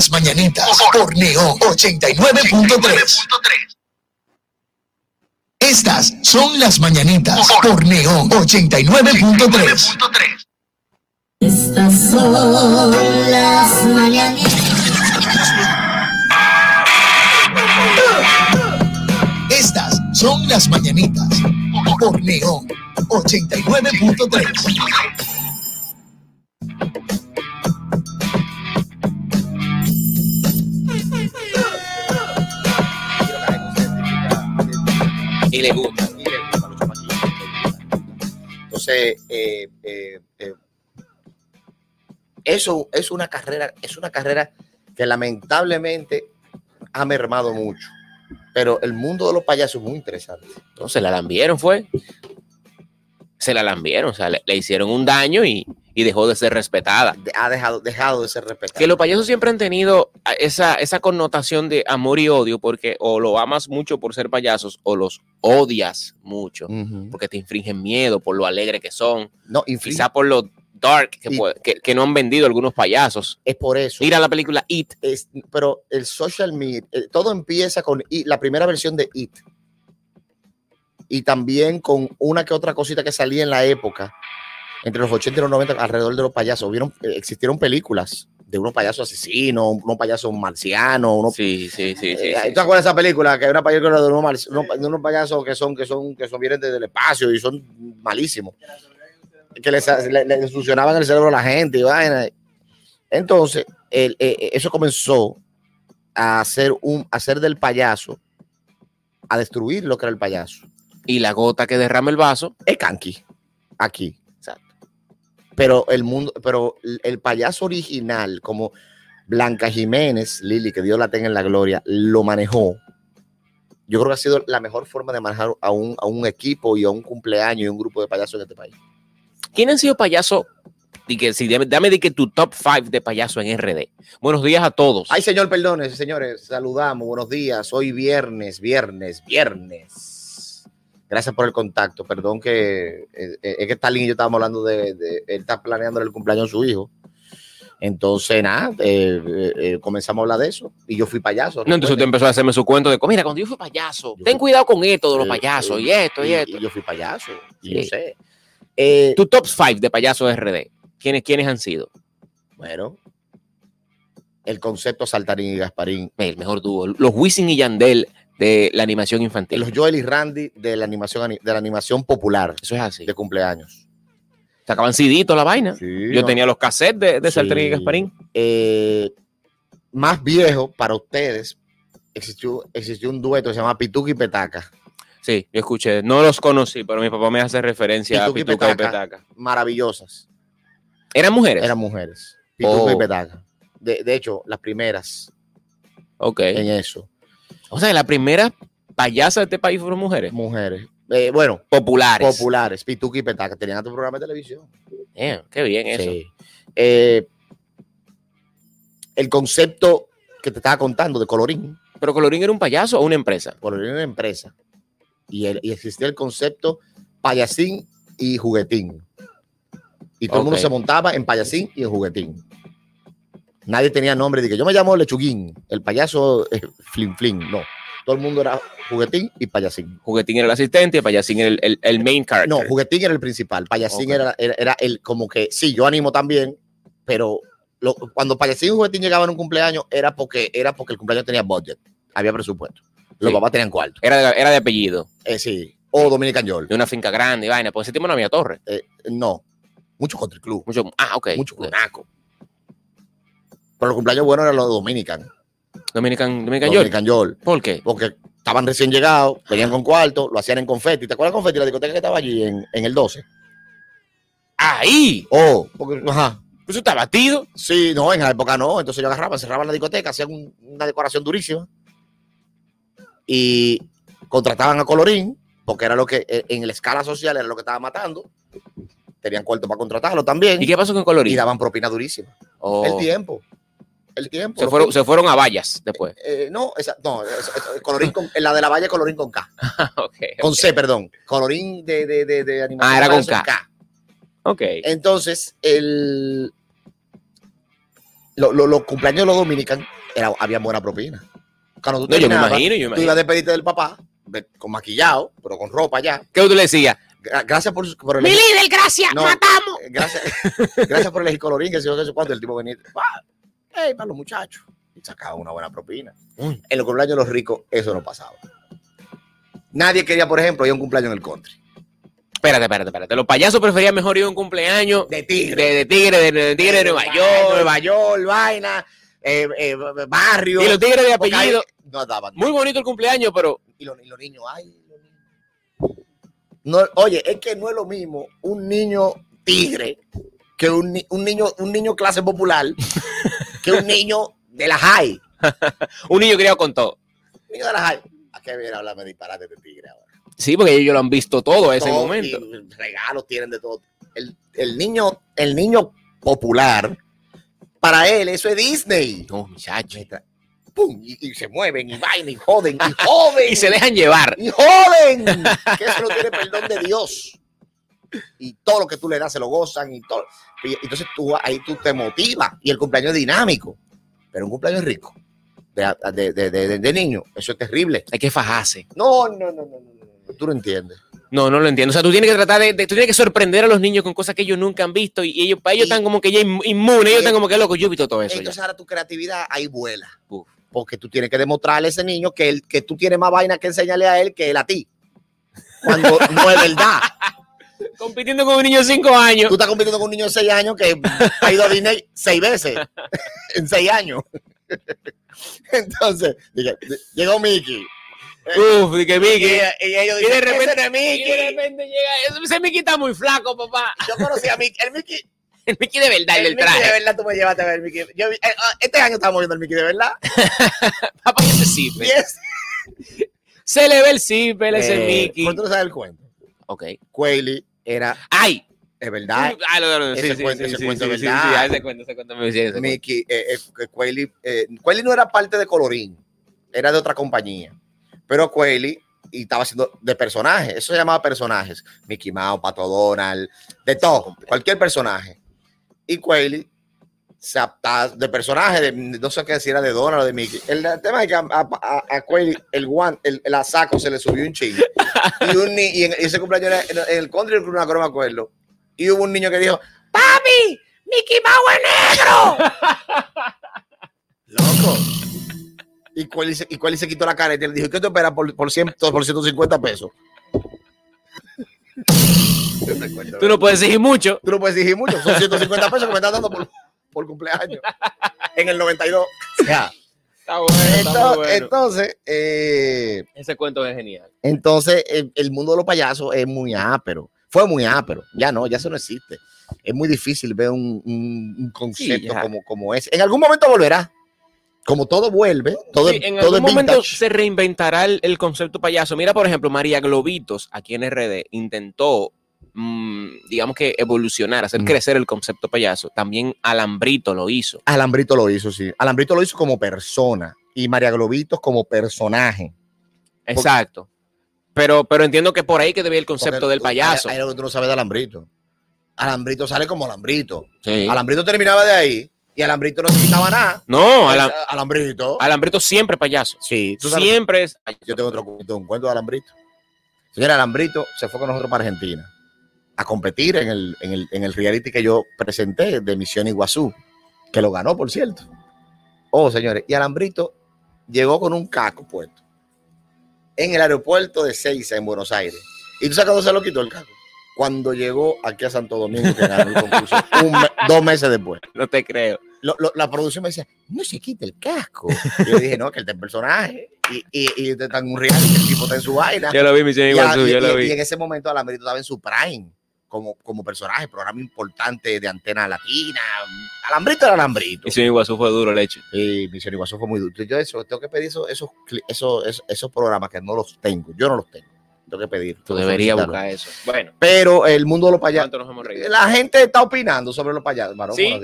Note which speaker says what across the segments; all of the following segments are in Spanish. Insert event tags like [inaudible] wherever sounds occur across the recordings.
Speaker 1: las mañanitas por Neón 89.3. Estas son las mañanitas por Neón 89.3.
Speaker 2: Estas son las mañanitas.
Speaker 1: Estas son las mañanitas por Neón 89.3.
Speaker 3: eso es una carrera, es una carrera que lamentablemente ha mermado mucho. Pero el mundo de los payasos es muy interesante.
Speaker 4: No, se la lambieron, fue. Se la lambieron, o sea, le, le hicieron un daño y, y dejó de ser respetada.
Speaker 3: Ha dejado, dejado de ser respetado.
Speaker 4: Que los payasos siempre han tenido esa, esa connotación de amor y odio, porque o lo amas mucho por ser payasos o los odias mucho, porque te infringen miedo por lo alegre que son,
Speaker 3: No,
Speaker 4: quizá por lo dark que,
Speaker 3: Y-
Speaker 4: puede- que, que no han vendido algunos payasos.
Speaker 3: es por eso.
Speaker 4: Mira la película It,
Speaker 3: Es- pero el social media, eh, todo empieza con It, la primera versión de It. Y también con una que otra cosita que salía en la época, entre los 80 y los 90, alrededor de los payasos. Hubieron, eh, existieron películas de unos payasos asesinos, unos payasos marcianos, unos
Speaker 4: sí, sí, sí, sí,
Speaker 3: Eh,
Speaker 4: sí,
Speaker 3: ¿Tú acuerdas de esa película? Que hay una película de unos, unos payasos que son, que son, que son, vienen desde el espacio y son malísimos. Que les, le, le succionaban el cerebro a la gente y vaina. Entonces, el- eh, eso comenzó a hacer un, a hacer del payaso, a destruir lo que era el payaso.
Speaker 4: Y la gota que derrama el vaso,
Speaker 3: Es canqui, aquí. Pero el mundo, pero el- el payaso original, como Blanca Jiménez, Lili, que Dios la tenga en la gloria, lo manejó. Yo creo que ha sido la mejor forma de manejar a un, a un equipo y a un cumpleaños y un grupo de payasos en este país.
Speaker 4: ¿Quién han sido payasos? Y que, sí, dame, dame de que tu top 5 de payaso en RD. Buenos días a todos.
Speaker 3: Ay, señor, perdone, señores, saludamos, buenos días. Hoy viernes, viernes, viernes. Gracias por el contacto. Perdón que eh, eh, es que Stalin y yo estábamos hablando de, de- él está planeando el cumpleaños de su hijo. Entonces, nada, eh, eh, eh, comenzamos a hablar de eso y yo fui payaso.
Speaker 4: No, entonces usted empezó a hacerme su cuento de, mira, cuando yo fui payaso,
Speaker 3: Yo
Speaker 4: ten
Speaker 3: fui-
Speaker 4: cuidado con esto de los payasos y esto y,
Speaker 3: y,
Speaker 4: esto.
Speaker 3: y yo fui payaso, y
Speaker 4: Sí.
Speaker 3: yo sé. Eh,
Speaker 4: Tu top 5 de payasos RD. ¿Quiénes, ¿Quiénes han sido?
Speaker 3: bueno, el concepto Saltarín y Gasparín,
Speaker 4: El mejor dúo. Los Wisin y Yandel de la animación infantil.
Speaker 3: los Joel y Randy de la animación, ani- de la animación popular
Speaker 4: Eso es así.
Speaker 3: de cumpleaños.
Speaker 4: Sacaban cidito la vaina.
Speaker 3: Sí,
Speaker 4: Yo
Speaker 3: no.
Speaker 4: tenía los cassettes de, de Salterín y. Gasparín.
Speaker 3: eh, más viejo para ustedes, existió, existió un dueto que se llama Pituca y Petaca.
Speaker 4: Sí, yo escuché. No los conocí, pero mi papá me hace referencia
Speaker 3: Pituca
Speaker 4: a Pituca y
Speaker 3: Petaca.
Speaker 4: Petaca.
Speaker 3: Maravillosas.
Speaker 4: ¿Eran mujeres?
Speaker 3: Eran mujeres. Pituca
Speaker 4: Oh.
Speaker 3: y Petaca. De, de hecho, las primeras
Speaker 4: Ok.
Speaker 3: en eso.
Speaker 4: O sea, la primera payasa de este país fueron mujeres.
Speaker 3: Mujeres. Eh, bueno,
Speaker 4: Populares.
Speaker 3: populares. Pituca y Petaca. Tenían otro programa de televisión.
Speaker 4: Damn, qué bien eso.
Speaker 3: Sí. Eh, el concepto que te estaba contando de Colorín.
Speaker 4: Pero Colorín era un payaso o una empresa.
Speaker 3: Colorín era una empresa. Y, el- y existía el concepto payasín y juguetín. Y todo el mundo se montaba en payasín y en juguetín. Nadie tenía nombre de que yo me llamo Lechuguín, el payaso eh, Flin Flin. No. Todo el mundo era juguetín y payasín.
Speaker 4: Juguetín era el asistente y Payasín era el, el- el main character.
Speaker 3: No, juguetín era el principal. Payasín
Speaker 4: Ok.
Speaker 3: era, era, era el como que, sí, yo animo también, pero lo- cuando payasín y juguetín llegaban a un cumpleaños era porque, era porque el cumpleaños tenía budget, había presupuesto. Los papás tenían cuarto.
Speaker 4: Era, de, era de apellido,
Speaker 3: Eh, sí. O Dominican York.
Speaker 4: de una finca grande y vaina. Pues ese tiempo no había torre.
Speaker 3: Eh, no. Mucho country club.
Speaker 4: Mucho, ah, ok.
Speaker 3: Mucho clunaco. Pero los cumpleaños buenos eran los Dominican.
Speaker 4: Dominican, Dominican York.
Speaker 3: Dominican York.
Speaker 4: ¿Por qué?
Speaker 3: Porque estaban recién llegados, venían con cuarto, lo hacían en confeti. ¿Te acuerdas de confeti? La discoteca que estaba allí en, en el 12.
Speaker 4: Ahí.
Speaker 3: Oh, porque, ajá.
Speaker 4: Eso está batido.
Speaker 3: Sí, no, en la época no. Entonces yo agarraba, cerraban la discoteca, hacían un- una decoración durísima. Y contrataban a Colorín, porque era lo que, eh, en la escala social era lo que estaba matando. Tenían cuarto para contratarlo también.
Speaker 4: ¿Y qué pasó con
Speaker 3: Y
Speaker 4: Colorín?
Speaker 3: daban propina durísima.
Speaker 4: Oh,
Speaker 3: El tiempo. El tiempo.
Speaker 4: se, fueron,
Speaker 3: que-
Speaker 4: se fueron a vallas después.
Speaker 3: eh, no, esa, no, esa- colorín con, la de la valle colorín con K. [laughs] Con C, perdón. Colorín de, de, de, de animación.
Speaker 4: Ah, era con K. Ok.
Speaker 3: Entonces, el, lo- lo- los cumpleaños de los dominicanos era, había buena propina. Cuando tú
Speaker 4: No, yo me imagino, yo me
Speaker 3: Tú ibas a despedirte del papá, con maquillado, pero con ropa ya.
Speaker 4: ¿Qué tú le decías?
Speaker 3: Gra- Gracias por, por el
Speaker 4: Mi líder, gracias,
Speaker 3: No.
Speaker 4: matamos.
Speaker 3: Eh, Gracias, [laughs] gracias por el colorín que se yo sé cuánto el tipo venía. "Pa, Hey, para los muchachos. Y sacaba una buena propina.
Speaker 4: Uy.
Speaker 3: En los cumpleaños de los ricos, eso no pasaba. Nadie quería, por ejemplo, ir a un cumpleaños en el country.
Speaker 4: Espérate, espérate, espérate. Los payasos preferían mejor ir a un cumpleaños
Speaker 3: De
Speaker 4: de,
Speaker 3: tigre.
Speaker 4: de tigre, de, de tigre de Nueva York.
Speaker 3: Nueva York, vaina, eh, eh, barrio.
Speaker 4: Y los tigres de apellido.
Speaker 3: No daban.
Speaker 4: Muy bonito el cumpleaños, pero
Speaker 3: Y los, y los niños, ay, los niños. No, oye, es que no es lo mismo un niño tigre que un, un niño, un niño clase popular [laughs] que un niño de la high.
Speaker 4: un niño criado con todo.
Speaker 3: Niño de la high. ¿A qué viene a hablarme de disparate de tigre ahora?
Speaker 4: Sí, porque ellos lo han visto todo a ese momento.
Speaker 3: regalos tienen de todo. El, el niño, el niño popular, para él eso es Disney.
Speaker 4: No, muchacho.
Speaker 3: Neta, pum, y, y se mueven y bailan y joden y [laughs] joden.
Speaker 4: Y se dejan llevar.
Speaker 3: y joden. Que eso no tiene perdón de Dios. Y todo lo que tú le das se lo gozan y todo. Y entonces tú ahí tú te motivas y el cumpleaños es dinámico. Pero un cumpleaños rico de, de, de, de- de niño, eso es terrible.
Speaker 4: Hay que fajarse.
Speaker 3: No, no, no, no, no, no, no, Tú no entiendes.
Speaker 4: No, no lo entiendo. O sea, tú tienes que tratar de, de- tú tienes que sorprender a los niños con cosas que ellos nunca han visto y ellos, para ellos
Speaker 3: Y-
Speaker 4: están como que ya inmu- inmunes, ellos están como que locos. Yo he visto todo eso. ya.
Speaker 3: Entonces ahora tu creatividad ahí vuela.
Speaker 4: Uf.
Speaker 3: Porque tú tienes que demostrarle a ese niño que, él, que tú tienes más vaina que enseñarle a él que él a ti. Cuando [laughs] no es verdad.
Speaker 4: Compitiendo con un niño de 5 años.
Speaker 3: Tú estás compitiendo con un niño de 6 años que ha ido a Disney 6 veces [laughs] en 6 años. [laughs] Entonces, dije, llegó Mickey.
Speaker 4: Uf, de que
Speaker 3: Y,
Speaker 4: Mickey.
Speaker 3: y ellos
Speaker 4: Y de repente,
Speaker 3: "Ese no
Speaker 4: y de
Speaker 3: Mickey.
Speaker 4: repente llega. Ese Mickey está muy flaco, papá.
Speaker 3: Yo conocí a Mickey. El Mickey, [laughs]
Speaker 4: El Mickey de verdad, el
Speaker 3: el
Speaker 4: del
Speaker 3: Mickey de
Speaker 4: traje.
Speaker 3: verdad, tú me llevaste a ver el Mickey. Yo eh, ah, este año estamos viendo el Mickey de verdad. [laughs]
Speaker 4: Papá, ese
Speaker 3: Y
Speaker 4: zipper.
Speaker 3: es, [laughs]
Speaker 4: Se le ve el ese
Speaker 3: eh,
Speaker 4: Mickey.
Speaker 3: ¿por qué tú no sabes el cuento?
Speaker 4: Ok.
Speaker 3: Quayle era,
Speaker 4: ¡Ay!
Speaker 3: es verdad,
Speaker 4: Ah, no, no,
Speaker 3: Ese
Speaker 4: sí,
Speaker 3: cuento-
Speaker 4: sí,
Speaker 3: ese
Speaker 4: sí,
Speaker 3: cuento
Speaker 4: sí,
Speaker 3: es
Speaker 4: sí,
Speaker 3: verdad.
Speaker 4: sí, ese cuento, ese cuento me ese.
Speaker 3: Mickey, eh, eh, eh, Quayle no era parte de Colorín, era de otra compañía. Pero Quayle y estaba haciendo de personajes, eso se llamaba personajes. Mickey Mouse, Pato Donald, de todo, cualquier personaje. Y Quayle se de personaje, de, no sé qué si era de Donald o de Mickey. El, tema es que a, a, el guante, el, el asaco se le subió un ching. Y, un y en ese cumpleaños en, en el country, una no me acuerdo. Y hubo un niño que dijo, ¡Papi! ¡Mickey Mouse es negro! [laughs] Loco. Y Quayle se, y Quayle se quitó la cara y le dijo, ¿qué te esperas por, por, 100, por 150 pesos?
Speaker 4: Tú no puedes exigir mucho.
Speaker 3: Tú no puedes exigir mucho, son 150 pesos que me estás dando por, por cumpleaños. En el 92. Ya.
Speaker 4: Está bueno, está
Speaker 3: Entonces,
Speaker 4: bueno.
Speaker 3: entonces, eh,
Speaker 4: Ese cuento es genial.
Speaker 3: entonces el, el mundo de los payasos es muy ápero. Fue muy ápero. Ya no, ya eso no existe. Es muy difícil ver un, un- un concepto como, como ese. En algún momento volverá. Como todo vuelve, todo,
Speaker 4: Sí, en
Speaker 3: todo
Speaker 4: algún
Speaker 3: es
Speaker 4: momento se reinventará el, el concepto payaso. Mira, por ejemplo, María Globitos, aquí en RD, intentó, mm, digamos que evolucionar, hacer
Speaker 3: Mm.
Speaker 4: crecer el concepto payaso. También Alambrito lo hizo.
Speaker 3: Alambrito lo hizo, sí. Alambrito lo hizo como persona y María Globitos como personaje.
Speaker 4: Exacto. Pero, pero entiendo que por ahí que debía el concepto del payaso.
Speaker 3: Ahí, ahí es lo que tú no sabes de Alambrito. Alambrito sale como Alambrito.
Speaker 4: Sí.
Speaker 3: Alambrito terminaba de ahí y Alambrito no se quitaba nada.
Speaker 4: No, Alam-
Speaker 3: Alambrito.
Speaker 4: Alambrito siempre payaso.
Speaker 3: Sí, tú
Speaker 4: Siempre es.
Speaker 3: Yo tengo otro cuento, un cuento de Alambrito. Señora, Alambrito se fue con nosotros para Argentina a competir en el, en el, en el reality que yo presenté de Misión Iguazú, que lo ganó, por cierto. Oh, señores, y Alambrito llegó con un caco puesto en el aeropuerto de Seiza, en Buenos Aires. ¿Y tú sabes cuándo se lo quitó el caco? Cuando llegó aquí a Santo Domingo, que ganó el concurso, un me- dos meses después. [laughs]
Speaker 4: No te creo.
Speaker 3: Lo- lo- la producción me decía, no se quite el casco. Yo dije, no, que él está en personaje. Y, y, y está en un reality, el tipo está en su vaina.
Speaker 4: Yo lo vi, Misión
Speaker 3: Y,
Speaker 4: Iguazú,
Speaker 3: y-
Speaker 4: yo lo
Speaker 3: y- y
Speaker 4: vi.
Speaker 3: en ese momento Alambrito estaba en su prime como, como personaje, programa importante de antena latina. Alambrito era Alambrito.
Speaker 4: Misión Iguazú fue duro el hecho.
Speaker 3: Y Misión Iguazú fue muy duro. Yo eso, tengo que pedir esos, esos, esos, esos, programas que no los tengo. Yo no los tengo. Tengo que pedir.
Speaker 4: Tú deberías buscar eso. Bueno,
Speaker 3: Pero el mundo de los payasos.
Speaker 4: ¿cuánto nos hemos reído?
Speaker 3: La gente está opinando sobre los payasos. Varón,
Speaker 4: Sí,
Speaker 3: buenos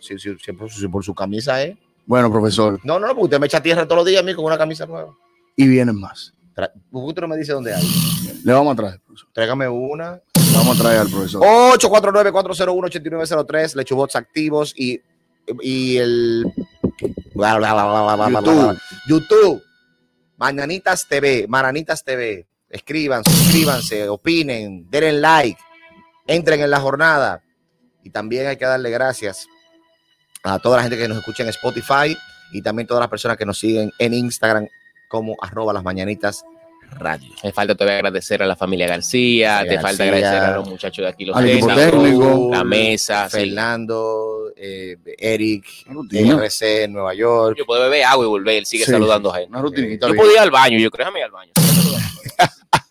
Speaker 4: sí,
Speaker 3: sí, sí, por, su- por su camisa es.
Speaker 5: Bueno, profesor,
Speaker 3: No, no, no, porque usted me echa tierra todos los días a mí con una camisa nueva.
Speaker 5: y vienen más.
Speaker 3: Tra- ¿Por qué usted no me dice dónde hay?
Speaker 5: Le vamos a traer, profesor.
Speaker 3: Tráigame una.
Speaker 5: Le vamos a traer al profesor.
Speaker 3: 849-401-8903, Lechubots activos y y el bla, bla, bla, bla, bla, bla, bla,
Speaker 5: YouTube.
Speaker 3: bla. YouTube, Mañanitas TV, Maranitas TV. Escriban, suscríbanse, opinen, denle like, entren en la jornada. Y también hay que darle gracias a toda la gente que nos escucha en Spotify y también todas las personas que nos siguen en Instagram como arroba las mañanitas radio.
Speaker 4: Me falta todavía agradecer a la familia García, te falta agradecer a los muchachos de aquí, los técnicos,
Speaker 5: técnico.
Speaker 4: la mesa. sí.
Speaker 3: Fernando, eh, Eric. RC en Nueva York.
Speaker 4: Yo puedo beber agua y volver, él sigue
Speaker 5: Sí.
Speaker 4: saludando a.
Speaker 5: Una rutinita.
Speaker 4: Yo podía ir al baño, yo creo, déjame ir al baño. [laughs]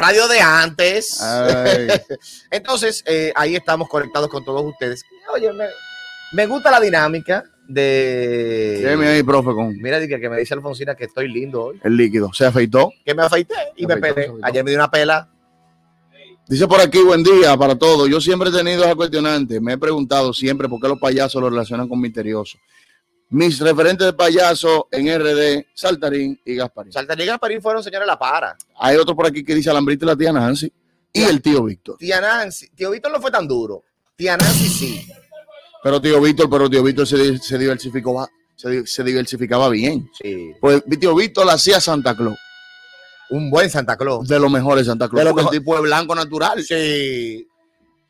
Speaker 3: Radio de antes. [laughs] Entonces, eh, ahí estamos conectados con todos ustedes. Oye, me, me gusta la dinámica de.
Speaker 5: déjeme ahí, profe, con
Speaker 3: Mira, dice que me dice Alfonsina que estoy lindo hoy.
Speaker 5: el líquido. Se afeitó.
Speaker 3: Que me afeité y me
Speaker 5: afeitó,
Speaker 3: pelé. Ayer me di una pela.
Speaker 5: Dice por aquí, buen día para todos. Yo siempre he tenido esa cuestionante. Me he preguntado siempre por qué los payasos lo relacionan con misterioso. Mis referentes de payaso en RD, Saltarín y Gasparín.
Speaker 3: Saltarín y Gasparín fueron señores La Para.
Speaker 5: Hay otro por aquí que dice Alambrito y la tía Nancy. Y el tío Víctor.
Speaker 3: Tía Nancy. Tío Víctor no fue tan duro. Tía Nancy sí.
Speaker 5: Pero tío Víctor, pero tío Víctor se, di- se diversificó, se, se diversificaba bien.
Speaker 3: Sí.
Speaker 5: Pues tío Víctor la hacía Santa Claus.
Speaker 3: Un buen Santa Claus.
Speaker 5: De los mejores Santa Claus.
Speaker 3: De lo mejor.
Speaker 5: el tipo de blanco natural.
Speaker 3: Sí.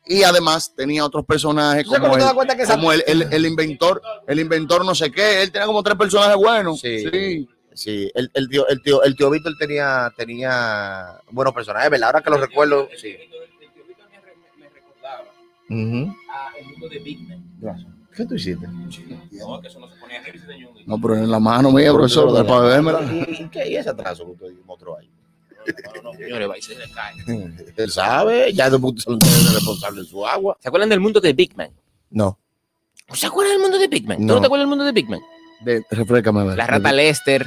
Speaker 5: Y además tenía otros personajes
Speaker 3: ¿Tú sabes
Speaker 5: como, el,
Speaker 3: das cuenta que Santa-
Speaker 5: como el, el- el inventor, el inventor no sé qué. Él tenía como tres personajes buenos.
Speaker 3: Sí.
Speaker 5: sí.
Speaker 3: Sí, el, el tío, el tío, el tío Víctor tenía, tenía buenos personajes, ¿verdad? Ahora que lo recuerdo, sí. Ujú. ¿Qué tú hiciste?
Speaker 5: No, pero en la mano mía, profesor, de para bebérmela.
Speaker 3: ¿Y, y qué y ese atraso que usted mostró ahí?
Speaker 4: Señores, va y se le cae. [laughs]
Speaker 3: Él sabe, ya de punto es responsable de su agua.
Speaker 4: ¿Se acuerdan del mundo de Big Man?
Speaker 3: No.
Speaker 4: ¿Se acuerdan del mundo de Big Man? ¿Tú
Speaker 3: No.
Speaker 4: no te acuerdas del mundo de Big Man?
Speaker 5: De, refrescame.
Speaker 4: La rata Lester,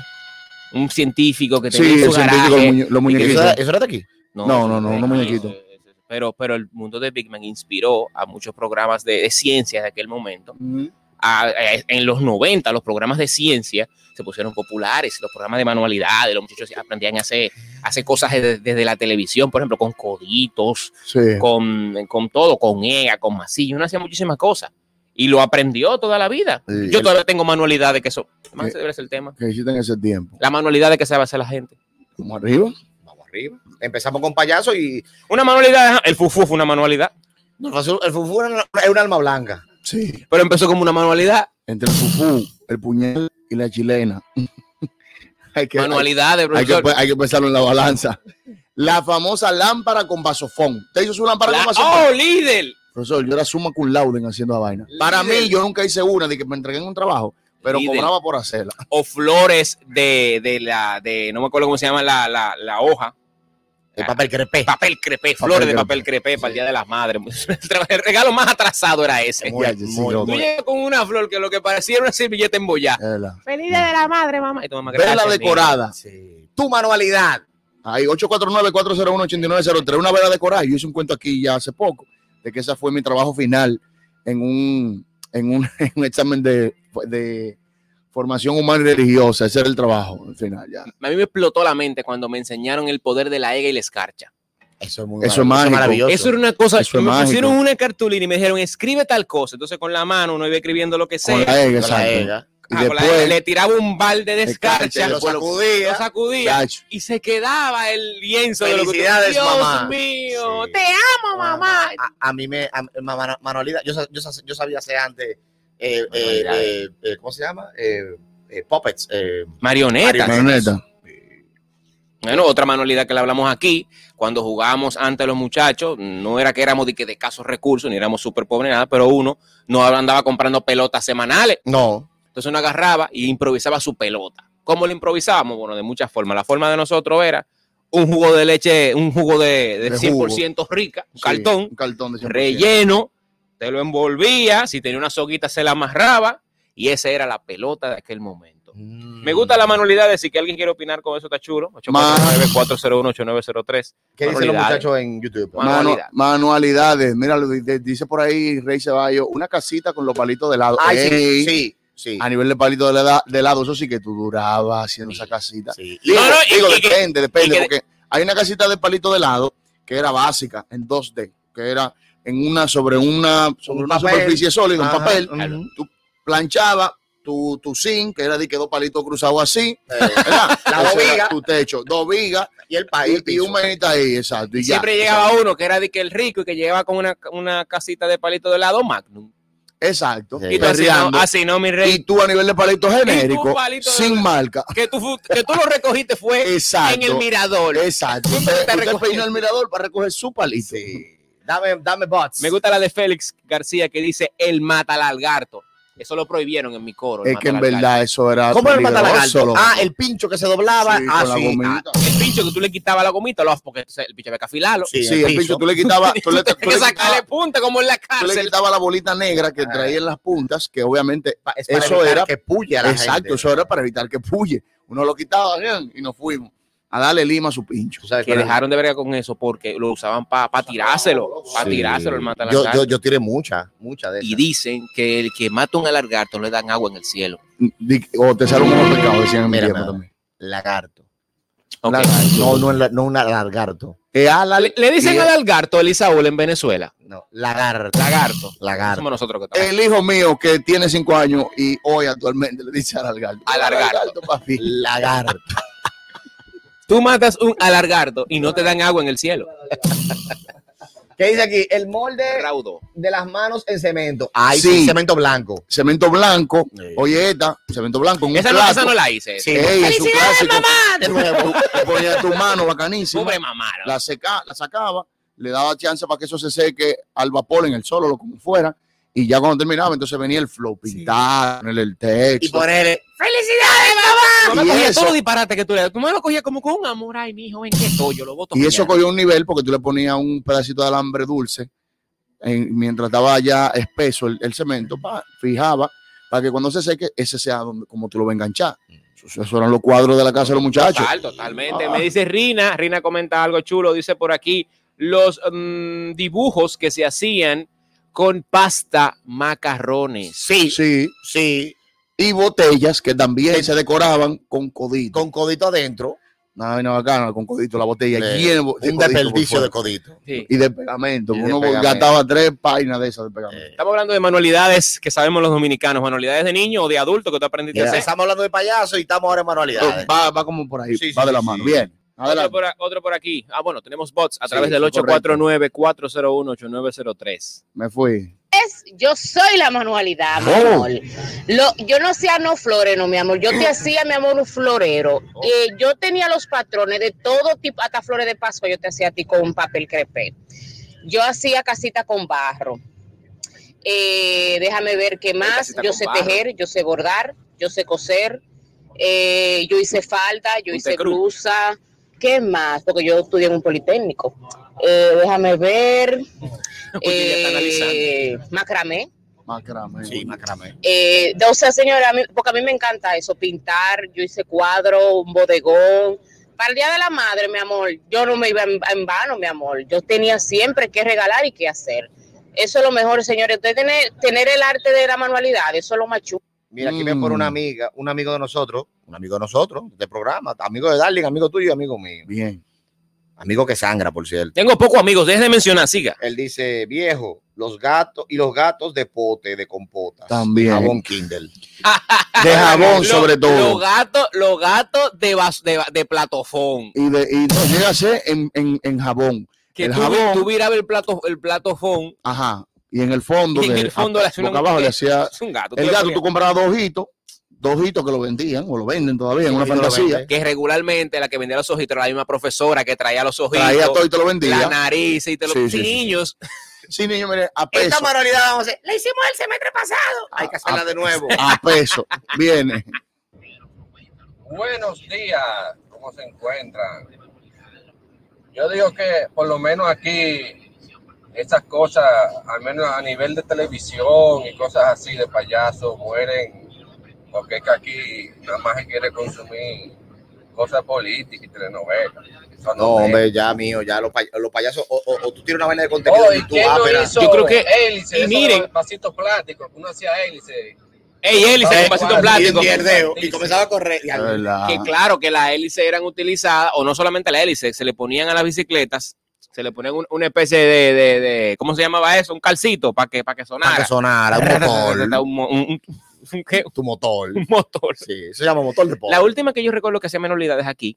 Speaker 4: un científico que
Speaker 5: Sí,
Speaker 4: tenía en
Speaker 5: el
Speaker 4: su garaje.
Speaker 5: los
Speaker 3: ¿Eso era, eso era de aquí?
Speaker 5: No, no, no, no muñequito.
Speaker 4: eso, eso. Pero, pero el mundo de Big Man inspiró a muchos programas de, de ciencia de aquel momento.
Speaker 5: Ujú.
Speaker 4: A- a- en los 90 los programas de ciencia se pusieron populares, los programas de manualidades, los muchachos aprendían a hacer, a hacer cosas desde, desde la televisión, por ejemplo, con coditos,
Speaker 5: Sí.
Speaker 4: con, con todo, con EA, con masillo, uno hacía muchísimas cosas. Y lo aprendió toda la vida.
Speaker 5: Sí,
Speaker 4: Yo
Speaker 5: el-
Speaker 4: todavía tengo manualidades que son. Más debe ser el tema.
Speaker 5: Que hiciste en ese tiempo.
Speaker 4: La manualidad de que sabe hacer la gente.
Speaker 5: Como arriba.
Speaker 3: Vamos arriba. Empezamos con payaso y
Speaker 4: Una manualidad, el fufu fue una manualidad,
Speaker 3: el fufu era una- es un alma blanca.
Speaker 5: Sí.
Speaker 4: pero empezó como una manualidad.
Speaker 5: Entre el fufú, el puñal y la chilena. [laughs] hay que,
Speaker 4: Manualidad de
Speaker 5: hay, hay que, hay que pensarlo en la balanza. La famosa lámpara con vasofón. ¿Te hizo su lámpara
Speaker 4: La-
Speaker 5: con vasofón?
Speaker 4: ¡Oh, líder!
Speaker 5: Profesor, yo era suma cum laude en haciendo la vaina. Para mí, yo nunca hice una de que me entregué en un trabajo, pero cobraba por hacerla.
Speaker 4: O flores de, de la, de, no me acuerdo cómo se llama la, la, la hoja.
Speaker 3: El papel crepé.
Speaker 4: Papel crepé, flores de papel crepé para el Día de las Madres. [laughs] El regalo más atrasado era ese.
Speaker 3: Muy- muy-.
Speaker 4: Tú llegas con una flor que lo que parecía era una servilleta embollada. Feliz Día de la Madre, mamá. Y tu mamá,
Speaker 5: Vela decorada.
Speaker 3: Sí. Tu manualidad.
Speaker 5: Ahí, 849-401-8903. Una vela decorada. Yo hice un cuento aquí ya hace poco, de que ese fue mi trabajo final en un, en un, [laughs] en un examen de, de formación humana y religiosa. Ese era el trabajo al final. Ya.
Speaker 4: A mí me explotó la mente cuando me enseñaron el poder de la ega y la escarcha.
Speaker 3: Eso es muy
Speaker 5: Eso es
Speaker 3: maravilloso.
Speaker 4: Eso era una cosa,
Speaker 5: Eso
Speaker 4: me
Speaker 5: mágico.
Speaker 4: pusieron una cartulina y me dijeron, escribe tal cosa. Entonces con la mano uno iba escribiendo lo que sea.
Speaker 5: Con la E,
Speaker 3: Con la ega.
Speaker 5: Y
Speaker 4: Ah, la ega, le tiraba un balde de
Speaker 5: Escarcha,
Speaker 3: Lo sacudía.
Speaker 4: lo sacudía y se quedaba el lienzo de lo que tú-
Speaker 3: Felicidades,
Speaker 4: Dios
Speaker 3: mamá.
Speaker 4: mío,
Speaker 3: Sí.
Speaker 4: te amo, mamá.
Speaker 3: A, a mí me. A, ma- manu- manualidad. Yo, yo sabía hacer antes. Eh, eh, eh, eh, ¿Cómo se llama? Puppets.
Speaker 4: Marionetas.
Speaker 5: Marioneta.
Speaker 4: Bueno, otra manualidad que le hablamos aquí, cuando jugábamos ante los muchachos, no era que éramos de, que de escasos recursos, ni éramos súper pobres, nada, pero uno no andaba comprando pelotas semanales.
Speaker 3: no.
Speaker 4: Entonces uno agarraba y improvisaba su pelota. ¿Cómo lo improvisábamos? Bueno, de muchas formas. La forma de nosotros era un jugo de leche, un jugo de, de
Speaker 5: De
Speaker 4: 100% rica, un
Speaker 5: Sí,
Speaker 4: cartón,
Speaker 5: Un cartón de 100%.
Speaker 4: relleno, te lo envolvía, si tenía una soguita se la amarraba y esa era la pelota de aquel momento. Me gusta la manualidad de si que alguien quiere opinar con eso, está chulo. 849-401-8903.
Speaker 3: ¿Qué dicen los
Speaker 4: Manualidades.
Speaker 3: muchachos en YouTube?
Speaker 4: Manu-
Speaker 5: Manu-
Speaker 4: Manualidad.
Speaker 5: manualidades. Mira, dice por ahí Rey Ceballos, una casita con los palitos de lado.
Speaker 3: Ay,
Speaker 5: Ey,
Speaker 3: sí, sí, sí.
Speaker 5: A nivel de palitos de, lado- de lado, eso sí que tú durabas haciendo esa casita.
Speaker 3: sí.
Speaker 5: Digo,
Speaker 4: No, no, y-
Speaker 5: digo,
Speaker 4: y que-
Speaker 5: depende, depende,
Speaker 4: y que-
Speaker 5: porque hay una casita de palito de lado que era básica, en 2D, que era en una, sobre una, sobre
Speaker 3: Un
Speaker 5: una
Speaker 3: papel.
Speaker 5: superficie sólida, un
Speaker 3: Ajá,
Speaker 5: papel.
Speaker 3: ujú.
Speaker 5: Tú planchaba tu, tu zinc, que era de que dos palitos cruzados así,
Speaker 3: Eh, [laughs]
Speaker 5: ¿verdad?
Speaker 3: La dos vigas.
Speaker 5: Tu techo, dos vigas
Speaker 3: y el país.
Speaker 5: y, y un manita ahí, exacto. Y ya.
Speaker 4: Siempre llegaba uno que era de que el rico y que llegaba con una, una casita de palito de helado Magnum.
Speaker 5: Exacto.
Speaker 3: Sí.
Speaker 4: Y tú así no,
Speaker 5: perreando.
Speaker 4: así no, mi rey.
Speaker 5: Y tú a nivel de palito genérico,
Speaker 4: palito de-
Speaker 5: sin marca.
Speaker 4: que, tú, que tú lo recogiste fue
Speaker 5: Exacto.
Speaker 4: en el mirador.
Speaker 5: Exacto. Usted, usted
Speaker 4: recogiendo.
Speaker 5: peinó el mirador para recoger su palito.
Speaker 3: Sí. Dame, dame bots.
Speaker 4: Me gusta la de Félix García que dice el mata lagarto. Eso lo prohibieron en mi coro.
Speaker 5: Es que en verdad eso era.
Speaker 3: ¿Cómo era el matalagarto?
Speaker 5: loco.
Speaker 3: Ah, el pincho que se doblaba.
Speaker 5: Sí,
Speaker 3: ah,
Speaker 5: con la
Speaker 3: sí. ah,
Speaker 4: El pincho que tú le quitabas la gomita, lo, porque el pincho había que afilarlo.
Speaker 3: Sí,
Speaker 5: Sí,
Speaker 3: el
Speaker 5: el pincho tú le quitabas, [laughs] tú le, tú le
Speaker 4: que sacarle punta como en la
Speaker 5: tú le
Speaker 4: cárcel.
Speaker 5: quitabas la bolita negra que
Speaker 3: Ah.
Speaker 5: traía en las puntas, que obviamente,
Speaker 3: pa- es para
Speaker 5: Eso era-
Speaker 3: que puye a la
Speaker 5: exacto,
Speaker 3: gente.
Speaker 5: eso era para evitar que puye. Uno lo quitaba bien, y nos fuimos a darle lima a su pincho.
Speaker 4: Que dejaron de verga con eso porque lo usaban para tirárselo, para
Speaker 3: Sí.
Speaker 4: tirárselo el
Speaker 3: yo,
Speaker 4: matalagarto.
Speaker 3: yo, yo tiré mucha, mucha de
Speaker 4: y
Speaker 3: esas.
Speaker 4: dicen que el que mata un alargarto le dan agua en el cielo.
Speaker 5: O te sale un mejor pecado, decían en mi también.
Speaker 3: Lagarto.
Speaker 5: Lagarto.
Speaker 3: No, no, no un lagarto.
Speaker 5: Eh, ah, la-
Speaker 4: Le, le dicen
Speaker 5: y-
Speaker 4: al alargarto el Isaúl en Venezuela.
Speaker 3: No, lagarto.
Speaker 4: Lagarto.
Speaker 3: Lagarto.
Speaker 4: Somos nosotros que estamos.
Speaker 5: El hijo mío que tiene cinco años y hoy actualmente le dice al algarto.
Speaker 4: Alargarto.
Speaker 5: papi.
Speaker 3: Lagarto.
Speaker 4: Tú matas un alargarto y no te dan agua en el cielo. [laughs]
Speaker 3: ¿Qué dice aquí? El molde
Speaker 4: Raudo.
Speaker 3: de las manos en cemento. Ay,
Speaker 5: Sí.
Speaker 3: sí, cemento blanco.
Speaker 5: Cemento blanco.
Speaker 3: Sí.
Speaker 5: Oye, esta, cemento blanco. en un
Speaker 4: Esa no, esa no la hice.
Speaker 3: Sí.
Speaker 5: Ey, es un clásico. Tú ponías tu mano bacanísima.
Speaker 4: Pobre mamá.
Speaker 5: la, seca, la sacaba, le daba chance para que eso se seque al vapor en el sol o lo como fuera. Y ya cuando terminaba, entonces venía el flow, pintar, ponerle el texto.
Speaker 3: y ponerle.
Speaker 4: ¡Felicidades, mamá! No me cogía
Speaker 5: eso-
Speaker 4: todo disparate que tú le Tú me lo cogías como con un amor. Ay, mi hijo, ven que estoy. Yo lo voto.
Speaker 5: Y eso cogió un nivel porque tú le ponías un pedacito de alambre dulce en- mientras estaba ya espeso el, el cemento, pa, fijaba para que cuando se seque, ese sea donde, como tú lo vas a enganchar. Eso- Esos eran los cuadros de la casa de los muchachos.
Speaker 4: Total, totalmente.
Speaker 5: Ah.
Speaker 4: Me dice Rina, Rina comenta algo chulo, dice por aquí, los mm, dibujos que se hacían con pasta macarrones.
Speaker 3: Sí, sí,
Speaker 5: Sí. Y botellas que también
Speaker 3: Sí.
Speaker 5: se decoraban con codito.
Speaker 3: con codito adentro.
Speaker 5: Una vaina bacana con codito, la botella llena de
Speaker 3: un
Speaker 5: codito
Speaker 3: desperdicio de codito.
Speaker 4: Sí.
Speaker 5: y de pegamento.
Speaker 3: Y de
Speaker 5: Uno
Speaker 3: pegamento.
Speaker 5: gastaba tres páginas de esas de pegamento.
Speaker 3: Eh,
Speaker 4: Estamos hablando de manualidades que sabemos los dominicanos, manualidades de niño o de adulto que tú aprendiste a
Speaker 3: mira,
Speaker 4: hacer.
Speaker 3: estamos hablando de payaso y estamos ahora en manualidades.
Speaker 5: va, va como por ahí,
Speaker 3: Sí,
Speaker 5: va
Speaker 3: sí,
Speaker 5: de la
Speaker 3: sí,
Speaker 5: mano.
Speaker 3: sí.
Speaker 5: Bien.
Speaker 4: Otro por, a- otro por aquí. Ah, bueno, tenemos bots a través del
Speaker 5: sí, correcto.
Speaker 4: 849-401-8903.
Speaker 5: Me fui.
Speaker 2: es, yo soy la manualidad, mi
Speaker 5: Oh.
Speaker 2: amor. Lo, yo no hacía no florero, mi amor. Yo te hacía, mi amor, un florero. Eh, yo tenía los patrones de todo tipo, hasta flores de Pascua yo te hacía a ti con un papel crepé. Yo hacía casita con barro. Eh, déjame ver qué más. Yo sé
Speaker 4: barro.
Speaker 2: tejer, yo sé bordar, yo sé coser. Eh, yo hice falda, yo hice
Speaker 4: Cruz.
Speaker 2: blusa. ¿Qué más? Porque yo estudié en un politécnico. Eh, déjame ver. [laughs] Eh, macramé.
Speaker 5: Macramé.
Speaker 3: Sí, macramé.
Speaker 2: Eh, o sea, señora, a mí- porque a mí me encanta eso, pintar. Yo hice cuadro, un bodegón. Para el Día de la Madre, mi amor, yo no me iba en, en vano, mi amor. Yo tenía siempre que regalar y que hacer. Eso es lo mejor, señores. Usted tener, tener el arte de la manualidad, eso es lo más chulo.
Speaker 3: Mira, aquí
Speaker 5: Mm.
Speaker 3: ven por una amiga, un amigo de nosotros, un amigo de nosotros, de programa, amigo de Darling, amigo tuyo y amigo mío.
Speaker 5: Bien.
Speaker 3: Amigo que sangra, por cierto.
Speaker 4: Tengo pocos amigos, dejen de mencionar, siga.
Speaker 3: Él dice, viejo, los gatos y los gatos de pote, de compota.
Speaker 5: También.
Speaker 3: Jabón Kindle. [laughs]
Speaker 5: De jabón,
Speaker 4: Lo-
Speaker 5: sobre todo.
Speaker 4: Los gatos, los gatos de, de, de platofón.
Speaker 5: Y, de, y no, llega a ser en, en, en jabón.
Speaker 4: Que
Speaker 5: El
Speaker 4: tú,
Speaker 5: jabón.
Speaker 4: tú virabas el plato, el platofón
Speaker 5: Ajá. Y en el fondo,
Speaker 4: en
Speaker 5: de-
Speaker 4: el fondo le hacía
Speaker 5: boca
Speaker 4: una-
Speaker 5: abajo le hacía.
Speaker 4: es un gato.
Speaker 5: El gato, tú comprabas dos ojitos, dos ojitos que lo vendían o lo venden todavía en una
Speaker 3: Sí,
Speaker 5: fantasía.
Speaker 4: que regularmente la que vendía los ojitos era la misma profesora que traía los ojitos,
Speaker 5: Traía todo y te lo
Speaker 4: la
Speaker 5: vendía.
Speaker 4: nariz y te lo
Speaker 5: Sí, sí,
Speaker 4: sí,
Speaker 5: sí.
Speaker 4: niños.
Speaker 5: Sí, niño, mire, a
Speaker 3: Esta
Speaker 5: peso.
Speaker 3: manualidad vamos a hacer. La hicimos el semestre pasado. Hay que hacerla de nuevo.
Speaker 5: A peso. Viene.
Speaker 6: Buenos días, ¿cómo se encuentran? Yo digo que por lo menos aquí esas cosas, al menos a nivel de televisión y cosas así de payasos, mueren porque es que aquí nada más se quiere consumir cosas políticas y telenovelas.
Speaker 3: No, hombre, ya mío, ya los, pay- los payasos, o, o- o tú tienes una vaina de contenido
Speaker 6: Oh, ¿y quién
Speaker 3: ah,
Speaker 6: hizo
Speaker 4: Yo creo que-
Speaker 6: hélice?
Speaker 4: y miren.
Speaker 6: de vasitos plásticos, uno hacía hélice.
Speaker 4: Ey, hélice, con vasito
Speaker 3: y
Speaker 4: plástico.
Speaker 3: y comenzaba a correr. y.
Speaker 4: Que claro que las hélices eran utilizadas, o no solamente la hélice, se le ponían a las bicicletas, se le ponían un- una especie de, de, de- ¿cómo se llamaba eso? Un calcito para que, para que sonara.
Speaker 3: Para que sonara, un motor.
Speaker 4: Un- un- un- ¿Qué?
Speaker 3: Tu motor.
Speaker 4: Un motor.
Speaker 3: Sí, se llama motor de pobre.
Speaker 4: La última que yo recuerdo que hacía manualidades aquí,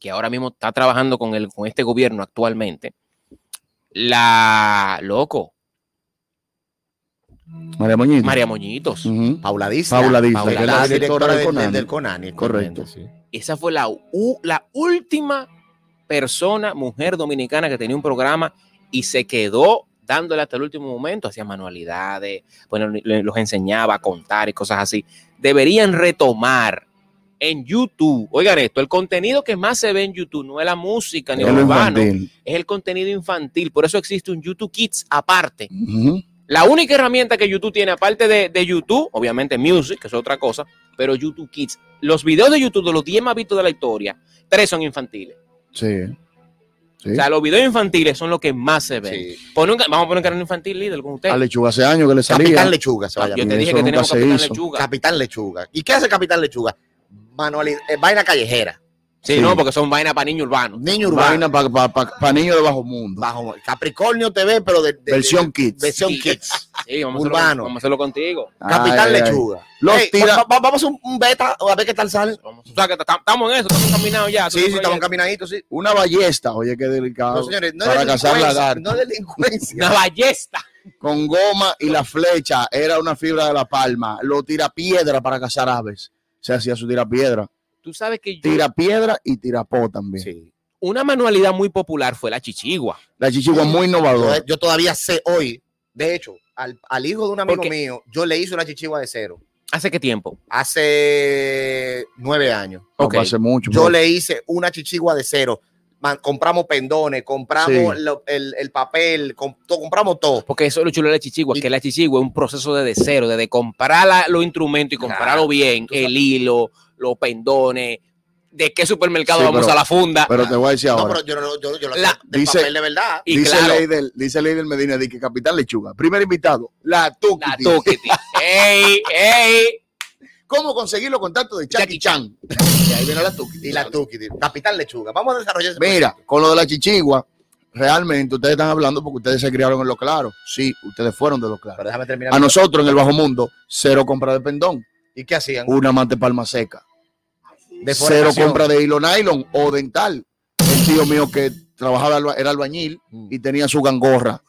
Speaker 4: que ahora mismo está trabajando con, el, con este gobierno actualmente, la loco,
Speaker 5: María Moñito.
Speaker 4: María Moñitos.
Speaker 3: Paula Disla.
Speaker 5: Paula Disla,
Speaker 3: Paula
Speaker 5: que es la
Speaker 3: Disla,
Speaker 5: directora del
Speaker 3: del,
Speaker 5: Conani.
Speaker 3: del Conani.
Speaker 5: Correcto.
Speaker 3: sí.
Speaker 4: Esa fue la, u- la última persona, mujer dominicana que tenía un programa y se quedó dándole hasta el último momento, hacía manualidades, bueno, los enseñaba a contar y cosas así. Deberían retomar en YouTube, oigan esto, el contenido que más se ve en YouTube no es la música ni el
Speaker 5: lo
Speaker 4: urbano,
Speaker 5: infantil.
Speaker 4: es el contenido infantil, por eso existe un YouTube Kids aparte. La única herramienta que YouTube tiene, aparte de, de YouTube, obviamente Music, que es otra cosa, pero YouTube Kids, los videos de YouTube de los 10 más vistos de la historia, tres son infantiles.
Speaker 5: Sí. Sí.
Speaker 4: O sea, los videos infantiles son los que más se ven.
Speaker 3: Sí.
Speaker 4: Pon un ca- vamos a poner un canal infantil líder con usted.
Speaker 5: A Lechuga hace años que le salía.
Speaker 3: Capitán Lechuga se va a
Speaker 4: Yo te dije que tenemos Capitán
Speaker 5: hizo.
Speaker 4: Lechuga.
Speaker 3: Capitán Lechuga. ¿Y qué hace Capitán Lechuga? Manualidad, eh, vaina callejera.
Speaker 4: Sí,
Speaker 5: Sí.
Speaker 4: no, porque son vainas para niños urbanos.
Speaker 3: Niño urbano.
Speaker 5: Vaina para niños de bajo mundo.
Speaker 3: Bajo Capricornio TV, pero de, de-
Speaker 5: Versión
Speaker 3: de-
Speaker 5: Kids.
Speaker 3: versión
Speaker 4: Sí.
Speaker 3: Kids.
Speaker 4: Sí, vamos, A
Speaker 3: Urbano.
Speaker 4: hacerlo, vamos a hacerlo contigo.
Speaker 3: Capitán
Speaker 5: Ay, ay, ay.
Speaker 3: Lechuga.
Speaker 5: Los
Speaker 3: Ey,
Speaker 5: tira-
Speaker 3: va- va- vamos a hacer un, un beta a ver qué tal sale.
Speaker 4: Vamos- o sea, que ta- estamos en eso, estamos caminados ya.
Speaker 3: Sí, sí, estamos caminaditos, sí.
Speaker 5: Una ballesta, oye, qué delicado.
Speaker 3: No, señores, no
Speaker 5: para
Speaker 3: es
Speaker 5: cazar
Speaker 3: delincuencia.
Speaker 5: lagarto.
Speaker 3: No es delincuencia.
Speaker 4: Una ballesta.
Speaker 5: Con goma y la flecha era una fibra de la palma. Lo tira piedra para cazar aves. Se hacía su tira piedra.
Speaker 4: Tú sabes que yo-
Speaker 5: Tira piedra y tirapó también.
Speaker 3: Sí.
Speaker 4: una manualidad muy popular fue la chichigua.
Speaker 5: La chichigua muy innovadora.
Speaker 3: yo todavía sé hoy, de hecho, al, al hijo de un amigo
Speaker 4: Porque-
Speaker 3: mío, yo le hice una chichigua de cero.
Speaker 4: ¿Hace qué tiempo?
Speaker 3: Hace nueve años.
Speaker 5: No
Speaker 4: ok.
Speaker 5: fue hace mucho.
Speaker 3: Yo
Speaker 5: bro.
Speaker 3: le hice una chichigua de cero. Man- compramos pendones, compramos
Speaker 5: Sí.
Speaker 3: lo- el, el papel, to- compramos todo.
Speaker 4: Porque eso es lo chulo de la chichigua,
Speaker 3: Y-
Speaker 4: que la chichigua es un proceso de, de cero, de, de comprar la- los instrumentos y comprarlo bien, el hilo, los pendones, de qué supermercado
Speaker 5: Sí,
Speaker 4: vamos
Speaker 5: pero-
Speaker 4: a la funda.
Speaker 5: Pero te voy a decir
Speaker 3: No,
Speaker 5: ahora.
Speaker 3: pero yo, no- yo, yo lo
Speaker 4: La-
Speaker 3: sé del
Speaker 5: dice-
Speaker 3: papel de verdad.
Speaker 4: y
Speaker 5: dice
Speaker 4: claro,
Speaker 5: Leidel, dice Leidel Medina, di que Capitán Lechuga. Primer invitado, la Tuki.
Speaker 4: la tuquiti. ¡Ey, ey!
Speaker 5: ¿Cómo conseguir los contactos de Chucky
Speaker 4: Jackie
Speaker 5: Chan? [laughs] Y ahí viene la Tuki.
Speaker 3: Y la Tuki, tío. Capitán Lechuga. Vamos a desarrollar ese
Speaker 5: Mira, con lo de la chichigua, realmente ustedes están hablando porque ustedes se criaron en lo claro. Sí, ustedes fueron de lo claro.
Speaker 3: Pero déjame terminar.
Speaker 5: A nosotros en el bajo mundo, cero compra de pendón,
Speaker 3: ¿Y qué hacían?
Speaker 5: una mante palma seca.
Speaker 3: De
Speaker 5: Cero compra de hilo nylon o dental. El tío mío que trabajaba, era albañil y tenía su gangorra.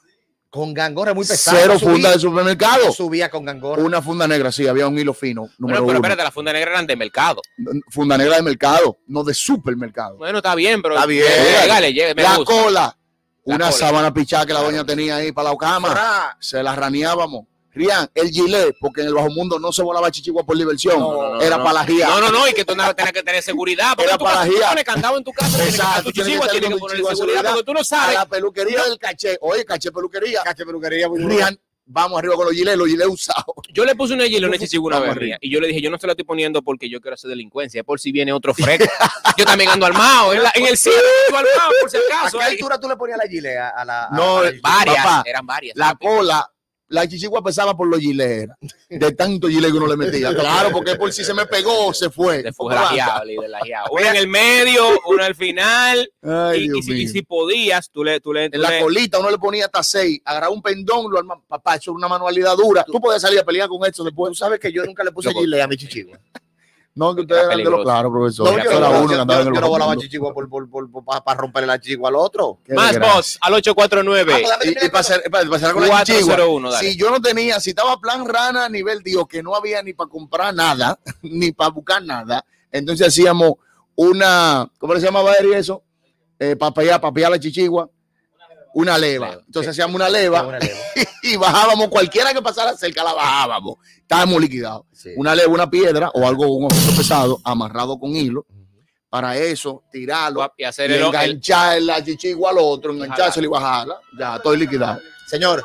Speaker 3: Con gangorra muy pesada.
Speaker 5: Cero
Speaker 3: Subía-
Speaker 5: funda de supermercado.
Speaker 3: Subía con gangorra.
Speaker 5: Una funda negra, sí, había un hilo fino. Número
Speaker 4: Bueno, pero
Speaker 5: uno.
Speaker 4: espérate, la funda negra eran de mercado.
Speaker 5: Funda negra de mercado, no de supermercado.
Speaker 4: Bueno, está bien, pero.
Speaker 3: Está bien.
Speaker 4: Dale, lleve, me
Speaker 5: la
Speaker 4: gusta.
Speaker 5: cola,
Speaker 4: La
Speaker 5: una
Speaker 4: cola.
Speaker 5: sábana pichada que la doña tenía ahí para la cama. Se la raneábamos. Rian, el gilet, porque en el bajo mundo no se volaba chichigua por diversión,
Speaker 3: No, no, no,
Speaker 5: era
Speaker 4: no.
Speaker 5: para la guía.
Speaker 4: No, no, no, y que tú no tenías que tener seguridad. Porque
Speaker 5: Era para la
Speaker 4: tú
Speaker 5: guía.
Speaker 4: pones candado en tu casa, tienes que
Speaker 5: Exacto,
Speaker 4: tu chichigua, tienes que
Speaker 5: de
Speaker 4: seguridad,
Speaker 5: seguridad.
Speaker 4: porque tú no
Speaker 5: A
Speaker 4: sabes.
Speaker 5: la peluquería del caché, oye, caché peluquería.
Speaker 3: Cache peluquería muy
Speaker 5: Rian, vamos arriba con los gilets, los gilets usados.
Speaker 4: Yo le puse una hielo una chichigua una vez y yo le dije, yo no se la estoy poniendo porque yo quiero hacer delincuencia, es por si viene otro fresco. [laughs] yo también ando armado, en, la- en el yo [laughs] armado, por si
Speaker 3: ¿A
Speaker 4: acaso.
Speaker 3: qué
Speaker 4: ahí.
Speaker 3: altura tú le ponías la gilet a, a la. a-
Speaker 5: No,
Speaker 3: a
Speaker 4: Varias,
Speaker 5: Papá,
Speaker 4: eran varias.
Speaker 5: La cola, la chichigua pesaba por los gilets, era. de tanto gilet que uno le metía. Claro, porque por si se me pegó, se fue.
Speaker 4: de
Speaker 5: Fue
Speaker 4: fuera líder, la guiaba. Una en el medio, una al final,
Speaker 5: Ay,
Speaker 4: y, y si, y podías, tú le, tú le, tú
Speaker 5: En la
Speaker 4: le-
Speaker 5: colita uno le ponía hasta seis, agarraba un pendón, lo armaba. Papá, eso es una manualidad dura. Tú podías salir a pelear con eso después.
Speaker 3: Tú sabes que yo nunca le puse gilet a mi chichigua.
Speaker 5: No, que ustedes
Speaker 4: Era
Speaker 5: eran de lo claro, profesor.
Speaker 3: No, yo,
Speaker 5: uno que andaba en
Speaker 3: yo
Speaker 5: el
Speaker 3: no volaba chichigua por, por, por, para romperle la chichigua al otro.
Speaker 4: Más voz al 849
Speaker 3: Ah, pues,
Speaker 5: Y, hacer con la chichigua,
Speaker 4: 401, dale.
Speaker 5: si yo no tenía, si estaba plan rana a nivel Dios, que no había ni para comprar nada, [laughs] ni para buscar nada, entonces hacíamos una, ¿cómo se llamaba Eri eso? Eh, para papear la chichigua, una leva.
Speaker 4: Leva,
Speaker 5: Entonces hacíamos una leva
Speaker 3: Una [laughs] leva.
Speaker 5: y bajábamos, cualquiera que pasara cerca la bajábamos. Estábamos liquidados.
Speaker 3: Sí.
Speaker 5: Una leva, una piedra o algo, un objeto pesado, amarrado con hilo. Para eso, tirarlo
Speaker 4: y hacer
Speaker 5: y
Speaker 4: el, el-
Speaker 5: enganchar la chichigua al otro, enganchárselo y bajarla. Ya, estoy liquidado.
Speaker 3: Señor,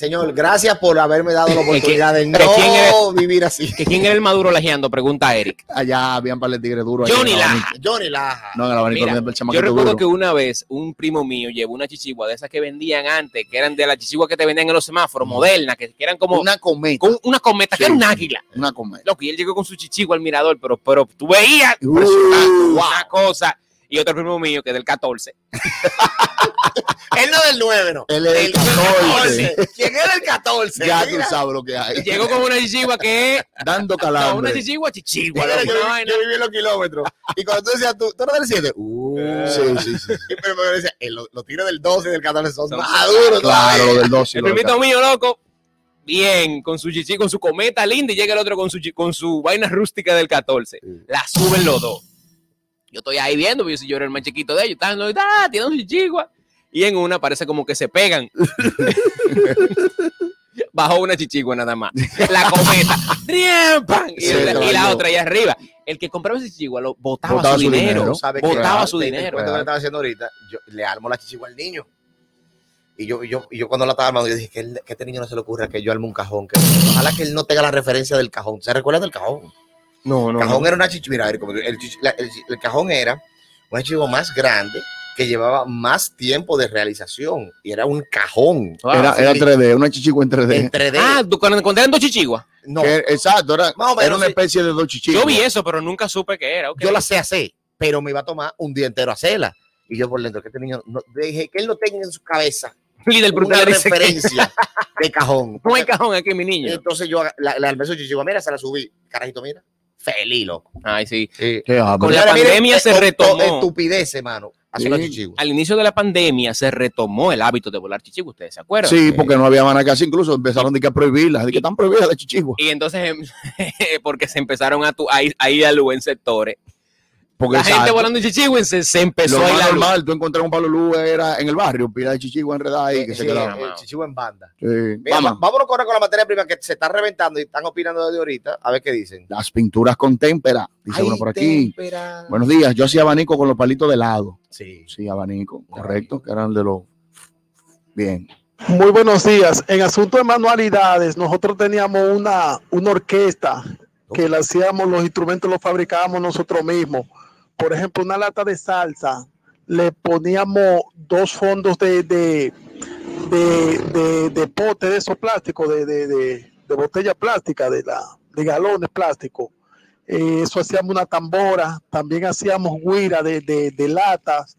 Speaker 3: señor, gracias por haberme dado la [laughs] oportunidad de
Speaker 4: que quién
Speaker 3: no vivir así.
Speaker 4: que quién era el maduro lajeando, pregunta Eric. [laughs]
Speaker 5: Allá habían par de tigres duros. ahí
Speaker 4: Johnny. Laja.
Speaker 3: Johnny Laja.
Speaker 5: No, en el abanico
Speaker 4: Mira, Yo recuerdo
Speaker 5: duro.
Speaker 4: que una vez un primo mío llevó una chichigua de esas que vendían antes, que eran de la chichigua que te vendían en los semáforos, modernas, que, que eran como
Speaker 5: Una cometa.
Speaker 4: con una cometa, que era un águila.
Speaker 5: Una cometa.
Speaker 4: Loco, y él llegó con su chichigua al mirador, pero, pero tú veías
Speaker 5: Uh,
Speaker 4: una cosa. Y otro primo mío que es del 14.
Speaker 3: Él no del 9, no.
Speaker 5: Él es el
Speaker 3: El
Speaker 5: 14.
Speaker 3: ¿Quién era el 14?
Speaker 5: Ya tú sabes lo que hay.
Speaker 4: Llegó con una chichigua que es
Speaker 5: Dando
Speaker 4: no, una
Speaker 5: calambre.
Speaker 4: chichigua chichigua.
Speaker 3: Yo,
Speaker 4: vaina.
Speaker 3: yo viví en los kilómetros. Y cuando tú decías, tú, tú eres del 7. Uh,
Speaker 5: Sí, sí, sí. [laughs]
Speaker 3: Pero me decía, eh, los, los tiros del 12 y del 14 son
Speaker 4: Son-
Speaker 3: más duros.
Speaker 5: Claro, lo del 12.
Speaker 4: El
Speaker 5: lo del
Speaker 4: primito mío, loco, bien, con su chichi, con su cometa linda, y llega el otro con su, con su vaina rústica del 14. La suben los dos. Yo estoy ahí viendo, porque yo, yo era el más chiquito de ellos, están, ah, tienen un chichigua. Y en una parece como que se pegan. [laughs] Bajó una chichigua nada más. La cometa. ¡Riempan! Y, la- y la
Speaker 5: cayó.
Speaker 4: otra ahí arriba. El que compraba ese chichigua lo botaba,
Speaker 5: Botaba
Speaker 4: su,
Speaker 5: su
Speaker 4: dinero.
Speaker 5: dinero.
Speaker 4: Botaba su dinero.
Speaker 3: cuento que le estaba haciendo ahorita. Yo le armo la chichigua al niño. Y yo, y yo, y yo cuando la estaba armando, yo dije que, él- que a este niño no se le ocurra que yo arme un cajón. Que, ojalá que él no tenga la referencia del cajón. ¿Se recuerda del cajón?
Speaker 4: No,
Speaker 3: El cajón era una a el, la- el- el cajón era una chichigua más grande que llevaba más tiempo de realización. Y era un cajón.
Speaker 5: Era, era 3D, una chichigua en 3D.
Speaker 3: En 3D.
Speaker 4: Ah, tú cuando cuando eran dos chichiguas.
Speaker 3: no,
Speaker 5: Que- exacto, era,
Speaker 3: menos,
Speaker 5: una
Speaker 3: sí.
Speaker 5: especie de dos chichigos.
Speaker 4: Yo vi eso, pero nunca supe qué era.
Speaker 3: yo la sé hacer, pero me iba a tomar un día entero hacerla. Y yo por dentro, que este niño, no, dije que él no tenga en su cabeza
Speaker 4: Líder
Speaker 3: una
Speaker 4: brutal dice que
Speaker 3: referencia de cajón. [laughs]
Speaker 4: no hay cajón aquí, mi niño.
Speaker 3: Entonces yo la, la armé su chichigua, mira, se la subí. Carajito, mira. Feliz, loco.
Speaker 4: Ay, sí. Con la pandemia se
Speaker 3: to- to-
Speaker 4: retomó.
Speaker 3: Estupidez, hermano. Hacer
Speaker 5: Sí.
Speaker 4: Al inicio de la pandemia se retomó el hábito de volar chichigua, ¿ustedes se acuerdan?
Speaker 5: Sí, porque no había manera que así, incluso empezaron de que a prohibirlas, de que están prohibidas las chichiguas.
Speaker 4: Y entonces, [laughs] porque se empezaron a, tu, a, ir, a ir a luz en sectores.
Speaker 5: Porque
Speaker 4: la gente volando chichigua se, se
Speaker 5: lo
Speaker 4: empezó a ir
Speaker 5: normal, tú encontrar un Pablo Luz era en el barrio, pila de chichigua enredada ahí que se quedaba.
Speaker 3: el chichigua en banda.
Speaker 5: Sí.
Speaker 3: Mira,
Speaker 5: Vamos,
Speaker 3: va- vámonos con la materia prima que se está reventando y están opinando desde ahorita. A ver qué dicen.
Speaker 5: las pinturas con témpera, dice uno por aquí.
Speaker 3: témpera.
Speaker 5: Buenos días, yo hacía abanico con los palitos de lado.
Speaker 3: Sí.
Speaker 5: Sí, abanico, correcto, que eran de los... Bien.
Speaker 7: Muy buenos días. En asunto de manualidades, nosotros teníamos una, una orquesta que la hacíamos, los instrumentos los fabricábamos nosotros mismos. Por ejemplo, una lata de salsa, le poníamos dos fondos de, de, de, de, de pote de esos plásticos, de, de, botella plástica, de, la, de galones plásticos. Eh, eso hacíamos una tambora, también hacíamos guira de, de, de latas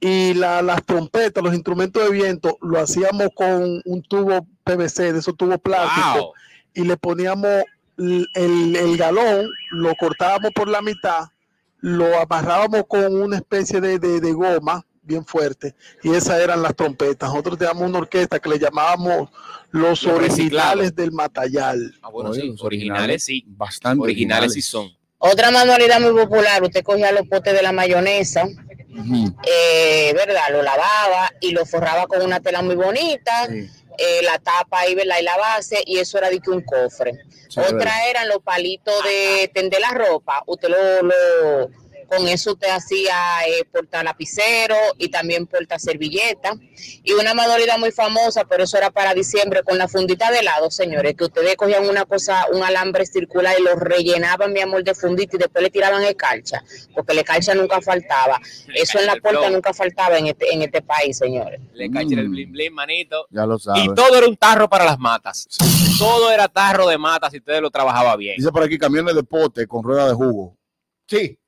Speaker 7: y la- las trompetas, los instrumentos de viento, lo hacíamos con un tubo PVC, de esos tubos plásticos,
Speaker 4: Wow.
Speaker 7: y le poníamos el, el galón, lo cortábamos por la mitad, lo amarrábamos con una especie de, de- de goma bien fuerte, y esas eran las trompetas. Nosotros teníamos una orquesta que le llamábamos los
Speaker 4: Los
Speaker 7: originales del Matallal.
Speaker 4: Ah, bueno,
Speaker 5: Oye,
Speaker 4: sí,
Speaker 5: los
Speaker 4: originales sí.
Speaker 5: Bastante
Speaker 4: Originales sí son.
Speaker 2: Otra manualidad muy popular, usted cogía los potes de la mayonesa, eh, ¿verdad? Lo lavaba y lo forraba con una tela muy bonita,
Speaker 5: sí,
Speaker 2: eh, la tapa ahí, ¿verdad? Y la base, y eso era de que un cofre.
Speaker 5: sí.
Speaker 2: Otra eran los palitos de tender la ropa. Usted lo, lo- con eso usted hacía eh, porta lapicero y también porta servilleta. Y una manualidad muy famosa, pero eso era para diciembre, con la fundita de helado, señores, que ustedes cogían una cosa, un alambre circular y lo rellenaban, mi amor, de fundita y después le tiraban escarcha, porque la escarcha nunca faltaba. Eso en la
Speaker 4: el
Speaker 2: puerta
Speaker 4: flow.
Speaker 2: nunca faltaba en este, en este país, señores.
Speaker 4: Le cachen el
Speaker 5: Mm.
Speaker 4: blin blin, manito.
Speaker 5: Ya lo sabes.
Speaker 4: Y todo era un tarro para las matas. Todo era tarro de matas si usted lo trabajaba bien.
Speaker 5: Dice por aquí camiones de pote con rueda de jugo.
Speaker 3: Sí.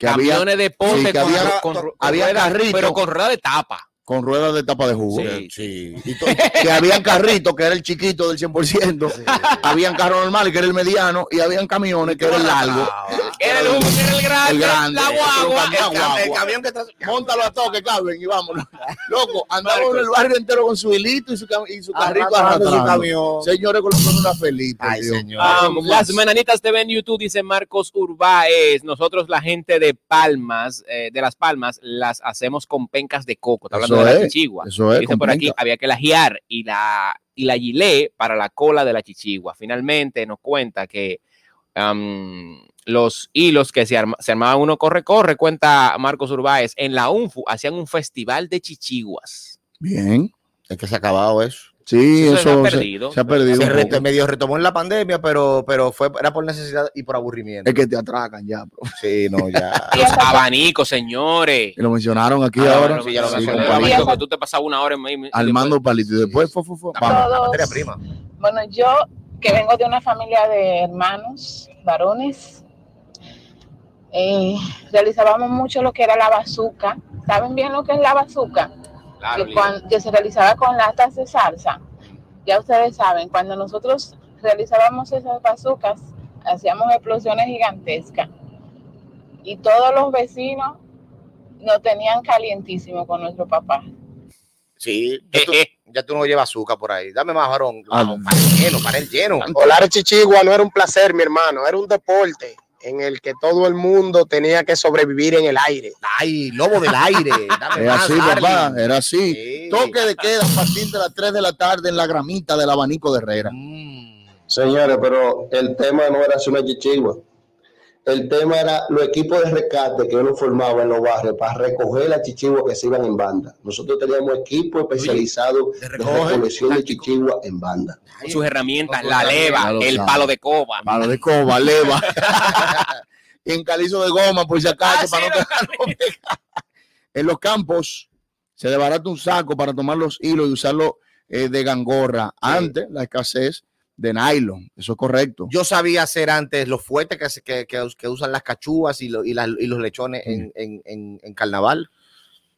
Speaker 5: Que había
Speaker 4: Camiones de pote
Speaker 5: sí, que
Speaker 4: con,
Speaker 5: había-
Speaker 4: con- con
Speaker 5: había
Speaker 4: rueda-
Speaker 5: carrito.
Speaker 4: pero con rueda de tapa.
Speaker 5: con ruedas de tapa de jugo.
Speaker 4: Sí.
Speaker 3: Sí.
Speaker 5: Y to- que habían carritos, que era el chiquito del 100%. Habían carros normales, que era el mediano. Y habían camiones, que era el largo.
Speaker 4: Era el, humo, que era el grande,
Speaker 5: El grande.
Speaker 4: la guagua.
Speaker 5: El cam- guagua.
Speaker 3: El camión que tra-
Speaker 5: Móntalo a toque, caben y vámonos. [laughs] Loco, andaba en el barrio entero con su hilito y su, cam- y su carrito
Speaker 3: Arrastrando su camión.
Speaker 5: Señores, con una feliz.
Speaker 3: Ay,
Speaker 5: Dios.
Speaker 3: señor.
Speaker 5: Algo
Speaker 4: las
Speaker 5: más.
Speaker 4: menanitas te ven en YouTube, dice Marcos Urbáez. Nosotros, la gente de Palmas, eh, de Las Palmas, las hacemos con pencas de coco. Está hablando
Speaker 5: Eso
Speaker 4: de la
Speaker 5: es,
Speaker 4: chichigua.
Speaker 5: Eso es.
Speaker 4: Dice por aquí, había que la giar y la, y la gilé para la cola de la chichigua. Finalmente nos cuenta que am, los hilos que se, arma- se armaban uno corre, corre, cuenta Marcos Urbáez, en la UNFU hacían un festival de chichiguas.
Speaker 5: Bien.
Speaker 3: Es que se ha acabado eso.
Speaker 5: Sí,
Speaker 4: Eso
Speaker 5: eso,
Speaker 4: se ha perdido.
Speaker 5: Se, ha perdido.
Speaker 3: Se medio retomó en la pandemia, pero, pero fue, era por necesidad y por aburrimiento.
Speaker 5: Es que te atracan ya, bro.
Speaker 3: Sí, no, ya. [laughs]
Speaker 4: Los abanicos, señores.
Speaker 5: Y lo mencionaron aquí
Speaker 4: Ah,
Speaker 5: ahora.
Speaker 4: bueno, sí, ya lo
Speaker 3: sí,
Speaker 4: abanico que tú te pasabas una hora en y
Speaker 5: Armando
Speaker 4: después-
Speaker 5: palito. Y después, fu, fu, fu,
Speaker 3: La,
Speaker 5: vamos.
Speaker 3: la materia prima.
Speaker 8: Bueno, yo que vengo de una familia de hermanos varones, eh, realizábamos mucho lo que era la bazuca. ¿Saben bien lo que es la bazuca?
Speaker 4: Claro,
Speaker 8: que, se realizaba con latas de salsa. Ya ustedes saben, cuando nosotros realizábamos esas bazucas, hacíamos explosiones gigantescas. Y todos los vecinos nos tenían calientísimo con nuestro papá.
Speaker 3: Sí, ya tú, ya tú no llevas azúcar por ahí. Dame más, varón.
Speaker 5: Ah,
Speaker 3: para el lleno, para el lleno.
Speaker 9: Volar chichigua no era un placer, mi hermano, era un deporte en el que todo el mundo tenía que sobrevivir en el aire.
Speaker 3: Ay, lobo del aire. [laughs] Dame
Speaker 5: Era
Speaker 3: más,
Speaker 5: así, papá, era así.
Speaker 3: Sí.
Speaker 5: Toque de queda a partir de las 3 de la tarde en la gramita del abanico de Herrera.
Speaker 3: Mm.
Speaker 10: Señores, pero el tema no era una chichigua. El tema era los equipos de rescate que uno formaba en los barrios para recoger las chichiguas que se iban en banda. Nosotros teníamos equipos especializados
Speaker 3: de
Speaker 10: recolección de chichigua en banda.
Speaker 4: Con sus herramientas, la leva, el palo de coba.
Speaker 5: Palo de coba, leva. [laughs] y en calizo de goma, por si acaso,
Speaker 4: Ah,
Speaker 5: para
Speaker 4: sí,
Speaker 5: no. En los campos se desbarata un saco para tomar los hilos y usarlo eh, de gangorra. Antes, la escasez de nylon. Eso es correcto.
Speaker 3: Yo sabía hacer antes los fuertes que, se- que, que, que usan las cachúas y, lo- y, las- y los lechones en, en, en, en carnaval.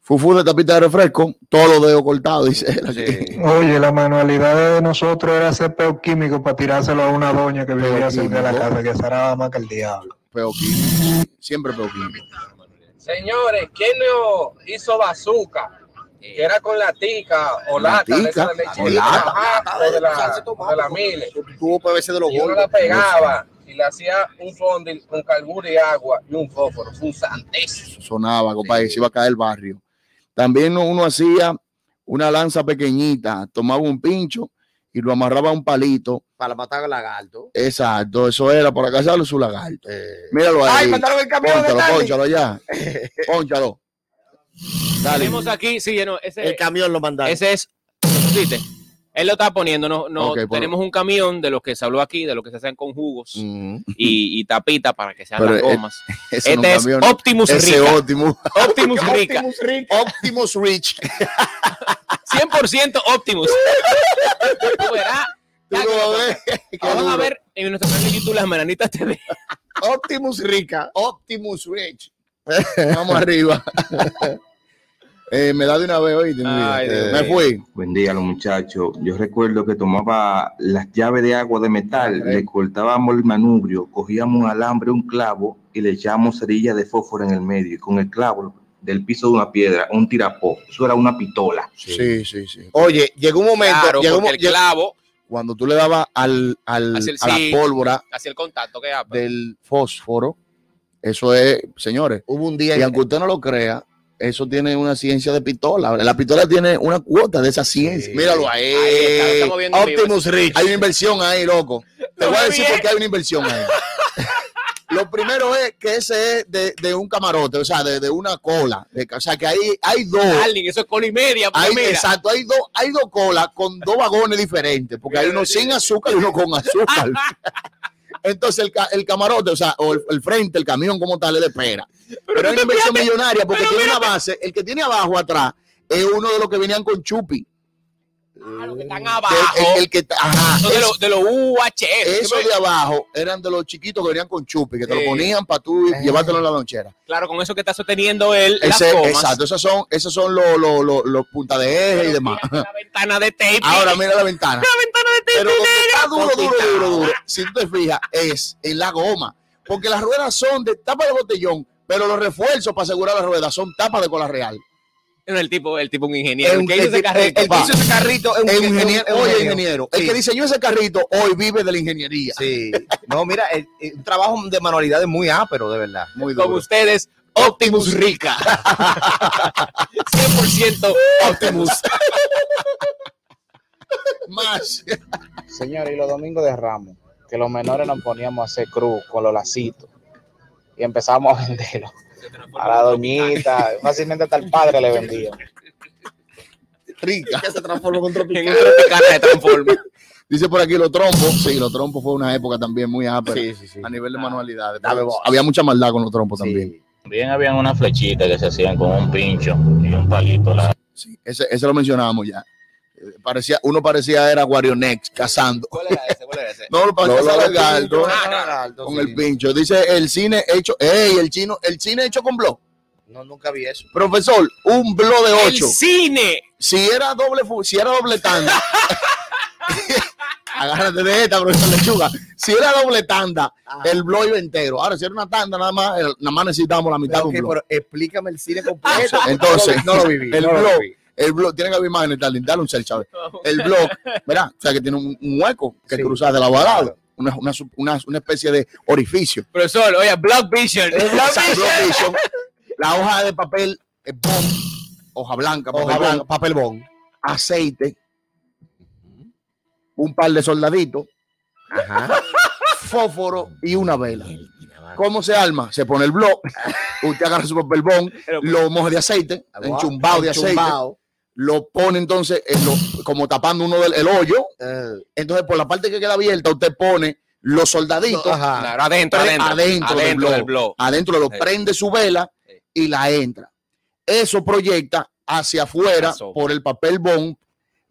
Speaker 5: Fufu de tapita de refresco, todos los dedos cortados, dice él.
Speaker 3: Sí.
Speaker 11: Oye, la manualidad de nosotros era hacer peo químico para tirárselo a una doña que vivía
Speaker 5: Peo
Speaker 11: cerca de la
Speaker 5: químico.
Speaker 11: casa, que será más que el diablo.
Speaker 5: Peoquín. Siempre peoquín.
Speaker 6: Señores, ¿quién no hizo bazooka? Era con la tica o lata de esa
Speaker 5: Latica,
Speaker 6: de leche
Speaker 5: o lata.
Speaker 6: ajá, o de la, de la mile.
Speaker 3: Tuvo PVC de los
Speaker 6: Y uno
Speaker 3: gordos.
Speaker 6: la pegaba y le hacía un fondil con carburo y agua y un fósforo. Fue un santísimo.
Speaker 5: sonaba, compadre, se iba a caer el barrio. También uno- uno hacía una lanza pequeñita, tomaba un pincho y lo amarraba a un palito.
Speaker 3: Para matar al lagarto.
Speaker 5: Exacto, eso era para cazarlo su lagarto.
Speaker 3: Eh,
Speaker 5: Míralo ahí.
Speaker 3: Ay, mandaron el camión
Speaker 5: Pónchalo, pónchalo ya. [laughs] Pónchalo. Dale.
Speaker 4: Tenemos aquí, sí, no, ese,
Speaker 3: el camión lo mandaron.
Speaker 4: ese es, ¿viste? Él lo está poniendo, no, no, tenemos un camión de los que se habló aquí, de los que se hacen con jugos
Speaker 3: Mm.
Speaker 4: y, y tapita para que sean
Speaker 5: Pero,
Speaker 4: las
Speaker 5: eh,
Speaker 4: gomas. [laughs]
Speaker 5: No
Speaker 4: Este es
Speaker 5: camión.
Speaker 4: Optimus
Speaker 5: Ese
Speaker 4: Rica.
Speaker 5: Optimus. [laughs] [laughs]
Speaker 4: Optimus Rica.
Speaker 5: Optimus Rich.
Speaker 4: 100% Optimus. Tú verás.
Speaker 5: Vas a ver
Speaker 4: en nuestro canal de YouTube las Mananitas TV.
Speaker 5: Optimus Rica. Optimus Rich. Vamos arriba. [laughs] Eh, me da de una vez hoy.
Speaker 4: Ay,
Speaker 5: me fui.
Speaker 12: Buen día, los muchachos. Yo recuerdo que tomaba las llaves de agua de metal, le cortábamos el manubrio, cogíamos un alambre, un clavo y le echábamos cerilla de fósforo en el medio. Y con el clavo del piso de una piedra, un tirapó. Eso era una pistola.
Speaker 5: Sí, sí, sí.
Speaker 3: Oye, llegó un momento.
Speaker 4: Claro,
Speaker 3: llegó un
Speaker 4: el clavo
Speaker 5: Cuando tú le dabas al, al-
Speaker 4: Hacia el-
Speaker 5: a la
Speaker 4: sí.
Speaker 5: pólvora
Speaker 4: hacia el contacto que apa.
Speaker 5: del fósforo, eso es, señores,
Speaker 3: hubo un día.
Speaker 5: y aunque usted no lo crea, eso tiene una ciencia de pistola. La pistola tiene una cuota de esa ciencia.
Speaker 3: Sí.
Speaker 5: Míralo ahí.
Speaker 4: Ahí está, viendo.
Speaker 5: Optimus Rich. Hay una inversión ahí, loco. Te
Speaker 4: Lo
Speaker 5: voy a decir por qué hay una inversión ahí. [laughs] Lo primero es que ese es de, de un camarote, o sea, de, de una cola. De- o sea, que ahí hay dos.
Speaker 4: Darling, eso es col y media. porque
Speaker 5: Hay,
Speaker 4: mira,
Speaker 5: exacto, hay dos, hay dos colas con dos vagones diferentes, porque hay uno sin azúcar y uno con azúcar. [laughs] Entonces el, el camarote, o sea, o el, el frente, el camión como tal, es de pera. Pero, hay una inversión millonaria porque tiene una base, el que tiene abajo atrás es uno de los que venían con chupi.
Speaker 4: ah, los que están
Speaker 5: Que
Speaker 4: abajo.
Speaker 5: el, el que ajá,
Speaker 4: son de
Speaker 5: es-
Speaker 4: los de los UHF.
Speaker 5: esos de abajo eran de los chiquitos que venían con chupi, que te lo ponían para tú llevártelo en la lonchera.
Speaker 4: Claro, con eso que está sosteniendo él,
Speaker 5: Ese- exacto, esos son, esos son los, los, los, los punta de eje y
Speaker 4: Pero
Speaker 5: demás.
Speaker 4: La ventana de tape.
Speaker 5: Ahora mira la ventana. [laughs]
Speaker 4: la ventana.
Speaker 5: Pero donde está duro, duro, duro, duro, si tú te fijas, es en la goma. Porque las ruedas son de tapa de botellón, pero los refuerzos para asegurar las ruedas son tapas de cola real.
Speaker 4: No, el tipo, el tipo un ingeniero. El que hizo
Speaker 5: el
Speaker 4: ese carrito.
Speaker 3: El que hizo ese carrito es un,
Speaker 5: El ingeniero,
Speaker 3: es un
Speaker 5: oye, ingeniero, el
Speaker 3: Sí.
Speaker 5: que diseñó ese carrito hoy vive de la ingeniería.
Speaker 3: Sí. No, mira, el- el- un trabajo de manualidades muy ápero, de verdad.
Speaker 5: Muy
Speaker 4: Con
Speaker 5: duro.
Speaker 4: ustedes, Optimus Rica. [laughs] [laughs] 100% Optimus. [laughs]
Speaker 5: Más.
Speaker 13: Señores, y los domingos de Ramos, que los menores nos poníamos a hacer cruz con los lacitos y empezamos a venderlo. A la doñita, fácilmente hasta el padre le vendía.
Speaker 5: Rica.
Speaker 3: Que se transformó con
Speaker 4: En
Speaker 3: tropical.
Speaker 4: un de transforma.
Speaker 5: Dice por aquí los trompos. Sí, los trompos fue una época también muy ápera
Speaker 3: Sí, sí, sí.
Speaker 5: a nivel de manualidades.
Speaker 3: Dame voz.
Speaker 5: Había mucha maldad con los trompos también.
Speaker 14: También habían unas flechitas que se hacían con un pincho y un palito. La...
Speaker 5: Sí, ese, ese lo mencionábamos ya. Parecía, uno parecía era Wario Next cazando.
Speaker 4: ¿Cuál era ese? ¿Cuál era ese? ese. [laughs]
Speaker 5: No, lo
Speaker 3: No,
Speaker 5: pasó
Speaker 3: lo
Speaker 5: a
Speaker 3: de
Speaker 5: lagarto.
Speaker 3: pincho, no,
Speaker 5: Con
Speaker 3: sí.
Speaker 5: el pincho. Dice el cine hecho. ¡Ey! El chino, el cine hecho con blog.
Speaker 3: No, nunca vi eso.
Speaker 5: Profesor, un blog de
Speaker 4: El
Speaker 5: 8.
Speaker 4: cine.
Speaker 5: Si era doble, si era doble tanda. [laughs] Agárrate de esta, profesor Lechuga. Si era doble tanda, el blog iba entero. Ahora, si era una tanda, nada más, nada más necesitamos la mitad
Speaker 3: Pero,
Speaker 5: de
Speaker 3: ok,
Speaker 5: un blog.
Speaker 3: pero explícame el cine completo.
Speaker 5: Entonces,
Speaker 3: no lo viví.
Speaker 5: el
Speaker 3: no lo
Speaker 5: blog,
Speaker 3: viví.
Speaker 5: El blog, tiene que haber imágenes, dale, dale un search, ¿sabes? El blog, ¿verdad? O sea, que tiene un, un hueco que
Speaker 3: Sí.
Speaker 5: cruza de lado a lado. Una, una, una, una especie de orificio.
Speaker 4: Profesor, oye, Block Vision. [laughs]
Speaker 5: Block Vision. La hoja de papel hoja blanca, papel
Speaker 3: Hoja blanca,
Speaker 5: bond,
Speaker 3: papel bond.
Speaker 5: aceite, un par de soldaditos, fósforo y una vela. ¿Cómo se arma? Se pone el blog, usted agarra su papel bond, lo moja de aceite,
Speaker 3: Agua,
Speaker 5: enchumbado de aceite. Lo pone entonces en lo- como tapando uno del el hoyo. Entonces, por la parte que queda abierta, usted pone los soldaditos
Speaker 3: Ajá.
Speaker 4: Claro, adentro,
Speaker 5: pre-
Speaker 4: adentro.
Speaker 5: adentro, del,
Speaker 4: Adentro del
Speaker 5: blog.
Speaker 4: blog.
Speaker 5: Adentro lo
Speaker 4: Sí.
Speaker 5: prende su vela y la entra. Eso proyecta hacia afuera por el papel bond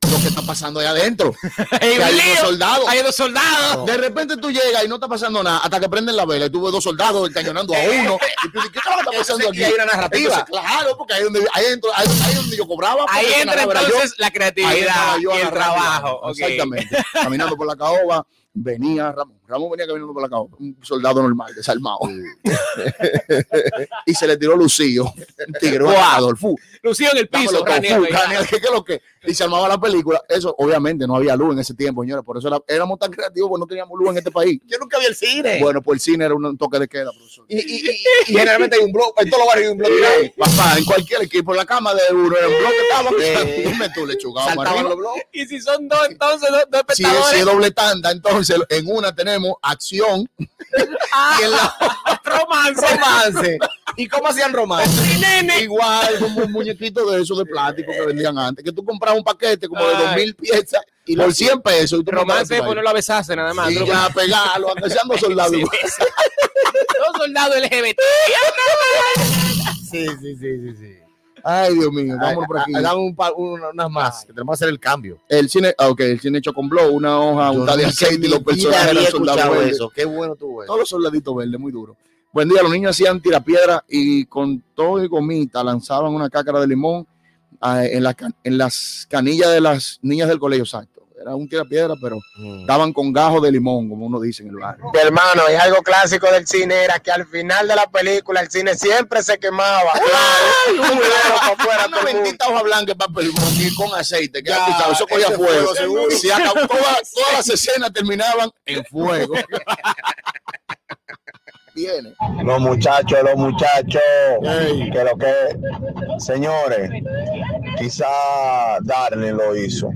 Speaker 5: lo que está pasando ahí adentro. [laughs]
Speaker 4: Hay
Speaker 5: dos soldados.
Speaker 4: Hay dos soldados.
Speaker 5: De repente tú llegas y no está pasando nada hasta que prenden la vela y tú ves dos soldados encañonando a [laughs] uno. Y tú dices, ¿qué está pasando aquí?
Speaker 3: Hay una narrativa.
Speaker 5: Entonces, claro, porque ahí donde, ahí dentro, ahí, ahí donde yo cobraba.
Speaker 4: Ahí entra
Speaker 5: narraba yo.
Speaker 4: entonces la creatividad
Speaker 5: yo
Speaker 4: y el trabajo.
Speaker 5: Exactamente. Caminando por la caoba, venía Ramón. Ramón venía caminando por la caoba, un soldado normal, desarmado. [laughs] y se le tiró Lucío, un tigre, un
Speaker 4: Lució en el piso.
Speaker 5: todo,
Speaker 4: Raniel,
Speaker 5: fu,
Speaker 4: ¿verdad?
Speaker 5: Raniel, ¿qué, qué es lo que? Y se armaba la película. Eso, obviamente, no había luz en ese tiempo, señores. Por eso era- éramos tan creativos, porque no teníamos luz en este país.
Speaker 3: Yo nunca vi el cine.
Speaker 5: Bueno, pues el cine era un toque de queda, profesor.
Speaker 3: y, y, y, y generalmente hay un blog, en todos los barrios hay un blog.
Speaker 5: Sí, papá, en cualquier equipo, en la cama de uno, era un bloque estaba.
Speaker 3: Sí.
Speaker 5: Dime tú, lechuga.
Speaker 4: Y si son dos, entonces, dos, dos
Speaker 5: Si es, si
Speaker 4: espectadores.
Speaker 5: es doble tanda, entonces en una tenemos acción [laughs] y en la [laughs]
Speaker 4: romance.
Speaker 3: Romance. ¿Y cómo hacían romance?
Speaker 5: igual como un muñequito de esos de plástico que vendían antes, que tú comprabas un paquete como de dos mil piezas
Speaker 3: Y
Speaker 5: por
Speaker 3: lo-
Speaker 5: 100 pesos y tú
Speaker 4: Romance es ponerlo a besarse nada más. Tú lo
Speaker 5: ya pegarlo, aunque sean dos soldados.
Speaker 4: Sí, [laughs] Dos soldados LGBT.
Speaker 3: Sí, sí, sí, sí, sí.
Speaker 5: Ay, Dios mío, vámonos por aquí.
Speaker 3: Hagamos un par- un- unas más, que tenemos que hacer el cambio.
Speaker 5: El cine, ah, ok, el cine hecho con blow, una hoja,
Speaker 3: Yo
Speaker 5: untada de aceite y los personajes eran soldados verdes.
Speaker 3: eso. Qué bueno eso.
Speaker 5: Todos los soldaditos verdes, muy duro. Buen día, los niños hacían tirapiedra y con todo y gomita lanzaban una cácara de limón ah, en, la en las canillas de las niñas del colegio, exacto. Era un tirapiedra, pero
Speaker 3: Mm.
Speaker 5: daban con gajo de limón, como uno dice en el barrio.
Speaker 9: Hermano, y algo clásico del cine era que al final de la película el cine siempre se quemaba. [laughs]
Speaker 5: Ay,
Speaker 9: Un para afuera,
Speaker 5: una bendita hoja blanca papel y con aceite, que ya, sabes, eso cogía fuego.
Speaker 3: fuego seguro.
Speaker 5: Se acabó, [laughs] todas, todas las escenas terminaban en fuego. [laughs] Viene.
Speaker 15: Los muchachos, los muchachos, que lo que, señores, quizá Darling lo hizo.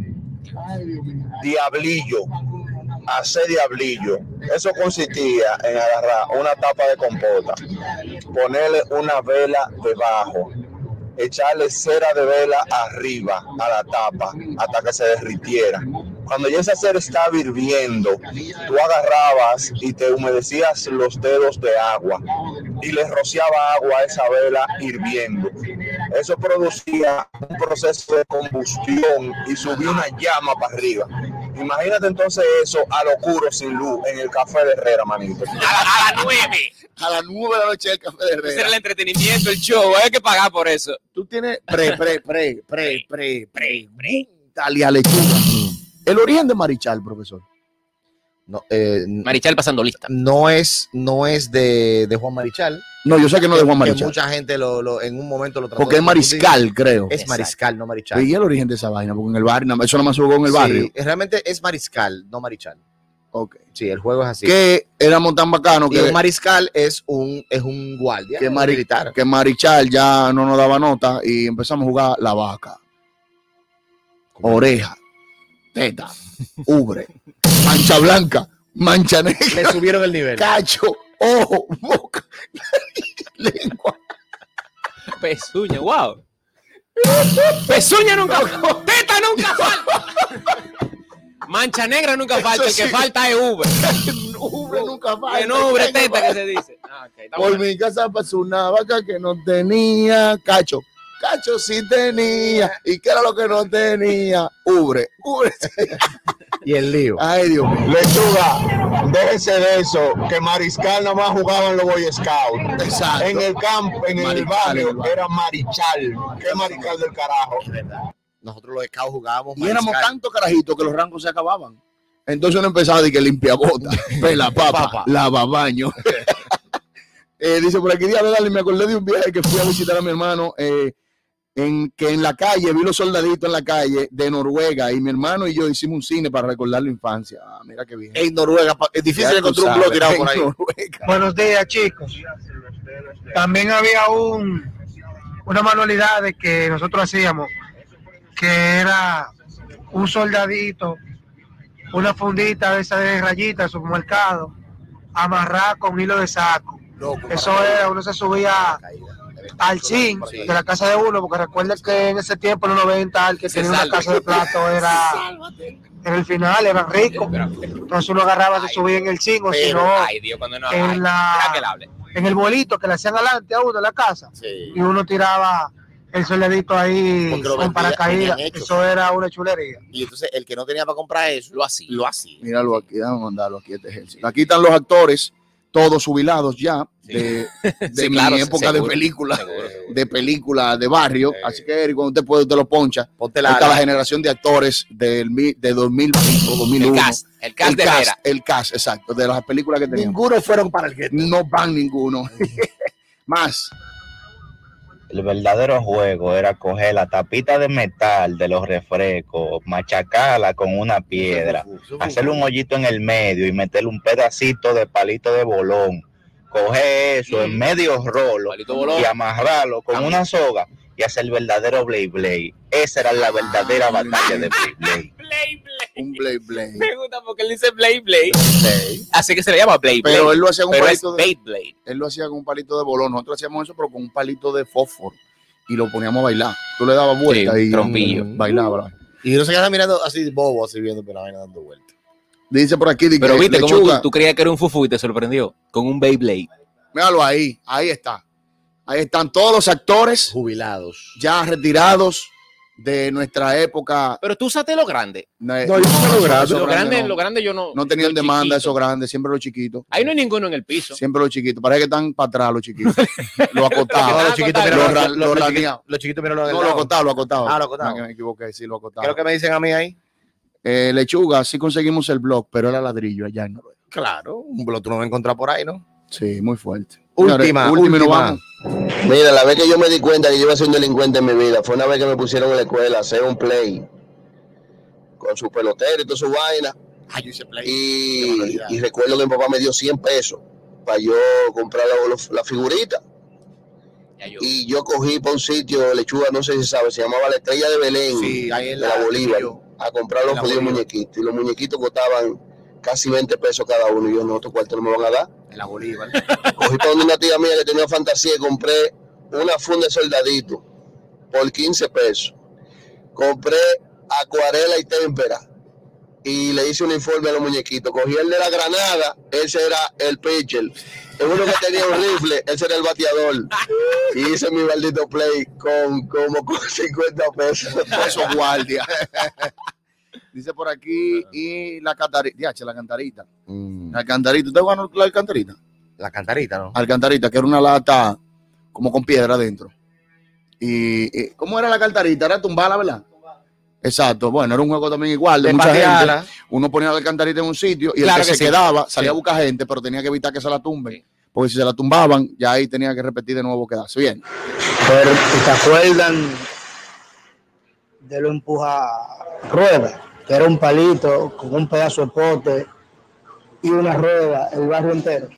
Speaker 15: Diablillo, hacer diablillo. Eso consistía en agarrar una tapa de compota, ponerle una vela debajo, echarle cera de vela arriba a la tapa hasta que se derritiera. Cuando ya esa cera estaba hirviendo, tú agarrabas y te humedecías los dedos de agua y le rociaba agua a esa vela hirviendo. Eso producía un proceso de combustión y subía una llama para arriba. Imagínate entonces eso a lo oscuro sin luz en el café de Herrera, manito.
Speaker 4: A, la- a las nueve.
Speaker 5: A las nueve de la noche del café de
Speaker 4: Ese era
Speaker 5: Herrera.
Speaker 4: el entretenimiento, el show. Hay que pagar por eso.
Speaker 5: Tú tienes pre, pre, pre, pre, pre, pre, pre, Italia lechuga. El origen de Marichal, profesor.
Speaker 3: No, eh,
Speaker 4: Marichal pasando lista.
Speaker 3: no es, no es de, de Juan Marichal.
Speaker 5: No, yo sé que no es de Juan
Speaker 3: Que
Speaker 5: Marichal.
Speaker 3: mucha gente lo, lo- en un momento lo trató
Speaker 5: Porque es mariscal, creo.
Speaker 3: Es mariscal, no marichal.
Speaker 5: ¿Y el origen de esa vaina? Porque en el barrio, eso nada más jugó en el
Speaker 3: Sí,
Speaker 5: barrio.
Speaker 3: realmente es mariscal, no marichal.
Speaker 5: Ok.
Speaker 3: Sí, el juego es así.
Speaker 5: Que éramos tan bacanos
Speaker 3: y
Speaker 5: que,
Speaker 3: un mariscal es un, es un guardia,
Speaker 5: que, Mari-
Speaker 3: militar.
Speaker 5: que Marichal ya no nos daba nota y empezamos a jugar la vaca, oreja, teta, ubre, mancha blanca, mancha
Speaker 3: Le
Speaker 5: negra,
Speaker 3: subieron el nivel.
Speaker 5: cacho, ojo, [laughs] boca, lengua.
Speaker 4: Pezuña, wow. Pezuña nunca Teta nunca falta. Mancha negra nunca falta. El que
Speaker 5: sí.
Speaker 4: falta es Uber. [laughs]
Speaker 5: Ubre nunca falta.
Speaker 4: Que no Uber teta que se dice. Ah,
Speaker 5: Por mi casa pasó una vaca que no tenía cacho. Cacho sí tenía. ¿Y qué era lo que no tenía? Ubre. Ubre.
Speaker 3: Y el lío.
Speaker 5: Ay, Dios mío.
Speaker 15: Lechuga, déjese de eso, que Mariscal nada más jugaban los Boy Scouts.
Speaker 5: Exacto.
Speaker 15: En el campo, en el
Speaker 5: Marichal,
Speaker 15: barrio,
Speaker 5: en el barrio.
Speaker 15: era Marichal. ¿Qué Marichal del carajo?
Speaker 3: Nosotros los scouts jugábamos.
Speaker 5: Y éramos
Speaker 3: mariscal.
Speaker 5: tantos carajitos que los rangos se acababan. Entonces uno empezaba de que limpia bota, [laughs] pela papa,
Speaker 3: Papa.
Speaker 5: lava baño. [laughs] [laughs] Eh, dice por aquí, diablo, dale, me acordé de un viaje que fui a visitar a mi hermano, eh, en que en la calle, vi los soldaditos en la calle de Noruega y mi hermano y yo hicimos un cine para recordar la infancia. Ah, mira qué bien.
Speaker 3: En Noruega, es difícil encontrar un blog tirado por ahí.
Speaker 5: Noruega.
Speaker 11: Buenos días, chicos. También había un una manualidad de que nosotros hacíamos, que era un soldadito, una fundita de esa de rayitas, supermercado, amarrada con hilo de saco. Eso era, uno se subía al chin de la casa de uno, porque recuerden que en ese tiempo, en los 90, el que tenía una casa de plato [laughs] era en el final, era rico. Entonces uno agarraba, se subía en el chin, o si no, en la en el bolito que le hacían adelante a uno en la casa y uno tiraba el soldadito ahí con paracaídas. Eso era una chulería.
Speaker 3: Y entonces el que no tenía para comprar eso,
Speaker 4: Lo hacía.
Speaker 3: lo hacía.
Speaker 5: Míralo aquí, vamos a mandarlo aquí a este ejército. Aquí están los actores, todos jubilados ya, de, [laughs] de
Speaker 4: Sí,
Speaker 5: mi
Speaker 4: claro,
Speaker 5: época
Speaker 4: seguro,
Speaker 5: de película,
Speaker 4: seguro, seguro.
Speaker 5: de película de barrio. Así que, Eric, cuando usted puede, usted lo poncha.
Speaker 3: Ponte la,
Speaker 5: está la generación de actores del, mi- de 2005, 2001.
Speaker 4: El cast, el cast
Speaker 5: el
Speaker 4: de
Speaker 5: cast,
Speaker 4: Vera.
Speaker 5: el cast, exacto, de las películas que teníamos.
Speaker 3: ninguno fueron para el que
Speaker 5: No van ninguno. [laughs] Más.
Speaker 14: El verdadero juego era coger la tapita de metal de los refrescos, machacarla con una piedra, hacerle un hoyito en el medio y meterle un pedacito de palito de bolón. Coger eso en medio rolo y amarrarlo con una soga y hacer el verdadero Blade Blade. Esa era la verdadera batalla de Blade Blade. [laughs]
Speaker 4: Blade, Blade.
Speaker 5: Un Blade Blade.
Speaker 4: Me gusta porque él dice Blade Blade. Así que se le llama Blade Blade.
Speaker 5: Pero él lo hacía con un
Speaker 4: Pero
Speaker 5: palito de,
Speaker 4: Blade Blade.
Speaker 5: él lo hacía con un palito de bolón. Nosotros hacíamos eso, pero con un palito de fósforo. Y lo poníamos a bailar. Tú le dabas vuelta
Speaker 4: Sí,
Speaker 5: y
Speaker 4: trompillo.
Speaker 5: mm, bailaba.
Speaker 3: Y no se queda mirando así bobo, así viendo pero la vaina dando vueltas.
Speaker 5: Dice por aquí,
Speaker 4: Pero viste cómo tú, tú creías que era un fufu y te sorprendió con un Beyblade.
Speaker 5: Míralo ahí, ahí está. Ahí están todos los actores
Speaker 3: Jubilados.
Speaker 5: ya retirados de nuestra época.
Speaker 4: Pero tú usaste lo grande.
Speaker 5: No,
Speaker 3: yo usé lo grande.
Speaker 5: eso
Speaker 4: Lo grande,
Speaker 5: no.
Speaker 4: lo grande yo no.
Speaker 5: No tenían
Speaker 4: lo
Speaker 5: demanda esos grandes, siempre los chiquitos.
Speaker 4: Ahí no hay ninguno en el piso.
Speaker 5: Siempre los chiquitos. Parece que están para atrás los chiquitos. [laughs] los acotados.
Speaker 3: No, los chiquitos, mira,
Speaker 5: Los ra-
Speaker 3: los,
Speaker 5: los
Speaker 3: los
Speaker 5: raneados.
Speaker 3: chiquitos, mira lo
Speaker 5: No, lo acotados, lo acotados.
Speaker 3: Ah, lo acotado.
Speaker 5: No, que me equivoqué, sí, lo
Speaker 3: ¿Qué es
Speaker 5: acotados.
Speaker 3: lo que me dicen a mí ahí?
Speaker 5: Eh, lechuga, sí conseguimos el blog, pero era ladrillo allá en Noruega.
Speaker 3: Claro, un blog tú no vas a encontrar por ahí, ¿no?
Speaker 5: Sí, muy fuerte.
Speaker 3: Última,
Speaker 5: última
Speaker 3: última.
Speaker 5: vamos.
Speaker 10: Mira, la vez que yo me di cuenta que yo iba a ser un delincuente en mi vida fue una vez que me pusieron en la escuela a hacer un play con su pelotero y toda su vaina.
Speaker 3: Ah, yo hice play.
Speaker 10: Y, recuerdo que mi papá me dio 100 pesos para yo comprar la, la figurita.
Speaker 4: Yo.
Speaker 10: Y yo cogí para un sitio, lechuga, no sé si sabes, se llamaba la Estrella de Belén,
Speaker 3: Sí, ahí en
Speaker 10: de
Speaker 3: la-
Speaker 10: la Bolívar,
Speaker 3: yo.
Speaker 10: A comprar los jodidos muñequitos. Y los muñequitos costaban casi 20 pesos cada uno. Y yo, no, estos cuartos no me van a dar.
Speaker 3: En la Bolívar. [laughs]
Speaker 10: Cogí para una tía mía que tenía fantasía y compré una funda de soldadito por 15 pesos. Compré acuarela y témpera y le hice un informe a los muñequitos. Cogí el de la granada, ese era el pitcher. Uno que tenía un rifle, ese era el bateador. Y hice mi maldito play con como con 50 pesos.
Speaker 5: Eso guardia. Dice por aquí, y la cantarita, la cantarita. La cantarita, ¿usted ganó la alcantarita?
Speaker 3: La cantarita, ¿no?
Speaker 5: Alcantarita, que era una lata como con piedra adentro. Y, y- ¿cómo era la cantarita? Era tumbarla, ¿verdad? Exacto, bueno, era un juego también igual de,
Speaker 3: De
Speaker 5: mucha gente. Uno ponía la alcantarita en un sitio y
Speaker 4: Claro
Speaker 5: el que,
Speaker 4: que
Speaker 5: se
Speaker 4: sí.
Speaker 5: quedaba salía
Speaker 4: Sí.
Speaker 5: a buscar gente, pero tenía que evitar que se la tumben. Porque si se la tumbaban, ya ahí tenía que repetir de nuevo quedarse. Bien.
Speaker 11: Pero, ¿te acuerdan de lo empuja rueda? Que era un palito con un pedazo de pote y una rueda, el barrio entero.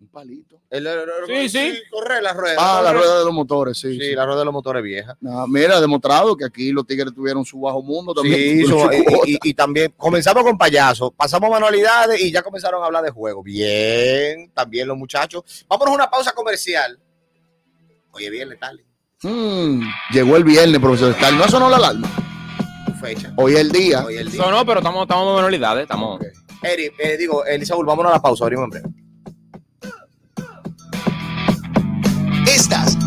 Speaker 5: Un palito.
Speaker 3: El- el- el-
Speaker 4: Sí, sí.
Speaker 3: Corre la rueda.
Speaker 5: Ah, la rueda de los motores, sí.
Speaker 3: Sí,
Speaker 5: sí.
Speaker 3: la rueda de los motores vieja.
Speaker 5: No, mira, demostrado que aquí los tigres tuvieron su bajo mundo también.
Speaker 3: Sí,
Speaker 5: su
Speaker 3: y,
Speaker 5: cuota.
Speaker 3: y- y también comenzamos con payasos, pasamos manualidades y ya comenzaron a hablar de juego. Bien, también los muchachos. Vámonos a una pausa comercial. Oye, viernes, tal.
Speaker 5: Mm, llegó el viernes, profesor Stal. No sonó la alarma.
Speaker 3: Fecha.
Speaker 5: Hoy es el día.
Speaker 3: Hoy el día.
Speaker 4: No, no, pero estamos, estamos en manualidades. Estamos.
Speaker 3: Eri, eh, digo, Elisaúl, vámonos a la pausa, abrimos en breve.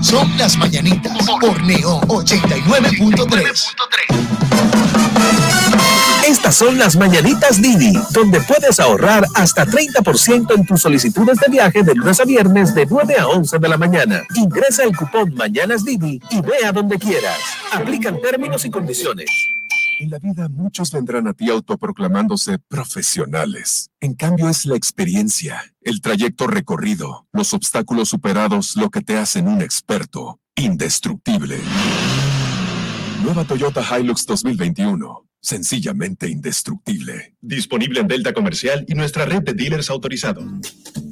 Speaker 1: Son las mañanitas por Neon 89.3.
Speaker 16: Estas Estas son las mañanitas Didi, donde puedes ahorrar hasta 30% en tus solicitudes de viaje de lunes a viernes de 9 a 11 de la mañana. Ingresa el cupón Mañanas Didi y ve a donde quieras. Aplican términos y condiciones.
Speaker 17: En la vida muchos vendrán a ti autoproclamándose profesionales. En cambio es la experiencia, el trayecto recorrido, los obstáculos superados lo que te hacen un experto, indestructible. Nueva Toyota Hilux 2021. Sencillamente indestructible. Disponible en Delta Comercial y nuestra red de dealers autorizados.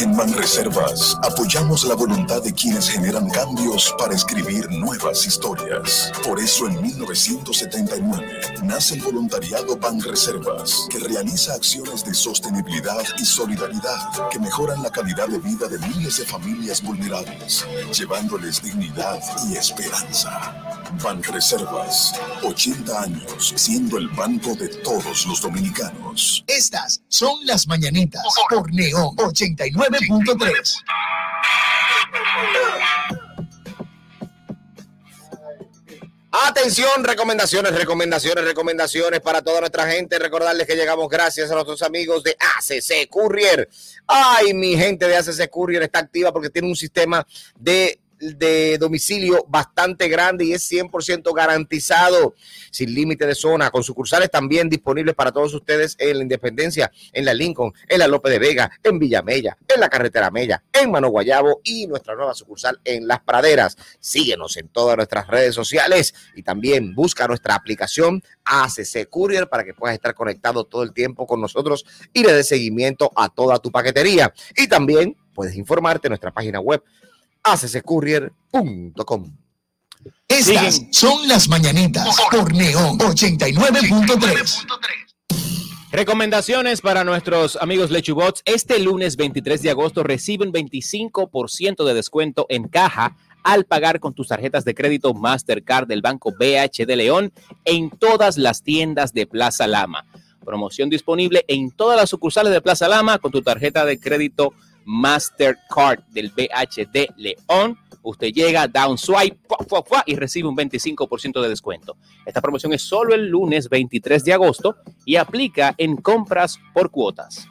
Speaker 18: En Banreservas apoyamos la voluntad de quienes generan cambios para escribir nuevas historias. Por eso en 1979 nace el voluntariado Banreservas, que realiza acciones de sostenibilidad y solidaridad que mejoran la calidad de vida de miles de familias vulnerables, llevándoles dignidad y esperanza. Banreservas, 80 años siendo el banco de todos los dominicanos.
Speaker 1: Estas son las mañanitas por Neón 89.3.
Speaker 3: Atención, recomendaciones, recomendaciones, recomendaciones para toda nuestra gente. Recordarles que llegamos gracias a nuestros amigos de ACC Courier. Ay, mi gente de ACC Courier está activa porque tiene un sistema de de domicilio bastante grande y es 100% garantizado, sin límite de zona, con sucursales también disponibles para todos ustedes en la Independencia, en la Lincoln, en la Lope de Vega, en Villamella, en la Carretera Mella, en Mano Guayabo y nuestra nueva sucursal en Las Praderas. Síguenos en todas nuestras redes sociales y también busca nuestra aplicación ACC Courier para que puedas estar conectado todo el tiempo con nosotros y le dé seguimiento a toda tu paquetería. Y también puedes informarte en nuestra página web acccourier.com.
Speaker 1: Estas son las mañanitas por Neón 89.3.
Speaker 4: Recomendaciones para nuestros amigos Lechubots. Este lunes 23 de agosto reciben 25% de descuento en caja al pagar con tus tarjetas de crédito Mastercard del Banco BH de León en todas las tiendas de Plaza Lama. Promoción disponible en todas las sucursales de Plaza Lama con tu tarjeta de crédito Mastercard del BHD León. Usted llega, da un swipe y recibe un 25% de descuento. Esta promoción es solo el lunes 23 de agosto y aplica en compras por cuotas.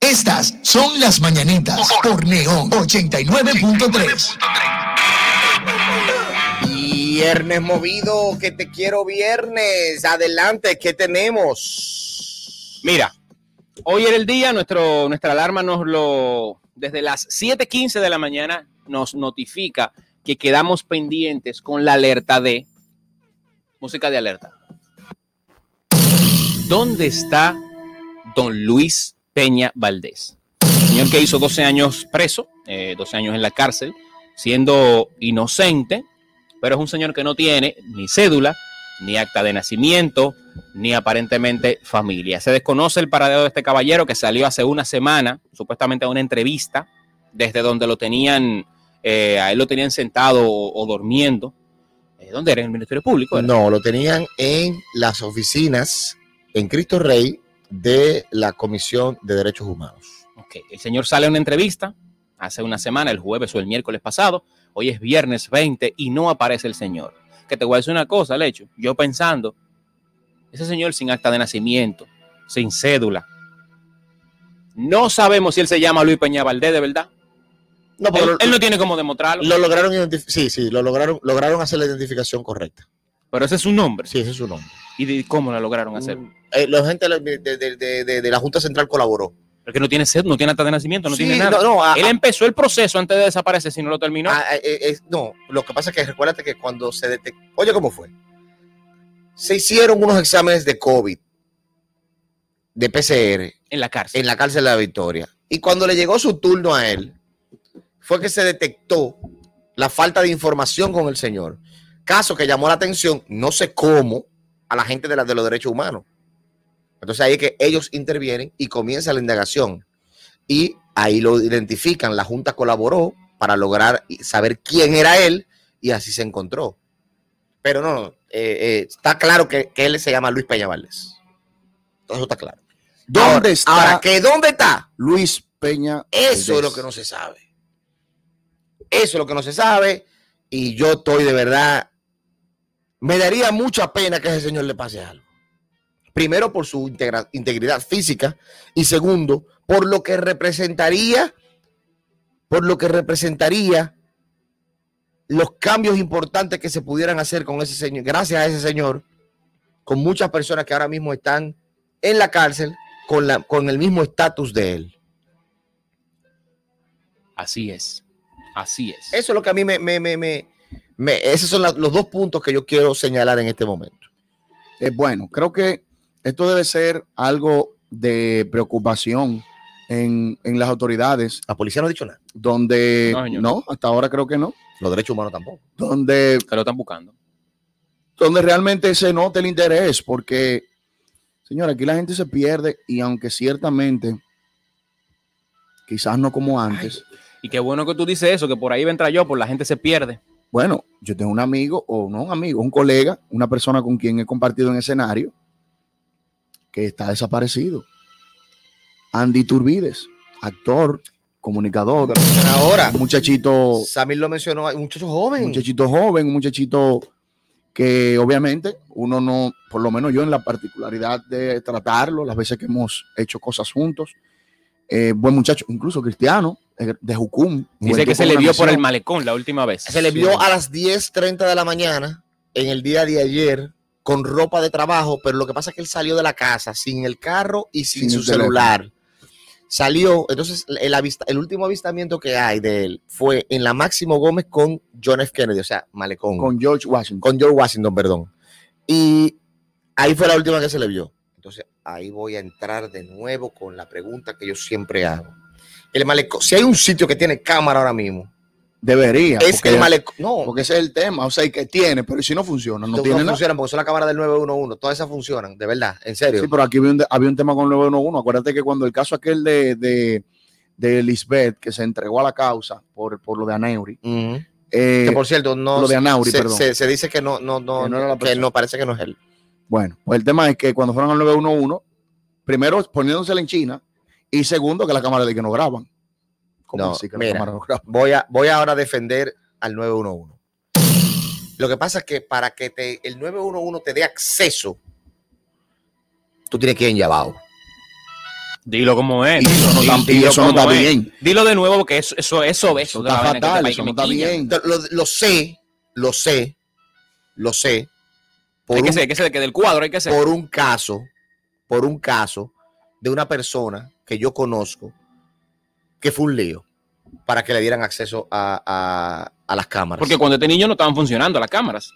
Speaker 1: Estas son las mañanitas por Neón 89.3.
Speaker 3: Viernes movido, que te quiero viernes. Adelante, ¿qué tenemos?
Speaker 4: Mira, Hoy era el día, nuestro, nuestra alarma nos lo, desde las 7:15 de la mañana nos notifica que quedamos pendientes con la alerta de música de alerta. ¿Dónde está don Luis Peña Valdés? Señor que hizo 12 años preso, eh, 12 años en la cárcel, siendo inocente, pero es un señor que no tiene ni cédula, ni acta de nacimiento, ni aparentemente familia. Se desconoce el paradero de este caballero que salió hace una semana, supuestamente a una entrevista, desde donde lo tenían, eh, a él lo tenían sentado o, durmiendo. Eh, ¿Dónde era? ¿En el Ministerio Público?
Speaker 3: No, lo tenían en las oficinas en Cristo Rey de la Comisión de Derechos Humanos.
Speaker 4: Ok, el señor sale a una entrevista hace una semana, el jueves o el miércoles pasado, hoy es viernes 20 y no aparece el señor. Que te voy a decir una cosa, Lecho, yo pensando, ese señor sin acta de nacimiento, sin cédula. No sabemos si él se llama Luis Peña Valdés de verdad. No, él, él, no tiene cómo demostrarlo.
Speaker 3: Lo lograron sí, sí, lo lograron, lograron hacer la identificación correcta.
Speaker 4: Pero ese es su nombre.
Speaker 3: Sí, ese es su nombre.
Speaker 4: ¿Y de cómo la lograron hacer?
Speaker 3: Eh, la gente de, de, de, la Junta Central colaboró.
Speaker 4: Porque no tiene sed, no tiene acta de nacimiento, no sí, tiene nada. No, no, a, él empezó el proceso antes de desaparecer, si no lo terminó.
Speaker 3: A, eh, eh, no, lo que pasa es que recuérdate que cuando se detectó. Oye, ¿cómo fue? se hicieron unos exámenes de COVID, de PCR.
Speaker 4: En la cárcel.
Speaker 3: En la cárcel de la Victoria. Y cuando le llegó su turno a él, fue que se detectó la falta de información con el señor. Caso que llamó la atención, no sé cómo, a la gente de, la, de los derechos humanos. Entonces ahí es que ellos intervienen y comienza la indagación. Y ahí lo identifican. La Junta colaboró para lograr saber quién era él y así se encontró. Pero no, eh, eh, está claro que, que él se llama Luis Peña Valdés. Eso está claro.
Speaker 5: ¿Dónde
Speaker 3: Ahora-
Speaker 5: está
Speaker 3: Ahora, ¿que ¿dónde está?
Speaker 5: Luis Peña?
Speaker 3: Eso es lo que no se sabe. Eso es lo que no se sabe. Y yo estoy de verdad. Me daría mucha pena que a ese señor le pase algo. Primero, por su integra- integridad física. Y segundo, por lo que representaría. Por lo que representaría los cambios importantes que se pudieran hacer con ese señor, gracias a ese señor, con muchas personas que ahora mismo están en la cárcel con, la, con el mismo estatus de él.
Speaker 4: Así es. Así es.
Speaker 3: Eso es lo que a mí me, me, me, me- me- esos son la- los dos puntos que yo quiero señalar en este momento.
Speaker 5: Eh, bueno, creo que esto debe ser algo de preocupación en, en las autoridades.
Speaker 3: La policía no ha dicho nada.
Speaker 5: Donde
Speaker 4: No,
Speaker 5: hasta ahora creo que no.
Speaker 3: Los derechos humanos tampoco.
Speaker 5: Donde,
Speaker 4: Que lo están buscando.
Speaker 5: donde realmente se nota el interés, porque, señora, aquí la gente se pierde y aunque ciertamente, quizás no como antes,
Speaker 4: Y qué bueno que tú dices eso, que por ahí entrar yo, por la gente se pierde.
Speaker 5: Bueno, yo tengo un amigo, o no un amigo, un colega, una persona con quien he compartido en escenario, que está desaparecido. Andy Turbides, actor, comunicador.
Speaker 3: Ahora,
Speaker 5: un muchachito,
Speaker 3: Samir lo mencionó, un muchacho joven.
Speaker 5: un muchachito joven, un muchachito que obviamente uno no, por lo menos yo en la particularidad de tratarlo, las veces que hemos hecho cosas juntos, eh, buen muchacho, incluso cristiano, eh, de Jucum.
Speaker 4: Dice que se le vio por el malecón la última vez.
Speaker 3: Se le vio a las 10:30 de la mañana en el día de ayer con ropa de trabajo, pero lo que pasa es que él salió de la casa sin el carro y sin,
Speaker 5: Sin
Speaker 3: su celular. Salió, entonces el, avista- el último avistamiento que hay de él fue en la Máximo Gómez con John F. Kennedy, o sea, Malecón.
Speaker 5: Con George Washington.
Speaker 3: Con George Washington, perdón. Y ahí fue la última que se le vio. Entonces, ahí voy a entrar de nuevo con la pregunta que yo siempre hago. El malecón, si hay un sitio que tiene cámara ahora mismo,
Speaker 5: Debería.
Speaker 3: es
Speaker 5: porque-
Speaker 3: el malecón. No,
Speaker 5: Porque ese es el tema, o sea, y que tiene, pero si no funciona, no,
Speaker 3: no,
Speaker 5: tiene nada.
Speaker 3: funcionan porque son la cámara del 911. Todas esas funcionan, de verdad, en serio.
Speaker 5: Sí, pero aquí había un, de- había un tema con el 911. Acuérdate que cuando el caso aquel de, de, de Lisbeth, que se entregó a la causa por, por lo de Aneuri, eh,
Speaker 3: que por cierto, no.
Speaker 5: lo de Anauri,
Speaker 3: se,
Speaker 5: perdón.
Speaker 3: se- se dice que no, no, no,
Speaker 5: Que no era la
Speaker 3: que no parece que no es él.
Speaker 5: bueno, pues el tema es que cuando fueron al 911, primero poniéndosela en China, y segundo que la cámara de que no graban. ¿Cómo
Speaker 3: No,
Speaker 5: así que
Speaker 3: mira,
Speaker 5: graba?
Speaker 3: voy a, voy ahora a defender al 911. Lo que pasa es que para que te, el 911 te dé acceso, tú tienes que ir en llavado.
Speaker 4: Dilo como es.
Speaker 5: Y eso no y
Speaker 4: dilo
Speaker 5: eso no
Speaker 4: como
Speaker 5: está
Speaker 4: es.
Speaker 5: bien.
Speaker 4: Dilo de nuevo porque eso, eso, eso, eso,
Speaker 5: está
Speaker 4: que
Speaker 5: fatal, eso no está
Speaker 4: quilla.
Speaker 5: bien.
Speaker 3: Lo, lo sé, lo sé, lo sé. Por
Speaker 4: Hay que
Speaker 3: un-
Speaker 4: ser, hay que ser que del cuadro hay que ser.
Speaker 3: por un caso, por un caso de una persona que yo conozco que fue un lío para que le dieran acceso a, a- a las cámaras.
Speaker 4: Porque cuando este niño no estaban funcionando las cámaras.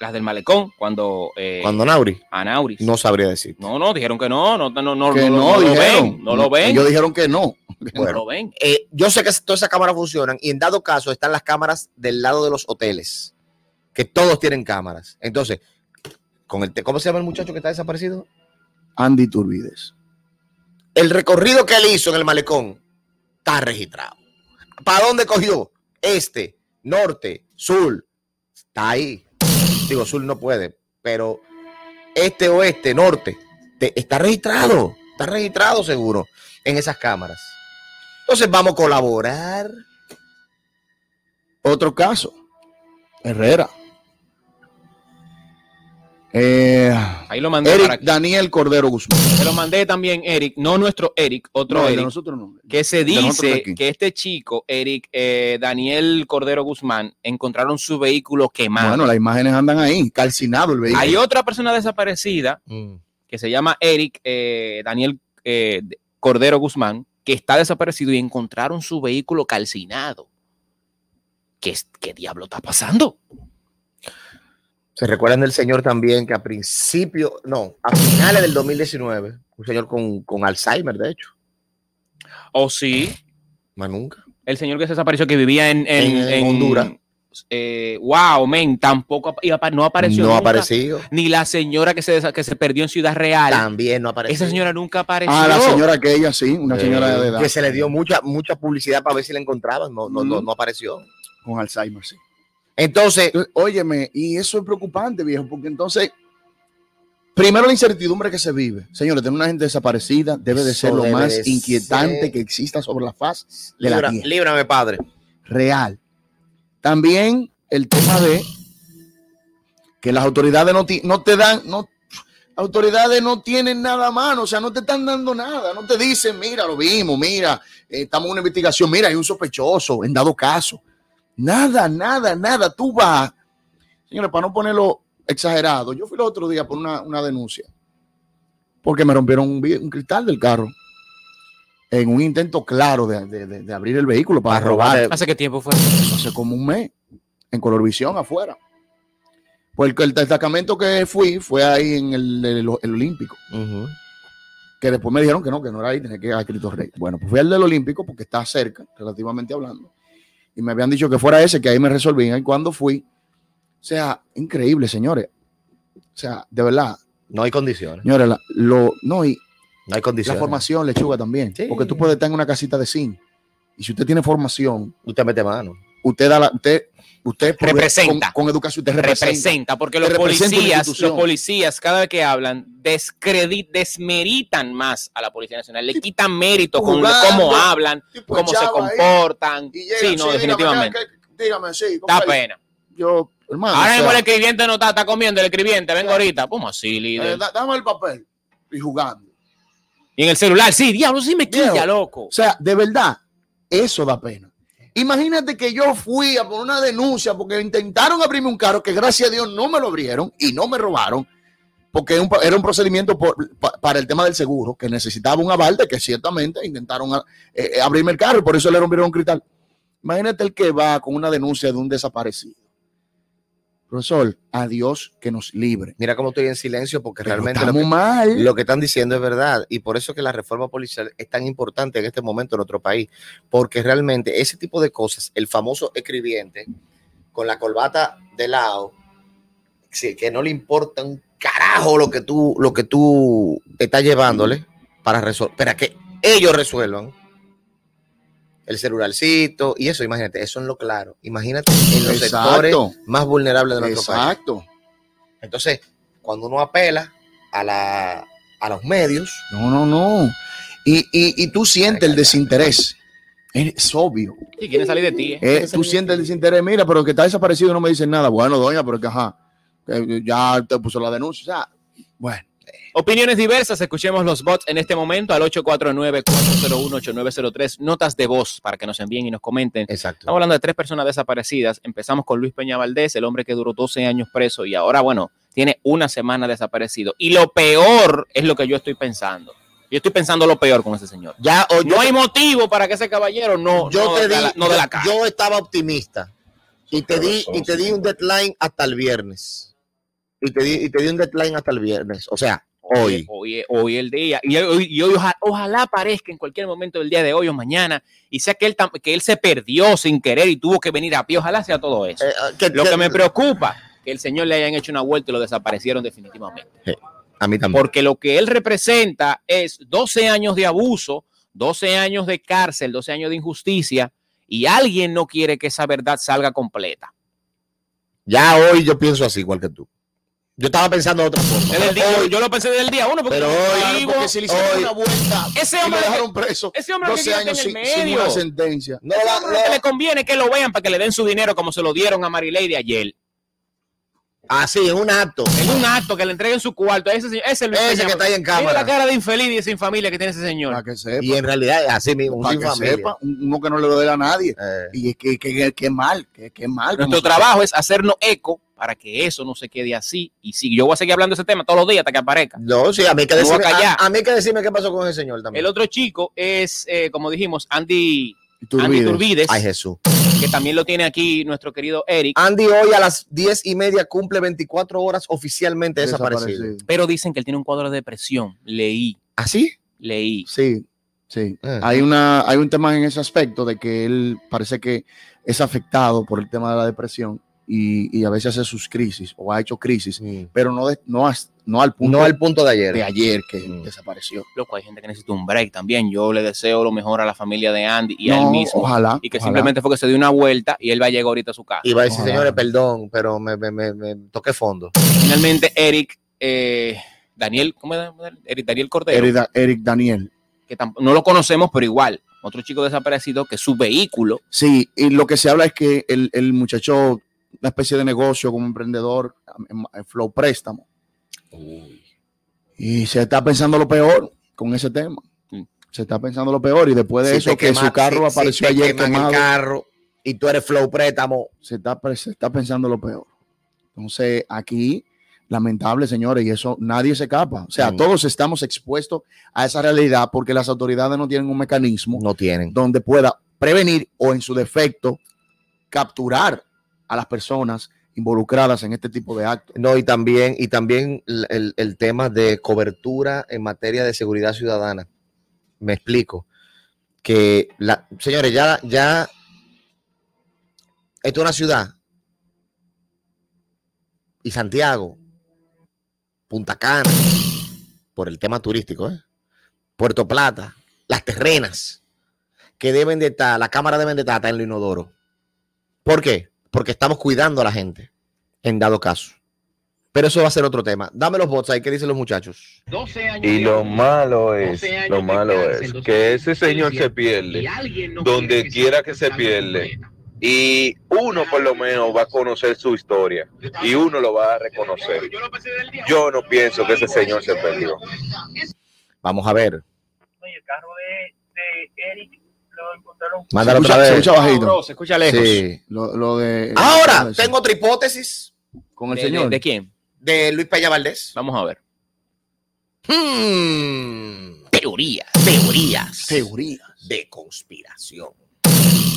Speaker 4: Las del malecón, cuando. eh,
Speaker 3: cuando Nauri,
Speaker 4: Anauris.
Speaker 3: no sabría decir.
Speaker 4: No, no, dijeron que no, no, no, no,
Speaker 5: Que
Speaker 4: no,
Speaker 5: no,
Speaker 4: no lo ven, no lo ven.
Speaker 5: Ellos dijeron que no.
Speaker 4: no lo ven.
Speaker 3: eh, yo sé que todas esas cámaras funcionan y en dado caso están las cámaras del lado de los hoteles, que todos tienen cámaras. Entonces, con el ¿cómo se llama el muchacho que está desaparecido?
Speaker 5: Andy Turbides.
Speaker 3: El recorrido que él hizo en el malecón está registrado. ¿Para dónde cogió? Este, norte, sur, está ahí. Digo, sur no puede, pero este, oeste, norte, te- está registrado. Está registrado seguro en esas cámaras. Entonces vamos a colaborar.
Speaker 5: Otro caso, Herrera. Eh,
Speaker 4: Ahí lo mandé
Speaker 5: Eric. Daniel Cordero Guzmán.
Speaker 4: Se lo mandé también, Eric, no nuestro Eric, otro
Speaker 5: No, el de
Speaker 4: Eric,
Speaker 5: nosotros no.
Speaker 4: que se dice que este chico, Eric eh, Daniel Cordero Guzmán, encontraron su vehículo quemado.
Speaker 5: Bueno, las imágenes andan ahí, calcinado el vehículo.
Speaker 4: Hay otra persona desaparecida
Speaker 3: Mm.
Speaker 4: que se llama Eric eh, Daniel eh, Cordero Guzmán, que está desaparecido y encontraron su vehículo calcinado. ¿Qué, es- qué diablo está pasando?
Speaker 3: Se recuerdan del señor también que a principio, no, a finales del 2019, un señor con, con Alzheimer, de hecho.
Speaker 4: ¿O sí?
Speaker 3: Más nunca.
Speaker 4: El señor que se desapareció que vivía en, en-
Speaker 3: En
Speaker 4: en-
Speaker 3: Honduras.
Speaker 4: eh, wow, men, tampoco no apareció.
Speaker 3: No ha aparecido.
Speaker 4: Ni la señora que se, que se perdió en Ciudad Real.
Speaker 3: También no apareció.
Speaker 4: Esa señora nunca apareció.
Speaker 5: Ah, la señora aquella, sí, una
Speaker 3: Eh,
Speaker 5: señora de edad.
Speaker 3: Que se le dio mucha, mucha publicidad para ver si la encontraban. No, no, no, no apareció.
Speaker 5: Con Alzheimer, sí.
Speaker 3: Entonces,
Speaker 5: óyeme, y eso es preocupante, viejo, porque entonces, primero la incertidumbre que se vive. Señores, tener una gente desaparecida debe de
Speaker 3: Eso
Speaker 5: ser lo más inquietante
Speaker 3: ser.
Speaker 5: que exista sobre la faz de la
Speaker 3: Libra-
Speaker 5: tierra.
Speaker 3: líbrame, padre.
Speaker 5: Real. También el tema de que las autoridades no, no te dan, no, autoridades no tienen nada a mano, o sea, no te están dando nada, no te dicen, mira, lo vimos, mira, eh, estamos en una investigación, mira, hay un sospechoso, en dado caso. Nada, nada, nada. Tú vas, señores, para no ponerlo exagerado, yo fui el otro día por una, una denuncia, porque me rompieron un, cristal del carro en un intento claro de, de- de- de abrir el vehículo para,
Speaker 3: Para
Speaker 5: robar.
Speaker 3: robar.
Speaker 4: ¿Hace qué tiempo fue?
Speaker 5: Hace como un mes, en Colorvisión afuera. Pues el, destacamento que fui fue ahí en el, el- el Olímpico. Que después me dijeron que no, que no era ahí, tenía que ir a Cristo Rey. Bueno, pues fui al del Olímpico porque está cerca, relativamente hablando. Y me habían dicho que fuera ese, que ahí me resolvían. Y cuando fui, o sea, increíble, señores. O sea, de verdad.
Speaker 3: No hay condiciones.
Speaker 5: Señores, la- lo, no, y
Speaker 3: No hay
Speaker 5: la
Speaker 3: condiciones.
Speaker 5: formación, lechuga también. Porque tú puedes estar en una casita de zinc. Y si usted tiene formación,
Speaker 3: usted mete mano.
Speaker 5: Usted da la, usted, usted
Speaker 4: Representa.
Speaker 5: Con, con educación, usted representa.
Speaker 4: representa, porque los policías, los policías, cada vez que hablan, descredi- desmeritan más a la Policía Nacional, le quitan mérito con cómo hablan,
Speaker 5: tipo
Speaker 4: cómo se comportan.
Speaker 5: llega,
Speaker 4: Sí, no,
Speaker 5: sí,
Speaker 4: definitivamente.
Speaker 5: Dígame, ¿qué- dígame, sí.
Speaker 4: Da pena.
Speaker 5: Yo, hermano.
Speaker 4: Ahora
Speaker 5: o
Speaker 4: mismo el escribiente no está, está comiendo el escribiente, vengo ahorita. ¿Cómo así, líder?
Speaker 5: eh, da- dame el papel. Y jugando.
Speaker 4: Y en el celular, sí, diablo, sí me quilla, loco.
Speaker 5: O sea, de verdad, eso da pena. Imagínate que yo fui a poner una denuncia porque intentaron abrirme un carro que gracias a Dios no me lo abrieron y no me robaron porque era un, procedimiento por- pa- para el tema del seguro que necesitaba un aval de que ciertamente intentaron a- eh, eh, abrirme el carro y por eso le rompieron un cristal. Imagínate el que va con una denuncia de un desaparecido. Profesor, a Dios que nos libre.
Speaker 3: Mira cómo estoy en silencio porque
Speaker 5: Pero
Speaker 3: realmente lo que,
Speaker 5: mal.
Speaker 3: lo que están diciendo es verdad y por eso que la reforma policial es tan importante en este momento en nuestro país porque realmente ese tipo de cosas, el famoso escribiente con la corbata de lado, sí, que no le importa un carajo lo que tú lo que tú estás llevándole para resolver, para que ellos resuelvan el celularcito y eso, imagínate, eso en lo claro. Imagínate en los
Speaker 5: Exacto.
Speaker 3: sectores más vulnerables de nuestro país.
Speaker 5: Exacto.
Speaker 3: Entonces, cuando uno apela a, la, a los medios,
Speaker 5: No, no, no. Y, y, y tú sientes el desinterés. Es obvio.
Speaker 4: Sí, quieren salir de ti. ¿eh?
Speaker 5: Eh, tú sientes el desinterés. Mira, pero que está desaparecido y no me dicen nada. Bueno, doña, pero que ajá. que ya te puso la denuncia. O sea, bueno.
Speaker 4: Opiniones diversas, escuchemos los bots en este momento al 849-401-8903. Notas de voz para que nos envíen y nos comenten.
Speaker 3: Exacto.
Speaker 4: Estamos hablando de tres personas desaparecidas. Empezamos con Luis Peña Valdés, el hombre que duró 12 años preso y ahora, bueno, tiene una semana desaparecido. Y lo peor es lo que yo estoy pensando. Yo estoy pensando lo peor con ese señor.
Speaker 3: Ya, o
Speaker 4: no
Speaker 3: yo-
Speaker 4: hay motivo para que ese caballero no,
Speaker 3: yo
Speaker 4: no
Speaker 3: te
Speaker 4: de
Speaker 3: di,
Speaker 4: la- no de la cara.
Speaker 3: yo estaba optimista y te di y te di un deadline hasta el viernes. Y te di, y te di un deadline hasta el viernes, o sea, hoy.
Speaker 4: Hoy, hoy el día. Y hoy, y hoy oja- ojalá aparezca en cualquier momento del día de hoy o mañana y sea que él, que él se perdió sin querer y tuvo que venir a pie. Ojalá sea todo eso.
Speaker 3: Eh, que-
Speaker 4: Lo
Speaker 3: que-
Speaker 4: que me preocupa, que el señor le hayan hecho una vuelta y lo desaparecieron definitivamente.
Speaker 3: A mí también.
Speaker 4: Porque lo que él representa es 12 años de abuso, 12 años de cárcel, 12 años de injusticia y alguien no quiere que esa verdad salga completa.
Speaker 3: Ya hoy yo pienso así, igual que tú. Yo estaba pensando de otra forma.
Speaker 4: Desde el día- yo lo pensé desde el día uno, porque
Speaker 3: Pero hoy,
Speaker 4: vivo,
Speaker 5: Porque si le hicieron
Speaker 3: hoy-
Speaker 5: una vuelta
Speaker 4: Ese
Speaker 5: y
Speaker 4: hombre
Speaker 5: lo
Speaker 4: que-
Speaker 5: dejaron preso
Speaker 4: ese hombre que
Speaker 5: 12
Speaker 4: quiere
Speaker 5: años sin,
Speaker 4: en el
Speaker 5: sin
Speaker 4: medio.
Speaker 5: una sentencia.
Speaker 3: No,
Speaker 4: ese
Speaker 3: la-
Speaker 4: hombre
Speaker 3: no.
Speaker 4: que le conviene que lo vean para que le den su dinero como se lo dieron a Marilei de ayer.
Speaker 3: Así, en un acto.
Speaker 4: En un acto que le entreguen su cuarto. Ese, señor- ese,
Speaker 3: Ese
Speaker 4: Peña-
Speaker 3: que está ahí en
Speaker 4: Mira
Speaker 3: cámara.
Speaker 4: la cara de infeliz y sin familia que tiene ese señor.
Speaker 5: Para que sepa.
Speaker 3: Y en realidad, así mismo, un
Speaker 5: para
Speaker 3: sin
Speaker 5: que
Speaker 3: familia.
Speaker 5: sepa, un- uno que no le lo dé a nadie.
Speaker 3: Eh,
Speaker 5: Y es que, que, que, que mal, que, que mal.
Speaker 4: Nuestro trabajo es hacernos eco para que eso no se quede así. Y si yo voy a seguir hablando de ese tema todos los días hasta que aparezca.
Speaker 3: no, sí, a mí hay que decirme, a, a mí hay que decirme qué pasó con ese señor también.
Speaker 4: El otro chico es, eh, como dijimos, Andy
Speaker 5: Iturbide.
Speaker 4: Andy Turbides,
Speaker 3: Ay, Jesús.
Speaker 4: que también lo tiene aquí nuestro querido Eric.
Speaker 3: Andy hoy a las diez y media cumple 24 horas oficialmente desaparecido.
Speaker 5: Desaparecido.
Speaker 4: Pero dicen que él tiene un cuadro de depresión. Leí,
Speaker 3: ¿Así?
Speaker 4: leí.
Speaker 5: Sí. Sí,
Speaker 3: Eh.
Speaker 5: hay, una, hay un tema en ese aspecto de que él parece que es afectado por el tema de la depresión y, y a veces hace sus crisis o ha hecho crisis, pero no, de- no, no al punto,
Speaker 3: No al punto de ayer.
Speaker 5: de ayer que
Speaker 3: Mm.
Speaker 5: desapareció.
Speaker 4: Loco, hay gente que necesita un break también. Yo le deseo lo mejor a la familia de Andy y a él mismo.
Speaker 5: ojalá,
Speaker 4: Y que
Speaker 5: ojalá.
Speaker 4: simplemente fue que se dio una vuelta y él va a llegar ahorita a su casa.
Speaker 3: Y va a decir,
Speaker 5: Ojalá.
Speaker 3: señores, perdón, pero me, me, me, me toqué fondo.
Speaker 4: Finalmente, Eric, eh, Daniel, ¿cómo es? Eric Daniel Cordero,
Speaker 5: Eric, Da- Eric Daniel.
Speaker 4: que tamp- no lo conocemos, pero igual, otro chico desaparecido que su vehículo,
Speaker 5: Sí, y lo que se habla es que el, el muchacho, una especie de negocio como emprendedor, en- en Flow Préstamo, y se está pensando lo peor con ese tema.
Speaker 4: Mm.
Speaker 5: Se está pensando lo peor y después de
Speaker 3: Si
Speaker 5: eso que
Speaker 3: quema-
Speaker 5: su carro
Speaker 3: si-
Speaker 5: apareció ayer quemado.
Speaker 3: el carro y tú eres flow préstamo.
Speaker 5: se está, se está pensando lo peor. Entonces, aquí, lamentable, señores, y eso nadie se escapa. O sea,
Speaker 3: Mm.
Speaker 5: todos estamos expuestos a esa realidad porque las autoridades no tienen un mecanismo
Speaker 3: No tienen.
Speaker 5: donde pueda prevenir o, en su defecto, capturar a las personas involucradas en este tipo de actos.
Speaker 3: No, y también, y también el, el- tema de cobertura en materia de seguridad ciudadana. Me explico. Que, la, señores, ya, ya, esto es una ciudad. Y Santiago, Punta Cana, por el tema turístico, ¿eh? Puerto Plata, las terrenas, que deben de estar, la cámara deben de estar en el inodoro. ¿Por qué? Porque estamos cuidando a la gente, en dado caso. Pero eso va a ser otro tema. Dame los bots ahí, ¿qué dicen los muchachos?
Speaker 15: Y lo malo es, lo malo es que ese señor se pierde donde quiera que se pierde. Y uno por lo menos va a conocer su historia y uno lo va a reconocer. Yo no pienso que ese señor se perdió.
Speaker 3: Vamos a ver.
Speaker 19: el carro de, de Eric encontraron.
Speaker 3: Mándalo
Speaker 5: Se
Speaker 3: otra
Speaker 5: escucha-
Speaker 3: vez.
Speaker 5: se escucha bajito.
Speaker 4: bro, se escucha lejos.
Speaker 3: Sí.
Speaker 5: Lo, lo de,
Speaker 3: Ahora,
Speaker 5: lo de-
Speaker 3: tengo otra hipótesis
Speaker 5: con el
Speaker 4: ¿De,
Speaker 5: señor.
Speaker 4: de- de quién?
Speaker 3: de Luis Peña Valdés.
Speaker 4: Vamos a ver.
Speaker 3: Hmm, teorías, teorías,
Speaker 5: Teoría.
Speaker 3: de conspiración.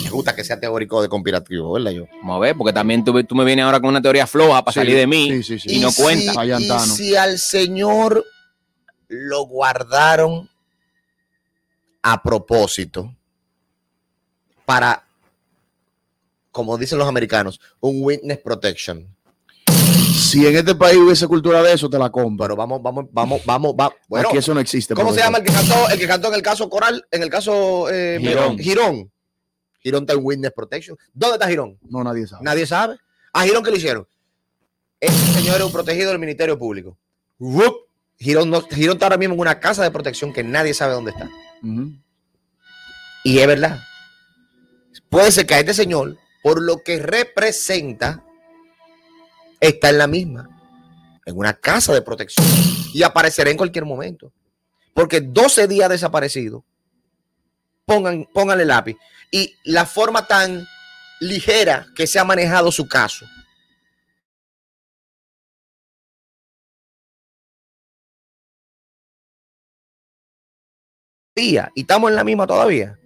Speaker 3: Me gusta que sea teórico de conspirativo, ¿verdad? Yo.
Speaker 4: Vamos a ver, porque también tú, tú me vienes ahora con una teoría floja para
Speaker 5: Sí,
Speaker 4: salir de mí
Speaker 5: sí, sí, sí.
Speaker 4: y no
Speaker 3: si-
Speaker 4: cuenta.
Speaker 3: y si al señor lo guardaron a propósito para, como dicen los americanos, un witness protection.
Speaker 5: Si en este país hubiese cultura de eso, te la compro.
Speaker 3: Pero vamos, vamos, vamos, vamos, va. Bueno,
Speaker 5: Aquí eso no existe.
Speaker 3: ¿cómo se llama el que cantó, el que cantó en el caso Coral, en el caso eh,
Speaker 4: Girón.
Speaker 3: Girón? Girón está en witness protection. ¿Dónde está Girón?
Speaker 5: No, nadie sabe.
Speaker 3: Nadie sabe. ¿A Girón qué le hicieron? Este señor es un protegido del Ministerio Público. Girón, no- Girón está ahora mismo en una casa de protección que nadie sabe dónde está. Y es verdad. Puede ser que a este señor, por lo que representa, está en la misma, en una casa de protección. Y aparecerá en cualquier momento. Porque 12 días desaparecido, pongan, pónganle lápiz. Y la forma tan ligera que se ha manejado su caso. Día, y estamos en la misma todavía.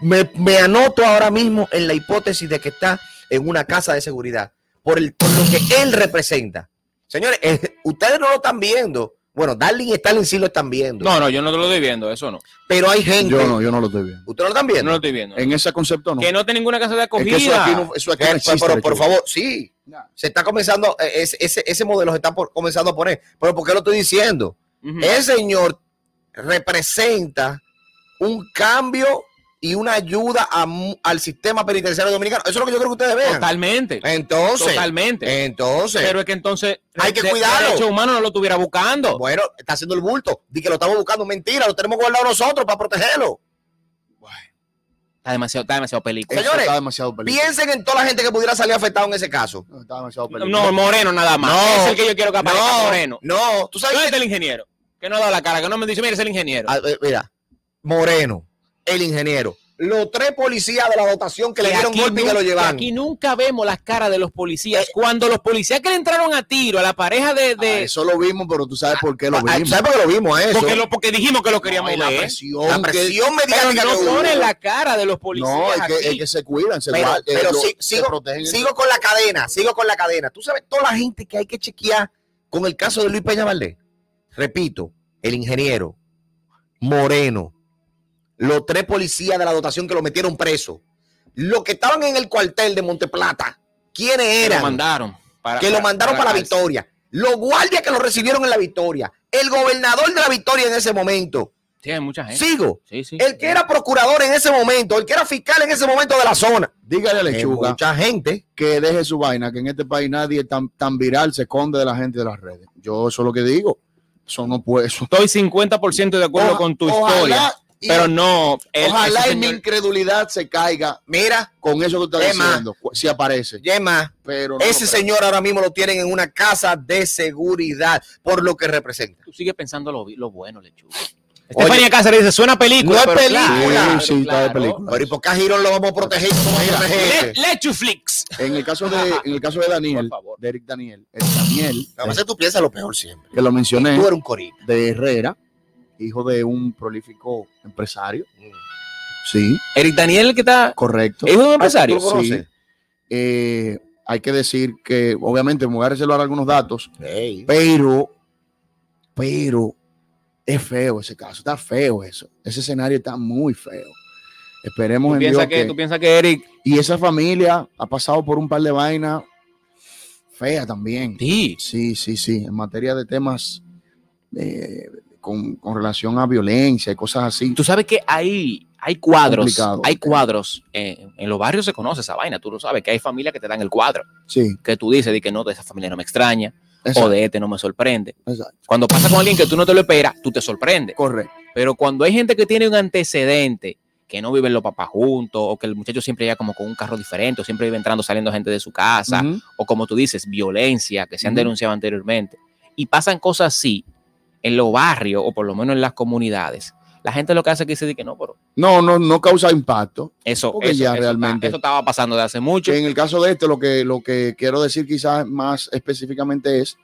Speaker 3: Me, me anoto ahora mismo en la hipótesis de que está en una casa de seguridad por, el, por lo que él representa. Señores, eh, ustedes no lo están viendo. Bueno, Darling y Stalin sí lo están viendo.
Speaker 4: No, no, yo no te lo estoy viendo, eso no.
Speaker 3: Pero hay gente.
Speaker 5: Yo no, yo no lo estoy viendo.
Speaker 3: ¿Ustedes lo están
Speaker 4: Yo
Speaker 3: viendo?
Speaker 4: no lo estoy viendo.
Speaker 5: En ese concepto no.
Speaker 4: Que no tiene ninguna casa de
Speaker 5: Es que
Speaker 4: acogida.
Speaker 5: eso aquí no, eso aquí no
Speaker 3: Eh,
Speaker 5: existe.
Speaker 3: pero, por favor, sí. Se está comenzando, eh, ese, ese, modelo se está por- comenzando a poner. Pero ¿por qué lo estoy diciendo?
Speaker 4: Ujú.
Speaker 3: El señor representa un cambio y una ayuda a al sistema penitenciario dominicano. Eso es lo que yo creo que ustedes vean.
Speaker 4: Totalmente.
Speaker 3: Entonces,
Speaker 4: Totalmente.
Speaker 3: entonces,
Speaker 4: Pero es que entonces
Speaker 3: Hay que
Speaker 4: de-
Speaker 3: cuidarlo.
Speaker 4: derecho humano no lo estuviera buscando.
Speaker 3: bueno, está haciendo el bulto. Di que lo estamos buscando. Mentira, lo tenemos guardado nosotros para protegerlo.
Speaker 4: Está demasiado, está demasiado película.
Speaker 3: Señores,
Speaker 5: está demasiado película.
Speaker 3: Piensen en toda la gente que pudiera salir afectado en ese caso.
Speaker 5: No, está demasiado película.
Speaker 4: No, Moreno nada más.
Speaker 3: No.
Speaker 4: es el que yo quiero que aparezca
Speaker 3: No,
Speaker 4: Moreno.
Speaker 3: no, tú sabes
Speaker 4: ¿Dónde
Speaker 3: que-
Speaker 4: está el ingeniero? Que no ha dado la cara, que no me dice, mira, es el ingeniero.
Speaker 3: Ah, eh, mira, Moreno, el ingeniero, los tres policías de la dotación que le dieron golpe y que lo llevan.
Speaker 4: Aquí nunca vemos las caras de los policías.
Speaker 3: Eh,
Speaker 4: Cuando los policías que le entraron a tiro a la pareja de.
Speaker 5: Ah,
Speaker 4: de
Speaker 5: eso lo vimos, pero tú sabes por qué lo
Speaker 3: Ah,
Speaker 5: vimos.
Speaker 3: ¿Sabes por qué lo vimos a eso?
Speaker 4: porque, lo, porque dijimos que lo queríamos
Speaker 5: la
Speaker 4: ver.
Speaker 5: presión.
Speaker 3: la presión
Speaker 4: Pero
Speaker 3: mediática
Speaker 4: no
Speaker 3: que hubo.
Speaker 4: ponen la cara de los policías.
Speaker 5: No, es que,
Speaker 4: aquí.
Speaker 5: es que se cuidan, se,
Speaker 3: Pero,
Speaker 5: guardan, eh,
Speaker 3: pero
Speaker 5: lo-
Speaker 3: sí-
Speaker 5: se
Speaker 3: sigo,
Speaker 5: protegen.
Speaker 3: sigo con la cadena, sigo con la cadena. Tú sabes toda la gente que hay que chequear con el caso de Luis Peña Valdés. Repito, el ingeniero, Moreno, los tres policías de la dotación que lo metieron preso, los que estaban en el cuartel de Monteplata, ¿quiénes
Speaker 4: Que
Speaker 3: eran?
Speaker 4: lo mandaron. Para,
Speaker 3: que lo mandaron para, la victoria. Los guardias que lo recibieron en la victoria. El gobernador de la victoria en ese momento.
Speaker 4: Sí, hay mucha gente.
Speaker 3: Sigo.
Speaker 4: Sí, sí.
Speaker 3: El que era procurador en ese momento, el que era fiscal en ese momento de la zona.
Speaker 5: Dígale a Lechuga
Speaker 3: mucha gente.
Speaker 5: que deje su vaina, que en este país nadie tan, tan viral se esconde de la gente de las redes. Yo eso es lo que digo. Eso no puede. Eso,
Speaker 4: Estoy 50% de acuerdo
Speaker 5: Oja-
Speaker 4: con tu
Speaker 5: ojalá
Speaker 4: historia.
Speaker 5: Y-
Speaker 4: Pero no. el-
Speaker 5: Ojalá y mi incredulidad se caiga
Speaker 3: Mira,
Speaker 5: con eso que estás
Speaker 3: Emma.
Speaker 5: diciendo, si aparece.
Speaker 3: Yema,
Speaker 5: Pero no
Speaker 3: ese señor ahora mismo lo tienen en una casa de seguridad por lo que representa.
Speaker 4: Tú sigues pensando lo, lo bueno, lechuga.
Speaker 3: Oye,
Speaker 4: Estefanía Cáceres dice, suena película.
Speaker 3: no es película.
Speaker 5: Sí, sí, está de película.
Speaker 3: Pero ¿y por qué a Girón lo vamos a proteger? ¿Cómo?
Speaker 4: Le- Lechuflix.
Speaker 5: En el caso de, en el caso de Daniel,
Speaker 4: Por favor.
Speaker 5: de Eric Daniel, Eric Daniel,
Speaker 3: A veces tú piensas lo peor siempre.
Speaker 5: que lo mencioné,
Speaker 3: Tú eres un corito.
Speaker 5: de Herrera, hijo de un prolífico empresario. Sí,
Speaker 4: Eric Daniel, que está.
Speaker 5: correcto.
Speaker 4: ¿Es un empresario?
Speaker 3: ¿tú lo conoces?
Speaker 5: Sí. Eh, hay que decir que, obviamente, me voy a reservar algunos datos, pero, pero es feo ese caso, está feo eso. Ese escenario está muy feo. Esperemos
Speaker 4: ¿Tú
Speaker 5: en Dios
Speaker 4: que, tú piensas que Eric.
Speaker 5: y esa familia ha pasado por un par de vainas feas también.
Speaker 4: Sí.
Speaker 5: Sí, sí, sí. En materia de temas eh, con, con relación a violencia y cosas así.
Speaker 4: Tú sabes que hay, hay cuadros. Hay cuadros. eh, en los barrios se conoce esa vaina. Tú lo sabes, que hay familias que te dan el cuadro.
Speaker 5: Sí,
Speaker 4: Que tú dices de que no, de esa familia no me extraña. O de este no me sorprende.
Speaker 5: exacto.
Speaker 4: Cuando pasa con alguien que tú no te lo esperas, tú te sorprendes.
Speaker 5: Correcto.
Speaker 4: Pero cuando hay gente que tiene un antecedente, que no viven los papás juntos, o que el muchacho siempre llega como con un carro diferente, o siempre vive entrando, saliendo gente de su casa, o como tú dices, violencia, que se han denunciado anteriormente, y pasan cosas así en los barrios, o por lo menos en las comunidades, la gente lo que hace es que dice que no, pero
Speaker 5: No, no, no causa impacto.
Speaker 4: eso,
Speaker 5: Porque
Speaker 4: eso,
Speaker 5: ya
Speaker 4: eso
Speaker 5: realmente-
Speaker 4: está- eso estaba pasando de hace mucho.
Speaker 5: En el caso de este, lo que, lo que quiero decir quizás más específicamente es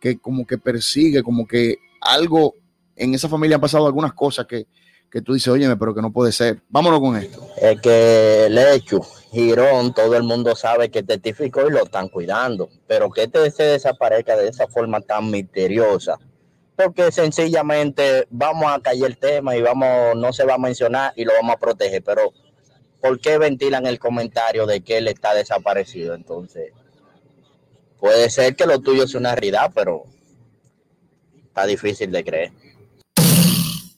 Speaker 5: que como que persigue, como que algo en esa familia han pasado algunas cosas que, que tú dices, óyeme, pero que no puede ser. Vámonos con esto.
Speaker 20: Es que Lechu, Girón, todo el mundo sabe que testificó y lo están cuidando, pero que este se desaparezca de esa forma tan misteriosa, porque sencillamente vamos a callar el tema y vamos, no se va a mencionar y lo vamos a proteger, pero ¿por qué ventilan el comentario de que él está desaparecido? Entonces, puede ser que lo tuyo sea una realidad, pero está difícil de creer.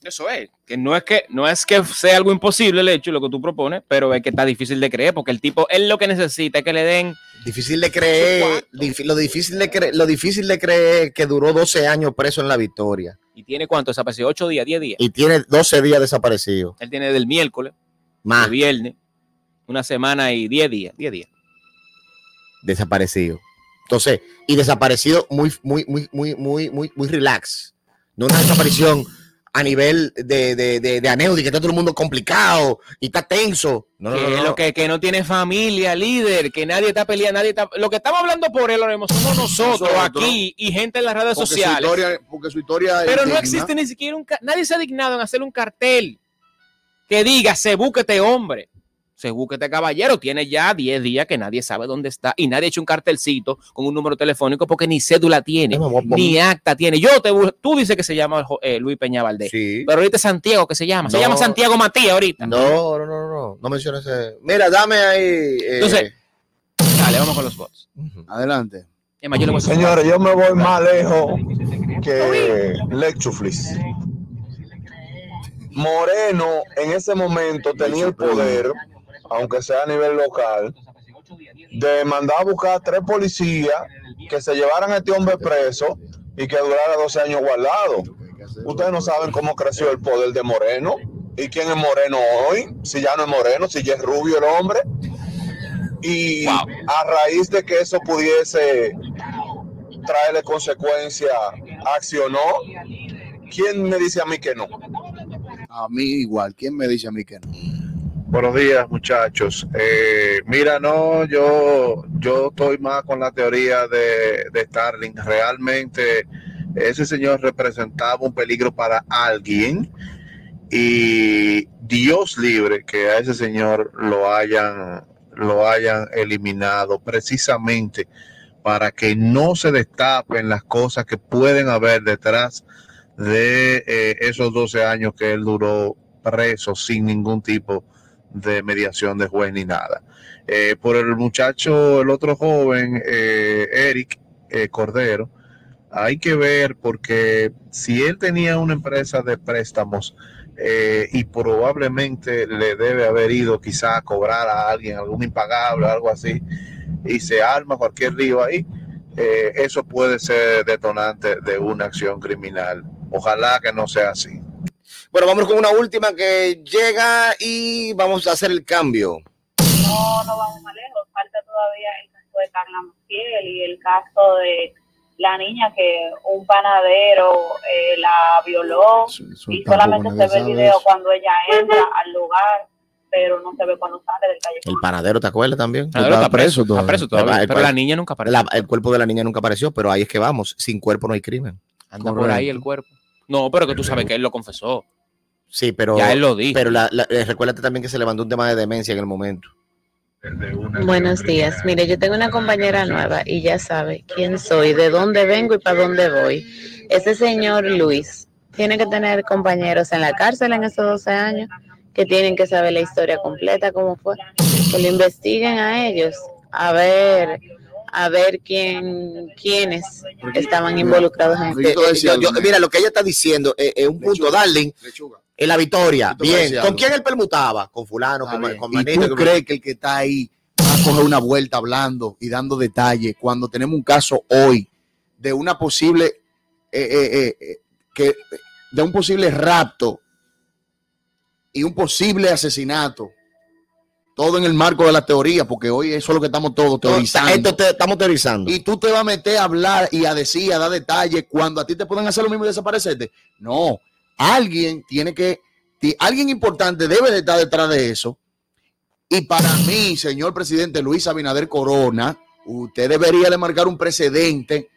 Speaker 4: Eso es, que no es que no es que sea algo imposible el hecho, lo que tú propones, pero es que está difícil de creer, porque el tipo, él lo que necesita es que le den
Speaker 3: Difícil de creer, lo difícil de creer, lo difícil de creer es que duró 12 años preso en la victoria
Speaker 4: y tiene cuánto desaparecido, 8 días, 10 días.
Speaker 3: y tiene 12 días desaparecido.
Speaker 4: Él tiene del miércoles,
Speaker 3: Más
Speaker 4: el viernes, una semana y 10 días, 10 días.
Speaker 3: desaparecido. Entonces, y desaparecido muy, muy, muy, muy, muy, muy, muy relax. No una desaparición a nivel de, de, de, que está todo el mundo complicado y está tenso. No, no,
Speaker 4: que,
Speaker 3: no, no.
Speaker 4: Lo que, que no tiene familia, líder, que nadie está peleando, nadie está. Lo que estamos hablando por él ahora mismo somos nosotros
Speaker 5: Nosotros.
Speaker 4: aquí y gente en las redes
Speaker 5: Porque su
Speaker 4: sociales.
Speaker 5: historia, porque su historia es
Speaker 4: Pero no
Speaker 5: digna.
Speaker 4: existe ni siquiera un. Nadie se ha dignado en hacer un cartel que diga: se busque este hombre, se busque este caballero. Tiene ya 10 días que nadie sabe dónde está y nadie ha hecho un cartelcito con un número telefónico porque ni cédula tiene, ni acta tiene. Yo te Tú dices que se llama eh, Luis Peña Valdés,
Speaker 3: Sí.
Speaker 4: pero ahorita es Santiago que se llama. Se llama Santiago Matías ahorita.
Speaker 3: No, no, no, no, no menciones ese. Mira, dame ahí. eh,
Speaker 4: Entonces, dale, vamos con los bots.
Speaker 5: Adelante.
Speaker 4: Es más, yo
Speaker 15: Señores, yo me voy más lejos que Lexuflis. Moreno en ese momento tenía el poder, aunque sea a nivel local, de mandar a buscar a tres policías que se llevaran a este hombre preso y que durara 12 años guardado. Ustedes no saben cómo creció el poder de Moreno y quién es Moreno hoy, si ya no es Moreno, si ya es rubio el hombre. Y a raíz de que eso pudiese traerle consecuencias, accionó. ¿Quién me dice a mí que no?
Speaker 5: A mí igual. ¿Quién me dice a mí que no?
Speaker 21: Buenos días, muchachos. Eh, mira, no, yo, yo estoy más con la teoría de, de Starling. Realmente ese señor representaba un peligro para alguien y Dios libre que a ese señor lo hayan, lo hayan eliminado precisamente para que no se destapen las cosas que pueden haber detrás de eh, esos 12 años que él duró preso sin ningún tipo de mediación de juez ni nada. Eh, por el muchacho, el otro joven, eh, Eric eh, Cordero, hay que ver porque si él tenía una empresa de préstamos eh, y probablemente le debe haber ido quizá a cobrar a alguien algún impagable algo así y se arma cualquier lío ahí, eso puede ser detonante de una acción criminal. Ojalá que no sea así.
Speaker 3: Bueno, vamos con una última que llega y vamos a hacer el cambio.
Speaker 22: No, no vamos más lejos. Falta todavía el caso de Carla Maciel y el caso de la niña que un panadero eh, la violó y solamente se ve el video cuando ella entra al lugar, pero no se ve cuando sale del callejón.
Speaker 3: El panadero, ¿te acuerdas también?
Speaker 4: Panadero está preso, está preso todavía,
Speaker 3: El-
Speaker 4: pero la niña nunca apareció.
Speaker 3: la- el cuerpo de la niña nunca apareció, pero ahí es que vamos. Sin cuerpo no hay crimen.
Speaker 4: Anda por ahí el cuerpo. No, pero que tú sabes que él lo confesó.
Speaker 3: Sí, pero.
Speaker 4: Ya él lo dijo.
Speaker 3: Pero la- la- eh, recuérdate también que se levantó un tema de demencia en el momento.
Speaker 23: Buenos días. Mire, yo tengo una compañera nueva y ya sabe quién soy, de dónde vengo y para dónde voy. Ese señor Luis tiene que tener compañeros en la cárcel en esos 12 años que tienen que saber la historia completa, cómo fue, que lo investiguen a ellos, a ver, a ver quién, quiénes estaban involucrados en
Speaker 3: Eh, eh, yo- yo- mira, lo que ella está diciendo eh, es un punto, darling. En la victoria. Bien. ¿Con quién él permutaba? Con fulano, con, con
Speaker 5: ¿Y
Speaker 3: Manito,
Speaker 5: tú
Speaker 3: con-
Speaker 5: crees que el que está ahí va a coger una vuelta hablando y dando detalles cuando tenemos un caso hoy de una posible eh, eh, eh, que de un posible rapto y un posible asesinato? Todo en el marco de la teoría, porque hoy eso es lo que estamos todos teorizando.
Speaker 3: Esto te- estamos teorizando.
Speaker 5: Y tú te vas a meter a hablar y a decir, a dar detalles cuando a ti te pueden hacer lo mismo y desaparecerte. No, alguien tiene que, alguien importante debe de estar detrás de eso. Y para mí, señor presidente Luis Abinader Corona, usted debería de marcar un precedente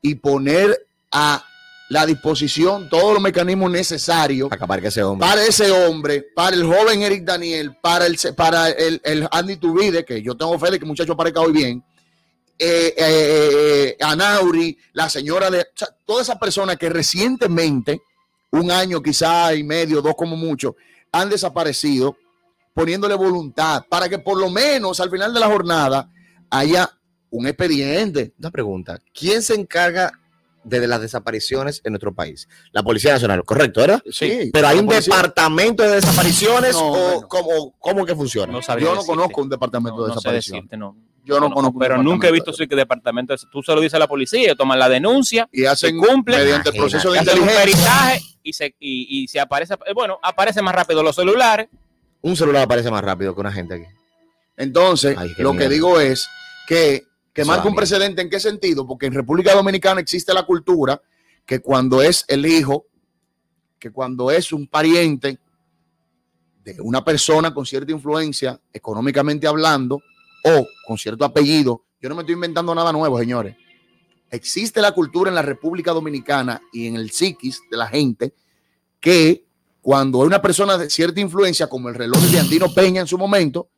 Speaker 5: y poner a la disposición todos los mecanismos necesarios
Speaker 3: para ese hombre.
Speaker 5: para ese hombre, para el joven Eric Daniel, para el para el, el Andy Tubide, que yo tengo fe de que el muchacho parezca hoy bien, eh, eh, eh, Anauri, la señora de, o sea, todas esas personas que recientemente, un año quizá y medio, dos como mucho, han desaparecido, poniéndole voluntad para que por lo menos al final de la jornada haya un expediente.
Speaker 3: Una pregunta. ¿Quién se encarga de las desapariciones en nuestro país? La Policía Nacional, correcto, ¿verdad?
Speaker 5: Sí.
Speaker 3: Pero hay un
Speaker 5: policía-
Speaker 3: departamento de desapariciones
Speaker 5: No,
Speaker 3: o
Speaker 5: bueno.
Speaker 3: cómo, cómo que funciona.
Speaker 5: Yo no conozco un departamento de
Speaker 4: No decirte, no.
Speaker 5: Yo no conozco
Speaker 4: Pero nunca he visto que departamento. Tú se lo dices a la policía, toman la denuncia
Speaker 5: y hacen
Speaker 4: se cumple
Speaker 5: mediante el proceso de inteligencia.
Speaker 4: peritaje y se y, y se aparece bueno aparece más rápido los celulares
Speaker 3: Un celular aparece más rápido que una gente aquí.
Speaker 5: Entonces,
Speaker 3: Ay,
Speaker 5: lo que digo es que, que marca un precedente en qué sentido, porque en República Dominicana existe la cultura que cuando es el hijo, que cuando es un pariente de una persona con cierta influencia, económicamente hablando, o con cierto apellido, yo no me estoy inventando nada nuevo, señores. Existe la cultura en la República Dominicana y en el psiquis de la gente que cuando hay una persona de cierta influencia, como el reloj de Andino Peña en su momento,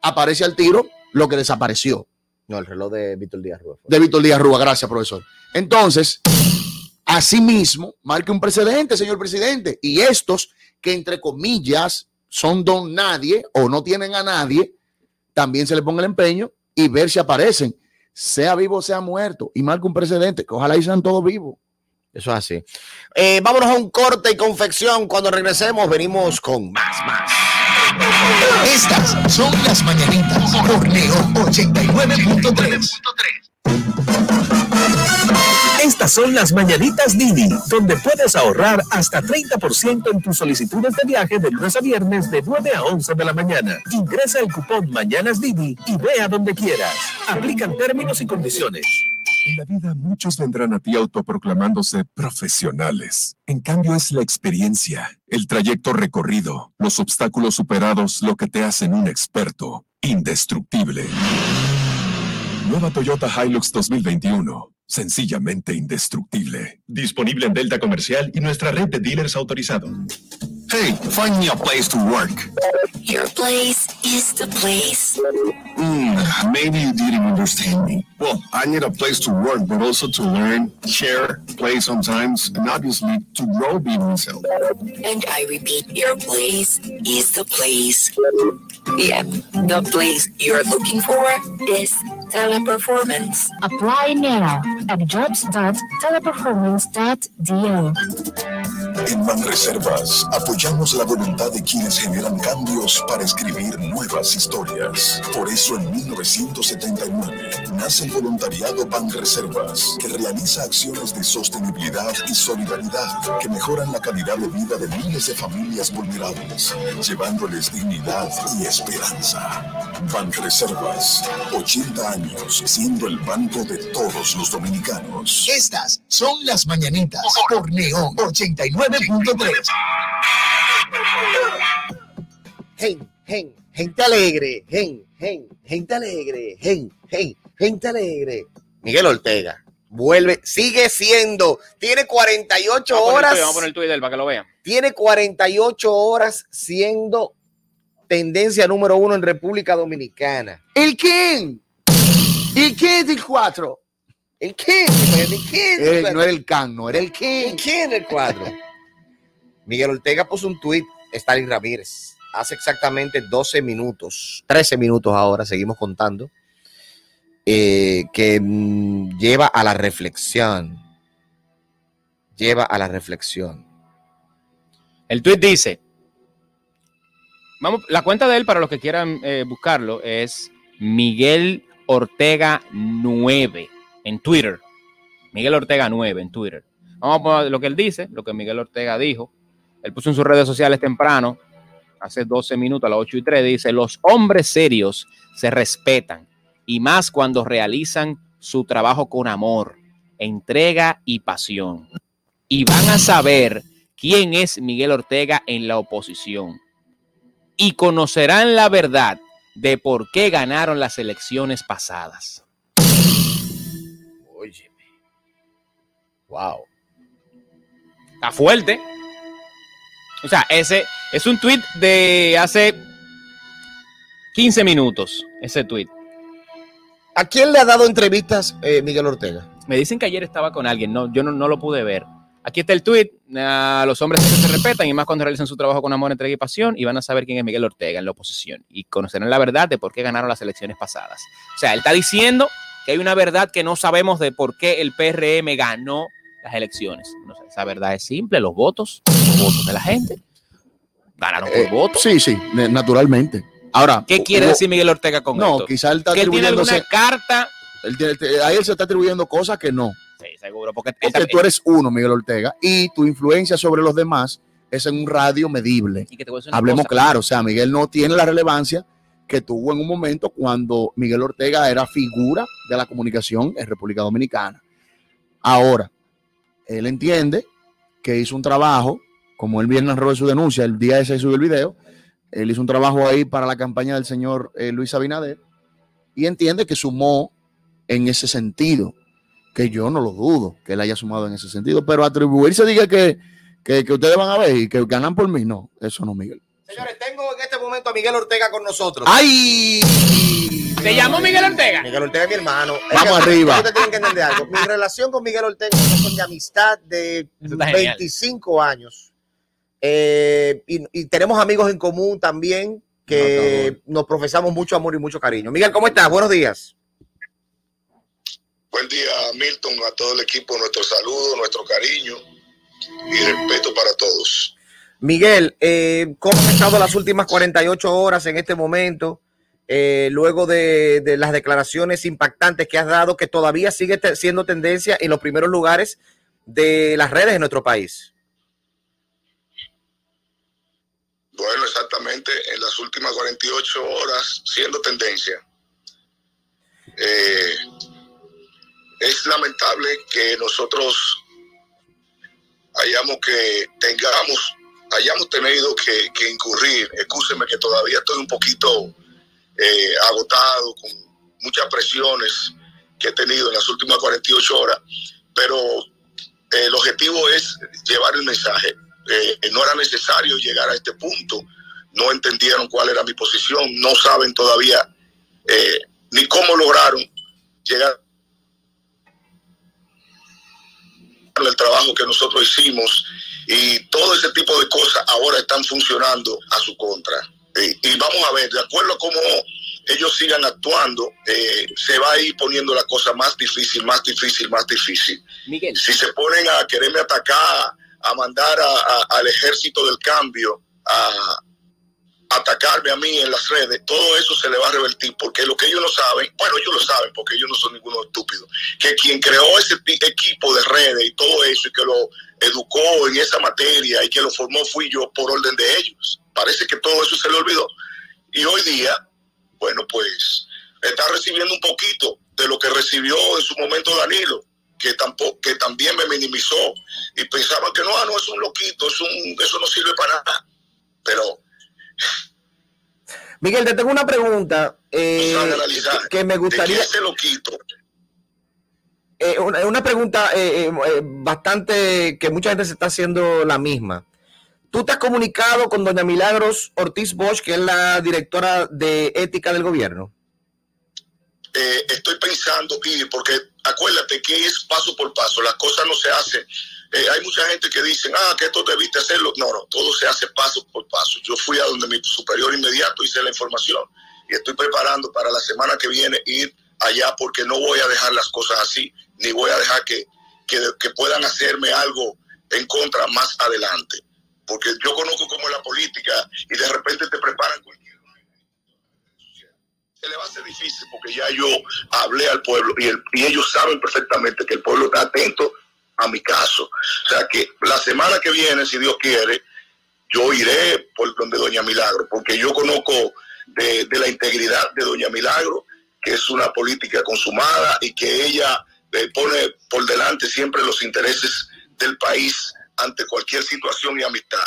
Speaker 5: aparece al tiro lo que desapareció.
Speaker 3: No, el reloj de Víctor Díaz Rúa.
Speaker 5: De Víctor Díaz Rúa, gracias, profesor. Entonces, asimismo, marque un precedente, señor presidente. Y estos que, entre comillas, son don nadie o no tienen a nadie, también se le ponga el empeño y ver si aparecen, sea vivo o sea muerto, y marque un precedente, que ojalá y sean todos vivos.
Speaker 3: Eso es así. Eh, vámonos a un corte y confección. Cuando regresemos, venimos con más, más.
Speaker 1: Estas son las mañanitas por León 89.3.
Speaker 16: Estas son las mañanitas Didi, donde puedes ahorrar hasta 30% en tus solicitudes de viaje de lunes a viernes de 9 a 11 de la mañana. Ingresa el cupón Mañanas Didi y ve a donde quieras. Aplican términos y condiciones.
Speaker 17: En la vida muchos vendrán a ti autoproclamándose profesionales. En cambio es la experiencia, el trayecto recorrido, los obstáculos superados lo que te hacen un experto, indestructible. Nueva Toyota Hilux 2021. Sencillamente indestructible. Disponible en Delta Comercial y nuestra red de dealers autorizados. Hey, find me a place to work.
Speaker 24: Your place is the place.
Speaker 17: Hmm, maybe you didn't understand me. Well, I need a place to work, but also to learn, share, play sometimes, and obviously to grow being myself.
Speaker 24: And I repeat, your place is the place. Yep, the place you're looking for is teleperformance.
Speaker 25: Apply now at jobs.teleperformance.do.
Speaker 18: En Banreservas apoyamos la voluntad de quienes generan cambios para escribir nuevas historias. Por eso en 1979 nace el voluntariado Banreservas, que realiza acciones de sostenibilidad y solidaridad que mejoran la calidad de vida de miles de familias vulnerables, llevándoles dignidad y esperanza. Banreservas, 80 años siendo el banco de todos los dominicanos.
Speaker 1: Estas son las mañanitas por Neón 89.3.
Speaker 3: Gen, gen, gente alegre, gen, gen, gente alegre, gen, gen, gente alegre. Miguel Ortega vuelve, sigue siendo, tiene 48
Speaker 4: Vamos a poner el
Speaker 3: horas,
Speaker 4: tuit, Vamos a poner el Twitter para que lo vean.
Speaker 3: tiene 48 horas siendo tendencia número uno en República Dominicana.
Speaker 5: ¿El quién? ¿Y qué es el 4?
Speaker 3: ¿El quién? ¿El quién?
Speaker 5: Eh, no era el can, no era el quién.
Speaker 3: ¿El quién el cuadro? Miguel Ortega puso un tuit, Stalin Ramírez, hace exactamente 12 minutos, 13 minutos ahora, seguimos contando, eh, que mm, lleva a la reflexión. Lleva a la reflexión.
Speaker 4: El tweet dice, vamos, la cuenta de él para los que quieran eh, buscarlo es Miguel Ortega 9 en Twitter. Miguel Ortega 9 en Twitter. Vamos a poner lo que él dice, lo que Miguel Ortega dijo. Él puso en sus redes sociales temprano, hace 12 minutos, a las 8 y 3, dice, los hombres serios se respetan y más cuando realizan su trabajo con amor, entrega y pasión. Y van a saber quién es Miguel Ortega en la oposición. Y conocerán la verdad de por qué ganaron las elecciones pasadas.
Speaker 3: Óyeme. Wow.
Speaker 4: Está fuerte. O sea, ese es un tweet de hace 15 minutos. Ese tweet.
Speaker 3: ¿A quién le ha dado entrevistas eh, Miguel Ortega?
Speaker 4: Me dicen que ayer estaba con alguien. No, yo no, no lo pude ver. Aquí está el tweet. A los hombres se respetan y más cuando realizan su trabajo con amor, entrega y pasión. Y van a saber quién es Miguel Ortega en la oposición. Y conocerán la verdad de por qué ganaron las elecciones pasadas. O sea, él está diciendo que hay una verdad que no sabemos de por qué el PRM ganó las elecciones. No sé, esa verdad es simple. Los votos, los votos de la gente. Ganaron por
Speaker 5: Eh,
Speaker 4: votos.
Speaker 5: Sí, sí, naturalmente. Ahora,
Speaker 4: ¿Qué quiere
Speaker 5: hubo-
Speaker 4: decir Miguel Ortega con
Speaker 5: No,
Speaker 4: esto?
Speaker 5: quizá él está
Speaker 4: que tiene alguna carta.
Speaker 5: Él tiene- te- a él se está atribuyendo cosas que no.
Speaker 4: Sí, seguro. Porque, él
Speaker 5: Porque
Speaker 4: también-
Speaker 5: tú eres uno, Miguel Ortega, y tu influencia sobre los demás es en un radio medible.
Speaker 4: y que te
Speaker 5: Hablemos
Speaker 4: cosa.
Speaker 5: claro, o sea, Miguel no tiene la relevancia que tuvo en un momento cuando Miguel Ortega era figura de la comunicación en República Dominicana. Ahora, él entiende que hizo un trabajo, como él bien narró en su denuncia, el día ese subió el video, él hizo un trabajo ahí para la campaña del señor eh, Luis Abinader y entiende que sumó en ese sentido, que yo no lo dudo que él haya sumado en ese sentido, pero atribuirse, diga que, que, que ustedes van a ver y que ganan por mí, no, eso no, Miguel.
Speaker 3: Señores, tengo en este momento a Miguel Ortega con nosotros.
Speaker 5: ¡Ay!
Speaker 4: ¿Te llamó Miguel Ortega?
Speaker 3: Miguel Ortega es mi hermano.
Speaker 5: Vamos
Speaker 3: Es que
Speaker 5: arriba.
Speaker 3: Ustedes tienen que entender algo. Mi relación con Miguel Ortega es de amistad de
Speaker 4: Eso está genial.
Speaker 3: 25 años. Eh, y, y tenemos amigos en común también que nos profesamos mucho amor y mucho cariño. Miguel, ¿cómo estás? Buenos días.
Speaker 26: Buen día, Milton, a todo el equipo, nuestro saludo, nuestro cariño y respeto para todos.
Speaker 3: Miguel, eh, ¿cómo han estado las últimas 48 horas en este momento? Eh, luego de, las declaraciones impactantes que has dado, que todavía sigue siendo tendencia en los primeros lugares de las redes en nuestro país.
Speaker 26: Bueno, exactamente, en las últimas 48 horas, siendo tendencia. Eh, es lamentable que nosotros hayamos que tengamos, hayamos tenido que, que incurrir, escúcheme que todavía estoy un poquito eh, agotado, con muchas presiones que he tenido en las últimas 48 horas, pero eh, el objetivo es llevar el mensaje. eh, no era necesario llegar a este punto, no entendieron cuál era mi posición, no saben todavía eh, ni cómo lograron llegar el trabajo que nosotros hicimos y todo ese tipo de cosas ahora están funcionando a su contra. Y, y vamos a ver, de acuerdo a cómo ellos sigan actuando, eh, se va a ir poniendo la cosa más difícil, más difícil, más difícil.
Speaker 4: Miguel.
Speaker 26: Si se ponen a quererme atacar, a mandar a- a- al ejército del cambio, a atacarme a mí en las redes, todo eso se le va a revertir, porque lo que ellos no saben, bueno, ellos lo saben, porque ellos no son ninguno estúpido, que quien creó ese equipo de redes y todo eso, y que lo educó en esa materia y que lo formó fui yo por orden de ellos. Parece que todo eso se le olvidó. Y hoy día, bueno, pues está recibiendo un poquito de lo que recibió en su momento Danilo, que tampoco, que también me minimizó y pensaban que no, ah, no es un loquito, es un, eso no sirve para nada. Pero
Speaker 3: Miguel, te tengo una pregunta eh,
Speaker 26: analizar
Speaker 3: que, que me
Speaker 26: de
Speaker 3: gustaría.
Speaker 26: ese loquito
Speaker 3: eh, una, una pregunta eh, eh, eh, bastante que mucha gente se está haciendo la misma. ¿Tú te has comunicado con doña Milagros Ortiz Bosch, que es la directora de ética del gobierno?
Speaker 26: eh, estoy pensando ir, porque acuérdate que es paso por paso, las cosas no se hacen. Eh, hay mucha gente que dice, ah, que esto debiste hacerlo. No, no, todo se hace paso por paso. Yo fui a donde mi superior inmediato hice la información y estoy preparando para la semana que viene ir allá porque no voy a dejar las cosas así, ni voy a dejar que, que, que puedan hacerme algo en contra más adelante. Porque yo conozco cómo es la política y de repente te preparan cualquier se le va a hacer difícil porque ya yo hablé al pueblo y, el- y ellos saben perfectamente que el pueblo está atento a mi caso. O sea que la semana que viene, si Dios quiere, yo iré por donde Doña Milagro, porque yo conozco de, de la integridad de Doña Milagro, que es una política consumada y que ella eh, pone por delante siempre los intereses del país ante cualquier situación y amistad.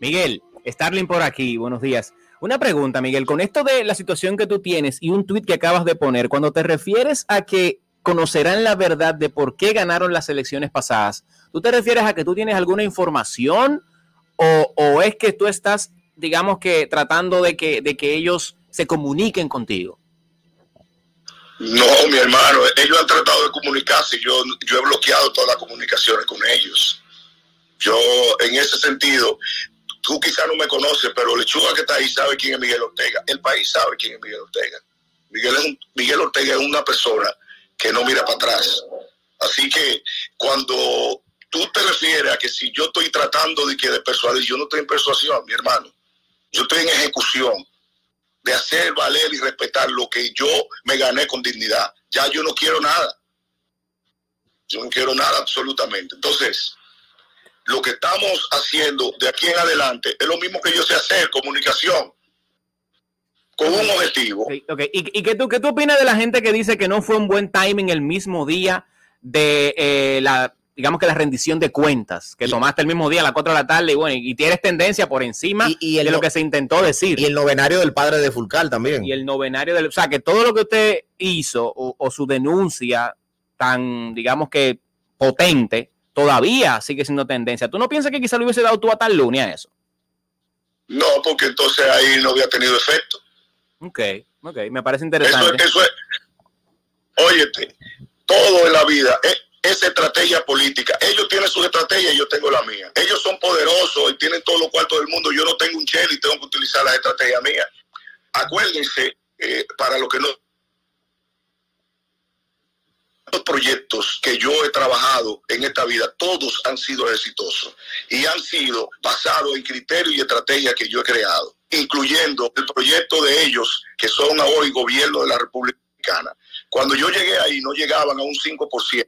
Speaker 4: Miguel, Starling por aquí, buenos días. Una pregunta, Miguel, con esto de la situación que tú tienes y un tuit que acabas de poner, cuando te refieres a que conocerán la verdad de por qué ganaron las elecciones pasadas, ¿tú te refieres a que tú tienes alguna información o, o es que tú estás, digamos que, tratando de que, de que ellos se comuniquen contigo?
Speaker 26: No, mi hermano, ellos han tratado de comunicarse, yo, yo he bloqueado todas las comunicaciones con ellos. Yo, en ese sentido, tú quizás no me conoces, pero Lechuga que está ahí sabe quién es Miguel Ortega. El país sabe quién es Miguel Ortega. Miguel, es un- Miguel Ortega es una persona que no mira para atrás. Así que cuando tú te refieres a que si yo estoy tratando de que de persuadir, yo no estoy en persuasión, mi hermano. Yo estoy en ejecución de hacer valer y respetar lo que yo me gané con dignidad. Ya yo no quiero nada. Yo no quiero nada absolutamente. Entonces, lo que estamos haciendo de aquí en adelante es lo mismo que yo sé hacer, comunicación, con un objetivo.
Speaker 4: Ok, ok. ¿Y, y qué, tú, qué tú opinas de la gente que dice que no fue un buen timing el mismo día de eh, la, digamos que la rendición de cuentas, que tomaste el mismo día a las 4 de la tarde y bueno, y tienes tendencia por encima
Speaker 3: y el
Speaker 4: de lo que se intentó decir.
Speaker 3: Y el novenario del padre de Fulcal también.
Speaker 4: Y el novenario del... O sea, que todo lo que usted hizo o, o su denuncia tan, digamos que potente, todavía sigue siendo tendencia. ¿Tú no piensas que quizá le hubiese dado tú a tal lunes a eso?
Speaker 26: No, porque entonces ahí no había tenido efecto.
Speaker 4: Ok, ok, me parece
Speaker 26: Eso,
Speaker 4: interesante.
Speaker 26: eso es, óyete, todo en la vida es, es estrategia política. Ellos tienen sus estrategias y yo tengo la mía. Ellos son poderosos y tienen todos los cuartos del mundo. Yo no tengo un chel y tengo que utilizar la estrategia mía. Acuérdense, eh, para lo que no los proyectos que yo he trabajado en esta vida, todos han sido exitosos y han sido basados en criterios y estrategias que yo he creado, incluyendo el proyecto de ellos, que son hoy gobierno de la República Dominicana. Cuando yo llegué ahí, no llegaban a un 5%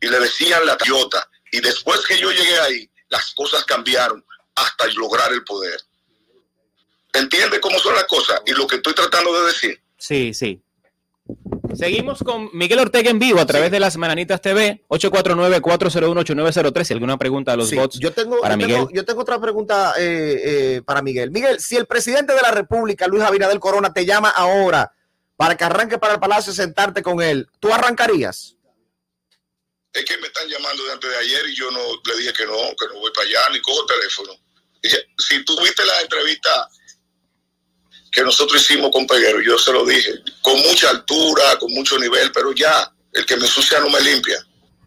Speaker 26: y le decían la Toyota. Y después que yo llegué ahí, las cosas cambiaron hasta lograr el poder. ¿Entiende cómo son las cosas? Y lo que estoy tratando de decir.
Speaker 4: Sí, sí. Seguimos con Miguel Ortega en vivo a través de las Mananitas TV, 849-401-8903. Si alguna pregunta a los
Speaker 3: Sí,
Speaker 4: bots
Speaker 3: yo tengo,
Speaker 4: para
Speaker 3: yo
Speaker 4: Miguel.
Speaker 3: tengo- yo tengo otra pregunta eh, eh, para Miguel. Miguel, si el presidente de la República, Luis Abinader Corona, te llama ahora para que arranque para el Palacio y sentarte con él, ¿tú arrancarías?
Speaker 26: es que me están llamando de antes de ayer y yo no le dije que no, que no voy para allá, ni cojo teléfono. Si tú viste la entrevista que nosotros hicimos con Peguero, yo se lo dije, con mucha altura, con mucho nivel, pero ya, el que me sucia no me limpia.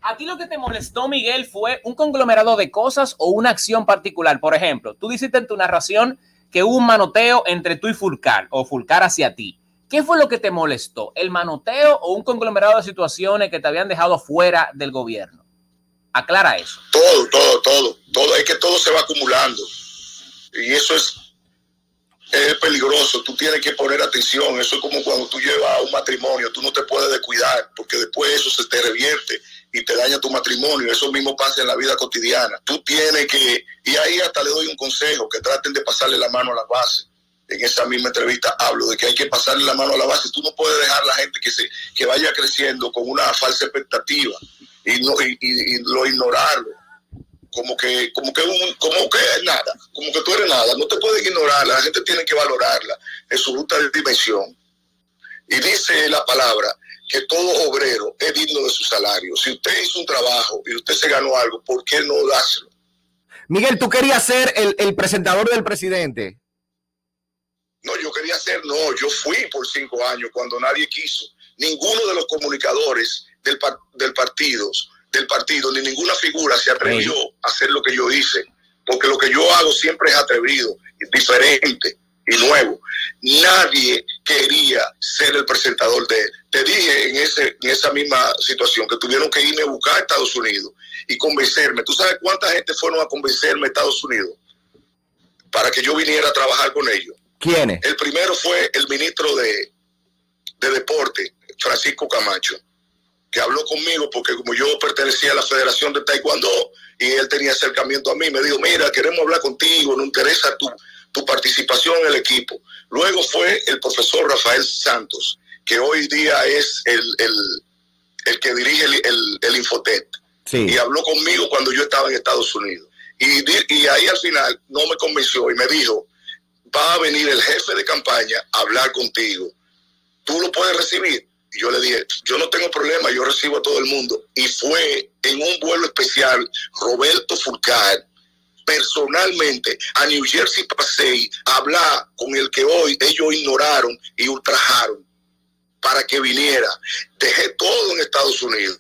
Speaker 4: ¿A ti lo que te molestó, Miguel, fue un conglomerado de cosas o una acción particular? Por ejemplo, tú dijiste en tu narración que hubo un manoteo entre tú y Fulcar o Fulcar hacia ti. ¿Qué fue lo que te molestó? ¿El manoteo o un conglomerado de situaciones que te habían dejado fuera del gobierno? Aclara eso.
Speaker 26: Todo, todo, todo, todo, es que todo se va acumulando. Y eso es, es peligroso, tú tienes que poner atención. Eso es como cuando tú llevas un matrimonio, tú no te puedes descuidar, porque después eso se te revierte y te daña tu matrimonio. Eso mismo pasa en la vida cotidiana. Tú tienes que, y ahí hasta le doy un consejo, que traten de pasarle la mano a la base. En esa misma entrevista hablo de que hay que pasarle la mano a la base. Tú no puedes dejar a la gente que, se, que vaya creciendo con una falsa expectativa y, no, y, y, y lo ignorarlo. Como que, como que un, como que nada, como que tú eres nada, no te pueden ignorar, la gente tiene que valorarla en su justa dimensión. Y dice la palabra que todo obrero es digno de su salario. Si usted hizo un trabajo y usted se ganó algo, ¿por qué no dárselo?
Speaker 3: Miguel, tú querías ser el, el presentador del presidente.
Speaker 26: No, yo quería ser, no, yo fui por cinco años cuando nadie quiso. Ninguno de los comunicadores del, par, del partido, del partido, ni ninguna figura se atrevió a hacer lo que yo hice, porque lo que yo hago siempre es atrevido, diferente y nuevo. Nadie quería ser el presentador de él. Te dije en, ese, en esa misma situación que tuvieron que irme a buscar a Estados Unidos y convencerme. ¿Tú sabes cuánta gente fueron a convencerme a Estados Unidos para que yo viniera a trabajar con ellos?
Speaker 3: ¿Quiénes?
Speaker 26: El primero fue el ministro de, de Deporte, Francisco Camacho, que habló conmigo porque como yo pertenecía a la Federación de Taekwondo y él tenía acercamiento a mí, me dijo, mira, queremos hablar contigo, nos interesa tu, tu participación en el equipo. Luego fue el profesor Rafael Santos, que hoy día es el, el, el que dirige el, el, el Infotet.
Speaker 3: Sí.
Speaker 26: Y habló conmigo cuando yo estaba en Estados Unidos. Y, y ahí al final no me convenció y me dijo, va a venir el jefe de campaña a hablar contigo. ¿Tú lo puedes recibir? Y yo le dije, yo no tengo problema, yo recibo a todo el mundo. Y fue en un vuelo especial Roberto Fulcar, personalmente a New Jersey Pasey a hablar con el que hoy ellos ignoraron y ultrajaron para que viniera. Dejé todo en Estados Unidos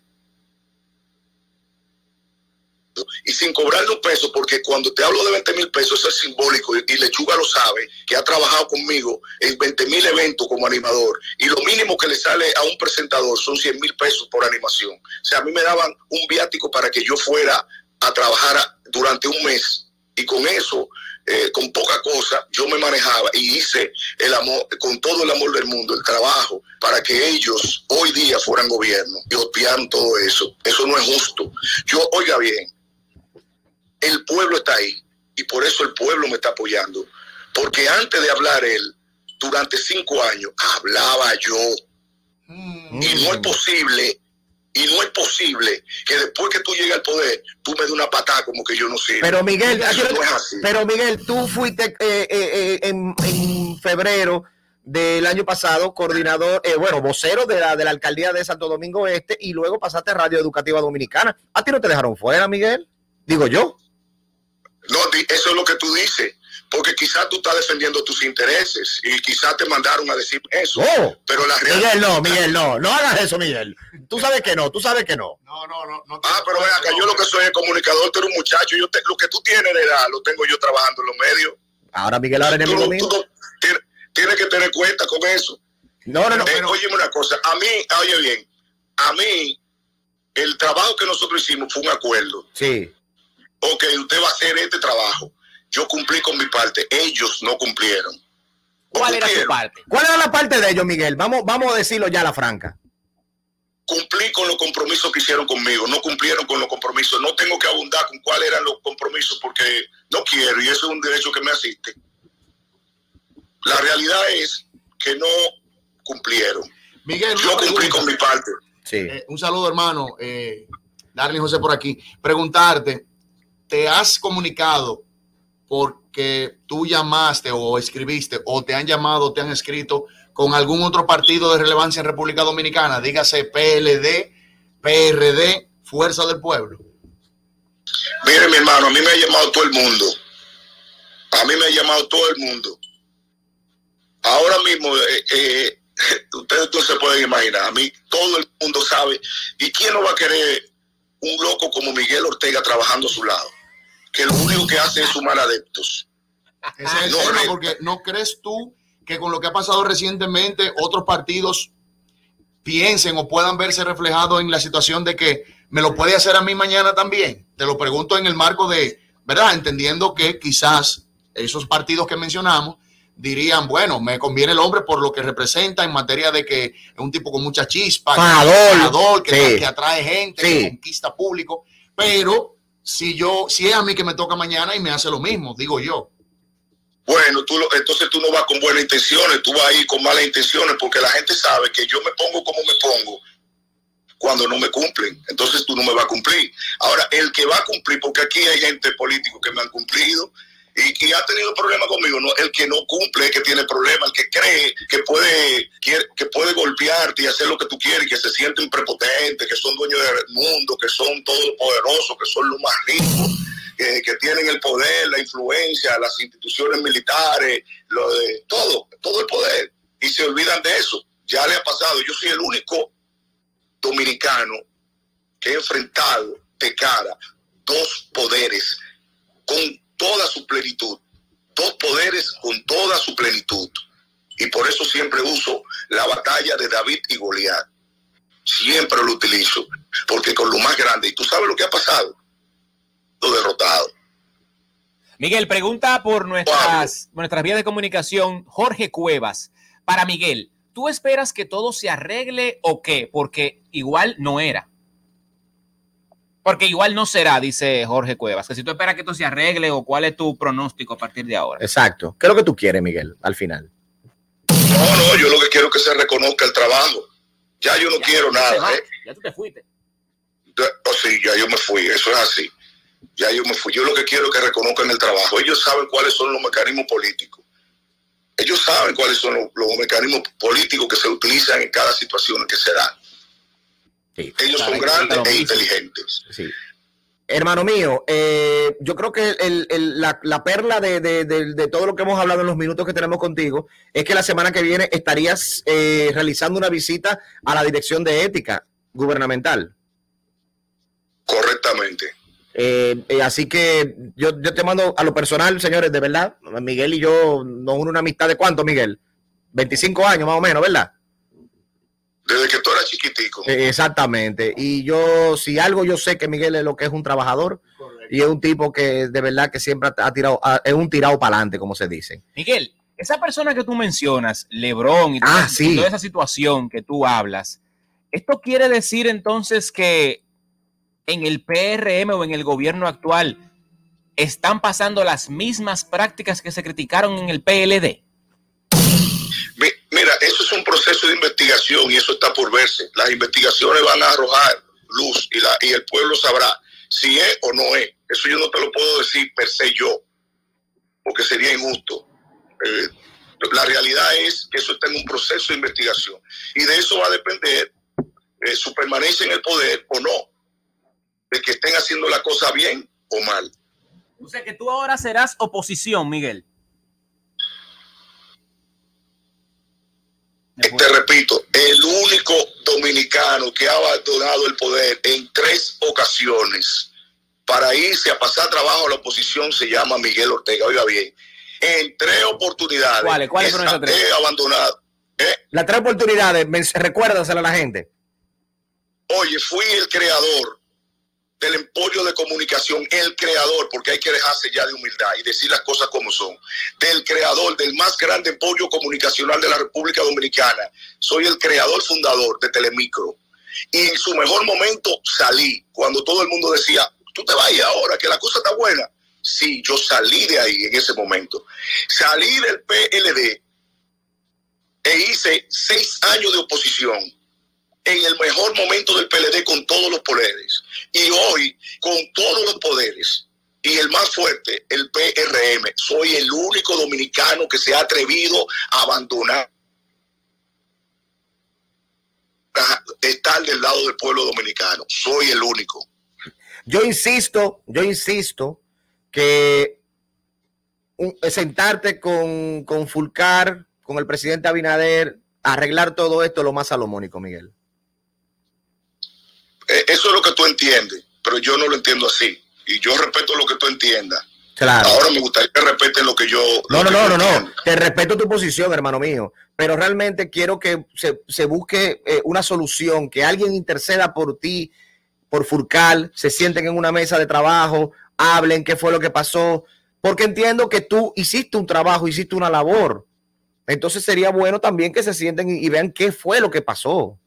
Speaker 26: y sin cobrarle un peso, porque cuando te hablo de 20 mil pesos, eso es simbólico, y, Lechuga lo sabe, que ha trabajado conmigo en 20 mil eventos como animador, y lo mínimo que le sale a un presentador son 100 mil pesos por animación. O sea, a mí me daban un viático para que yo fuera a trabajar durante un mes, y con eso, eh, con poca cosa, yo me manejaba y hice el amor, con todo el amor del mundo, el trabajo, para que ellos hoy día fueran gobierno y obviaron todo eso. Eso no es justo. Yo, oiga bien, el pueblo está ahí y por eso el pueblo me está apoyando. Porque antes de hablar él, durante cinco años, hablaba yo. Y no es posible, y no es posible que después que tú llegues al poder, tú me des una patada como que yo no sirvo.
Speaker 3: Pero Miguel,
Speaker 26: no
Speaker 3: pero Miguel, tú fuiste eh, eh, eh, en, en febrero del año pasado coordinador, eh, bueno, vocero de la, de la alcaldía de Santo Domingo Este y luego pasaste a Radio Educativa Dominicana. ¿A ti no te dejaron fuera, Miguel? Digo yo.
Speaker 26: No, eso es lo que tú dices. Porque quizás tú estás defendiendo tus intereses y quizás te mandaron a decir eso.
Speaker 3: No.
Speaker 26: Pero la realidad.
Speaker 3: Miguel, no, Miguel, no, no hagas eso, Miguel. Tú sabes que no, tú sabes que no.
Speaker 26: Ah, pero ven acá, yo lo que soy es comunicador, tú eres un muchacho. Yo te- lo que tú tienes de edad lo tengo yo trabajando en los medios.
Speaker 3: Ahora Miguel ahora
Speaker 26: Tú
Speaker 3: enemigo
Speaker 26: no-
Speaker 3: mío.
Speaker 26: tú no- tienes, tienes que tener cuenta con eso.
Speaker 3: No, no, no.
Speaker 26: Eh, óyeme una cosa, a mí, oye bien, a mí, el trabajo que nosotros hicimos fue un acuerdo.
Speaker 3: Sí.
Speaker 26: Ok, usted va a hacer este trabajo. Yo cumplí con mi parte, ellos no cumplieron.
Speaker 3: ¿Cuál era tu parte? ¿Cuál era la parte de ellos, Miguel? Vamos, vamos a decirlo ya a la franca.
Speaker 26: Cumplí con los compromisos que hicieron conmigo, no cumplieron con los compromisos. No tengo que abundar con cuáles eran los compromisos porque no quiero y eso es un derecho que me asiste. La realidad es que no cumplieron.
Speaker 5: Miguel,
Speaker 26: yo cumplí con mi parte.
Speaker 5: Eh, un saludo, hermano. Eh, Darling José por aquí. Preguntarte, ¿te has comunicado porque tú llamaste o escribiste o te han llamado te han escrito con algún otro partido de relevancia en República Dominicana? Dígase PLD, PRD, fuerza del pueblo?
Speaker 26: Mire, mi hermano, a mí me ha llamado todo el mundo. A mí me ha llamado todo el mundo. Ahora mismo, eh, eh, [laughs] ustedes no se pueden imaginar, a mí todo el mundo sabe. ¿Y quién no va a querer un loco como Miguel Ortega trabajando a su lado? Que lo único que hace es sumar adeptos.
Speaker 5: Ese es el
Speaker 26: No,
Speaker 5: tema, porque ¿no crees tú que con lo que ha pasado recientemente otros partidos piensen o puedan verse reflejados en la situación de que me lo puede hacer a mí mañana también? Te lo pregunto en el marco de, ¿verdad? Entendiendo que quizás esos partidos que mencionamos dirían, bueno, me conviene el hombre por lo que representa en materia de que es un tipo con mucha chispa,
Speaker 3: Fajador.
Speaker 5: que,
Speaker 3: Sí.
Speaker 5: que atrae gente,
Speaker 3: Sí.
Speaker 5: que conquista público, pero si yo, si es a mí que me toca mañana y me hace lo mismo, digo yo.
Speaker 26: Bueno, tú entonces tú no vas con buenas intenciones, tú vas ahí con malas intenciones, porque la gente sabe que yo me pongo como me pongo cuando no me cumplen. Entonces tú no me vas a cumplir. Ahora, el que va a cumplir, porque aquí hay gente político que me han cumplido y ha tenido problemas conmigo, no, el que no cumple es que tiene problemas, el que cree que puede, que puede golpearte y hacer lo que tú quieres, que se sienten prepotentes, que son dueños del mundo, que son todopoderosos, que son los más ricos que, que tienen el poder, la influencia, las instituciones militares, lo de todo, todo el poder, y se olvidan de eso. Ya le ha pasado. Yo soy el único dominicano que he enfrentado de cara dos poderes con toda su plenitud, dos poderes con toda su plenitud. Y por eso siempre uso la batalla de David y Goliat. Siempre lo utilizo, porque con lo más grande, y tú sabes lo que ha pasado, lo derrotado.
Speaker 4: Miguel, pregunta por nuestras, nuestras vías de comunicación. Jorge Cuevas, para Miguel, ¿tú esperas que todo se arregle o qué? Porque igual no era. Porque igual no será, dice Jorge Cuevas. Que si tú esperas que esto se arregle o cuál es tu pronóstico a partir de ahora.
Speaker 3: Exacto. ¿Qué es lo que tú quieres, Miguel, al final?
Speaker 26: No, no, yo lo que quiero es que se reconozca el trabajo. Ya yo no quiero nada. ¿eh?
Speaker 4: Ya tú te fuiste.
Speaker 26: Ya- O sí, ya yo me fui, eso es así. Ya yo me fui. Yo lo que quiero es que reconozcan el trabajo. Ellos saben cuáles son los mecanismos políticos. Ellos saben cuáles son los, los mecanismos políticos que se utilizan en cada situación que se da. Ellos son grandes e inteligentes.
Speaker 3: Sí. Hermano mío, eh, yo creo que el- el- la, la perla de, de- de- de todo lo que hemos hablado en los minutos que tenemos contigo es que la semana que viene estarías eh, realizando una visita a la Dirección de Ética Gubernamental.
Speaker 26: Correctamente.
Speaker 3: Eh, eh, así que yo, yo te mando a lo personal, señores, de verdad. Miguel y yo nos une una amistad de cuánto, Miguel? 25 años más o menos, ¿verdad?
Speaker 26: Desde que tú eras chiquitico.
Speaker 3: Eh, Exactamente. Y yo, si algo yo sé que Miguel es lo que es un trabajador y es un tipo que de verdad que siempre ha tirado, ha- es un tirado para adelante, como se dice.
Speaker 4: Miguel, esa persona que tú mencionas, Lebron y toda,
Speaker 3: Ah, sí.
Speaker 4: y toda esa situación que tú hablas, ¿esto quiere decir entonces que en el PRM o en el gobierno actual están pasando las mismas prácticas que se criticaron en el PLD?
Speaker 26: Eso es un proceso de investigación y eso está por verse. Las investigaciones van a arrojar luz y, la, y el pueblo sabrá si es o no es. Eso yo no te lo puedo decir per se yo, porque sería injusto. Eh, la realidad es que eso está en un proceso de investigación y de eso va a depender eh, su permanencia en el poder o no, de que estén haciendo la cosa bien o mal.
Speaker 4: O sea que tú ahora serás oposición, Miguel.
Speaker 26: Te repito, el único dominicano que ha abandonado el poder en tres ocasiones para irse a pasar trabajo a la oposición se llama Miguel Ortega. Oiga bien, en tres oportunidades.
Speaker 3: ¿Cuáles? ¿Cuáles fueron esas tres?
Speaker 26: He abandonado.
Speaker 3: Las tres oportunidades, recuérdasela a la gente.
Speaker 26: Oye, fui el creador del emporio de comunicación, el creador, porque hay que dejarse ya de humildad y decir las cosas como son, del creador del más grande emporio comunicacional de la República Dominicana. Soy el creador fundador de Telemicro. Y en su mejor momento salí, cuando todo el mundo decía, tú te vas ahora, que la cosa está buena. Sí, yo salí de ahí en ese momento. Salí del PLD e hice seis años de oposición en el mejor momento del PLD con todos los poderes. Y hoy, con todos los poderes, y el más fuerte, el PRM, soy el único dominicano que se ha atrevido a abandonar estar del lado del pueblo dominicano. Soy el único.
Speaker 3: Yo insisto, yo insisto que un- sentarte con, con Fulcar, con el presidente Abinader, arreglar todo esto es lo más salomónico, Miguel.
Speaker 26: Eh, eso es lo que tú entiendes, pero yo no lo entiendo así. Y yo respeto lo que tú entiendas.
Speaker 3: Claro.
Speaker 26: Ahora me gustaría que respeten lo que yo.
Speaker 3: No,
Speaker 26: lo
Speaker 3: no,
Speaker 26: que
Speaker 3: no, no, no. Te respeto tu posición, hermano mío. Pero realmente quiero que se, se busque eh, una solución, que alguien interceda por ti, por Furcal, se sienten en una mesa de trabajo, hablen qué fue lo que pasó, porque entiendo que tú hiciste un trabajo, hiciste una labor. Entonces sería bueno también que se sienten y, y vean qué fue lo que pasó.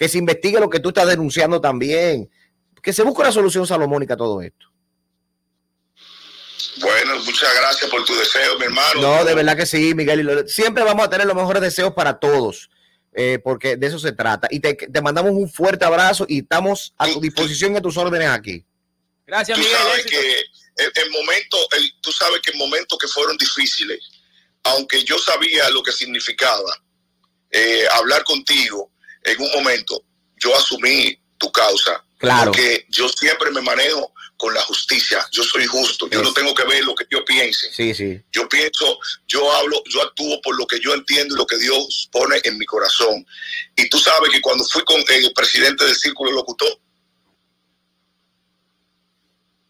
Speaker 3: Que se investigue lo que tú estás denunciando también. Que se busque una solución salomónica a todo esto.
Speaker 26: Bueno, muchas gracias por tu deseo, mi hermano.
Speaker 3: No, de verdad que sí, Miguel. siempre vamos a tener los mejores deseos para todos, eh, porque de eso se trata. Y te, te mandamos un fuerte abrazo y estamos a tu disposición y a tus órdenes aquí.
Speaker 4: Gracias,
Speaker 26: tú
Speaker 4: Miguel.
Speaker 26: sabes que el, el momento, el- tú sabes que en momentos que fueron difíciles, aunque yo sabía lo que significaba eh, hablar contigo en un momento, yo asumí tu causa.
Speaker 3: Claro.
Speaker 26: Porque yo siempre me manejo con la justicia. Yo soy justo. Yo no tengo que ver lo que yo piense.
Speaker 3: Sí, sí.
Speaker 26: Yo pienso, yo hablo, yo actúo por lo que yo entiendo y lo que Dios pone en mi corazón. Y tú sabes que cuando fui con el presidente del Círculo Locutor,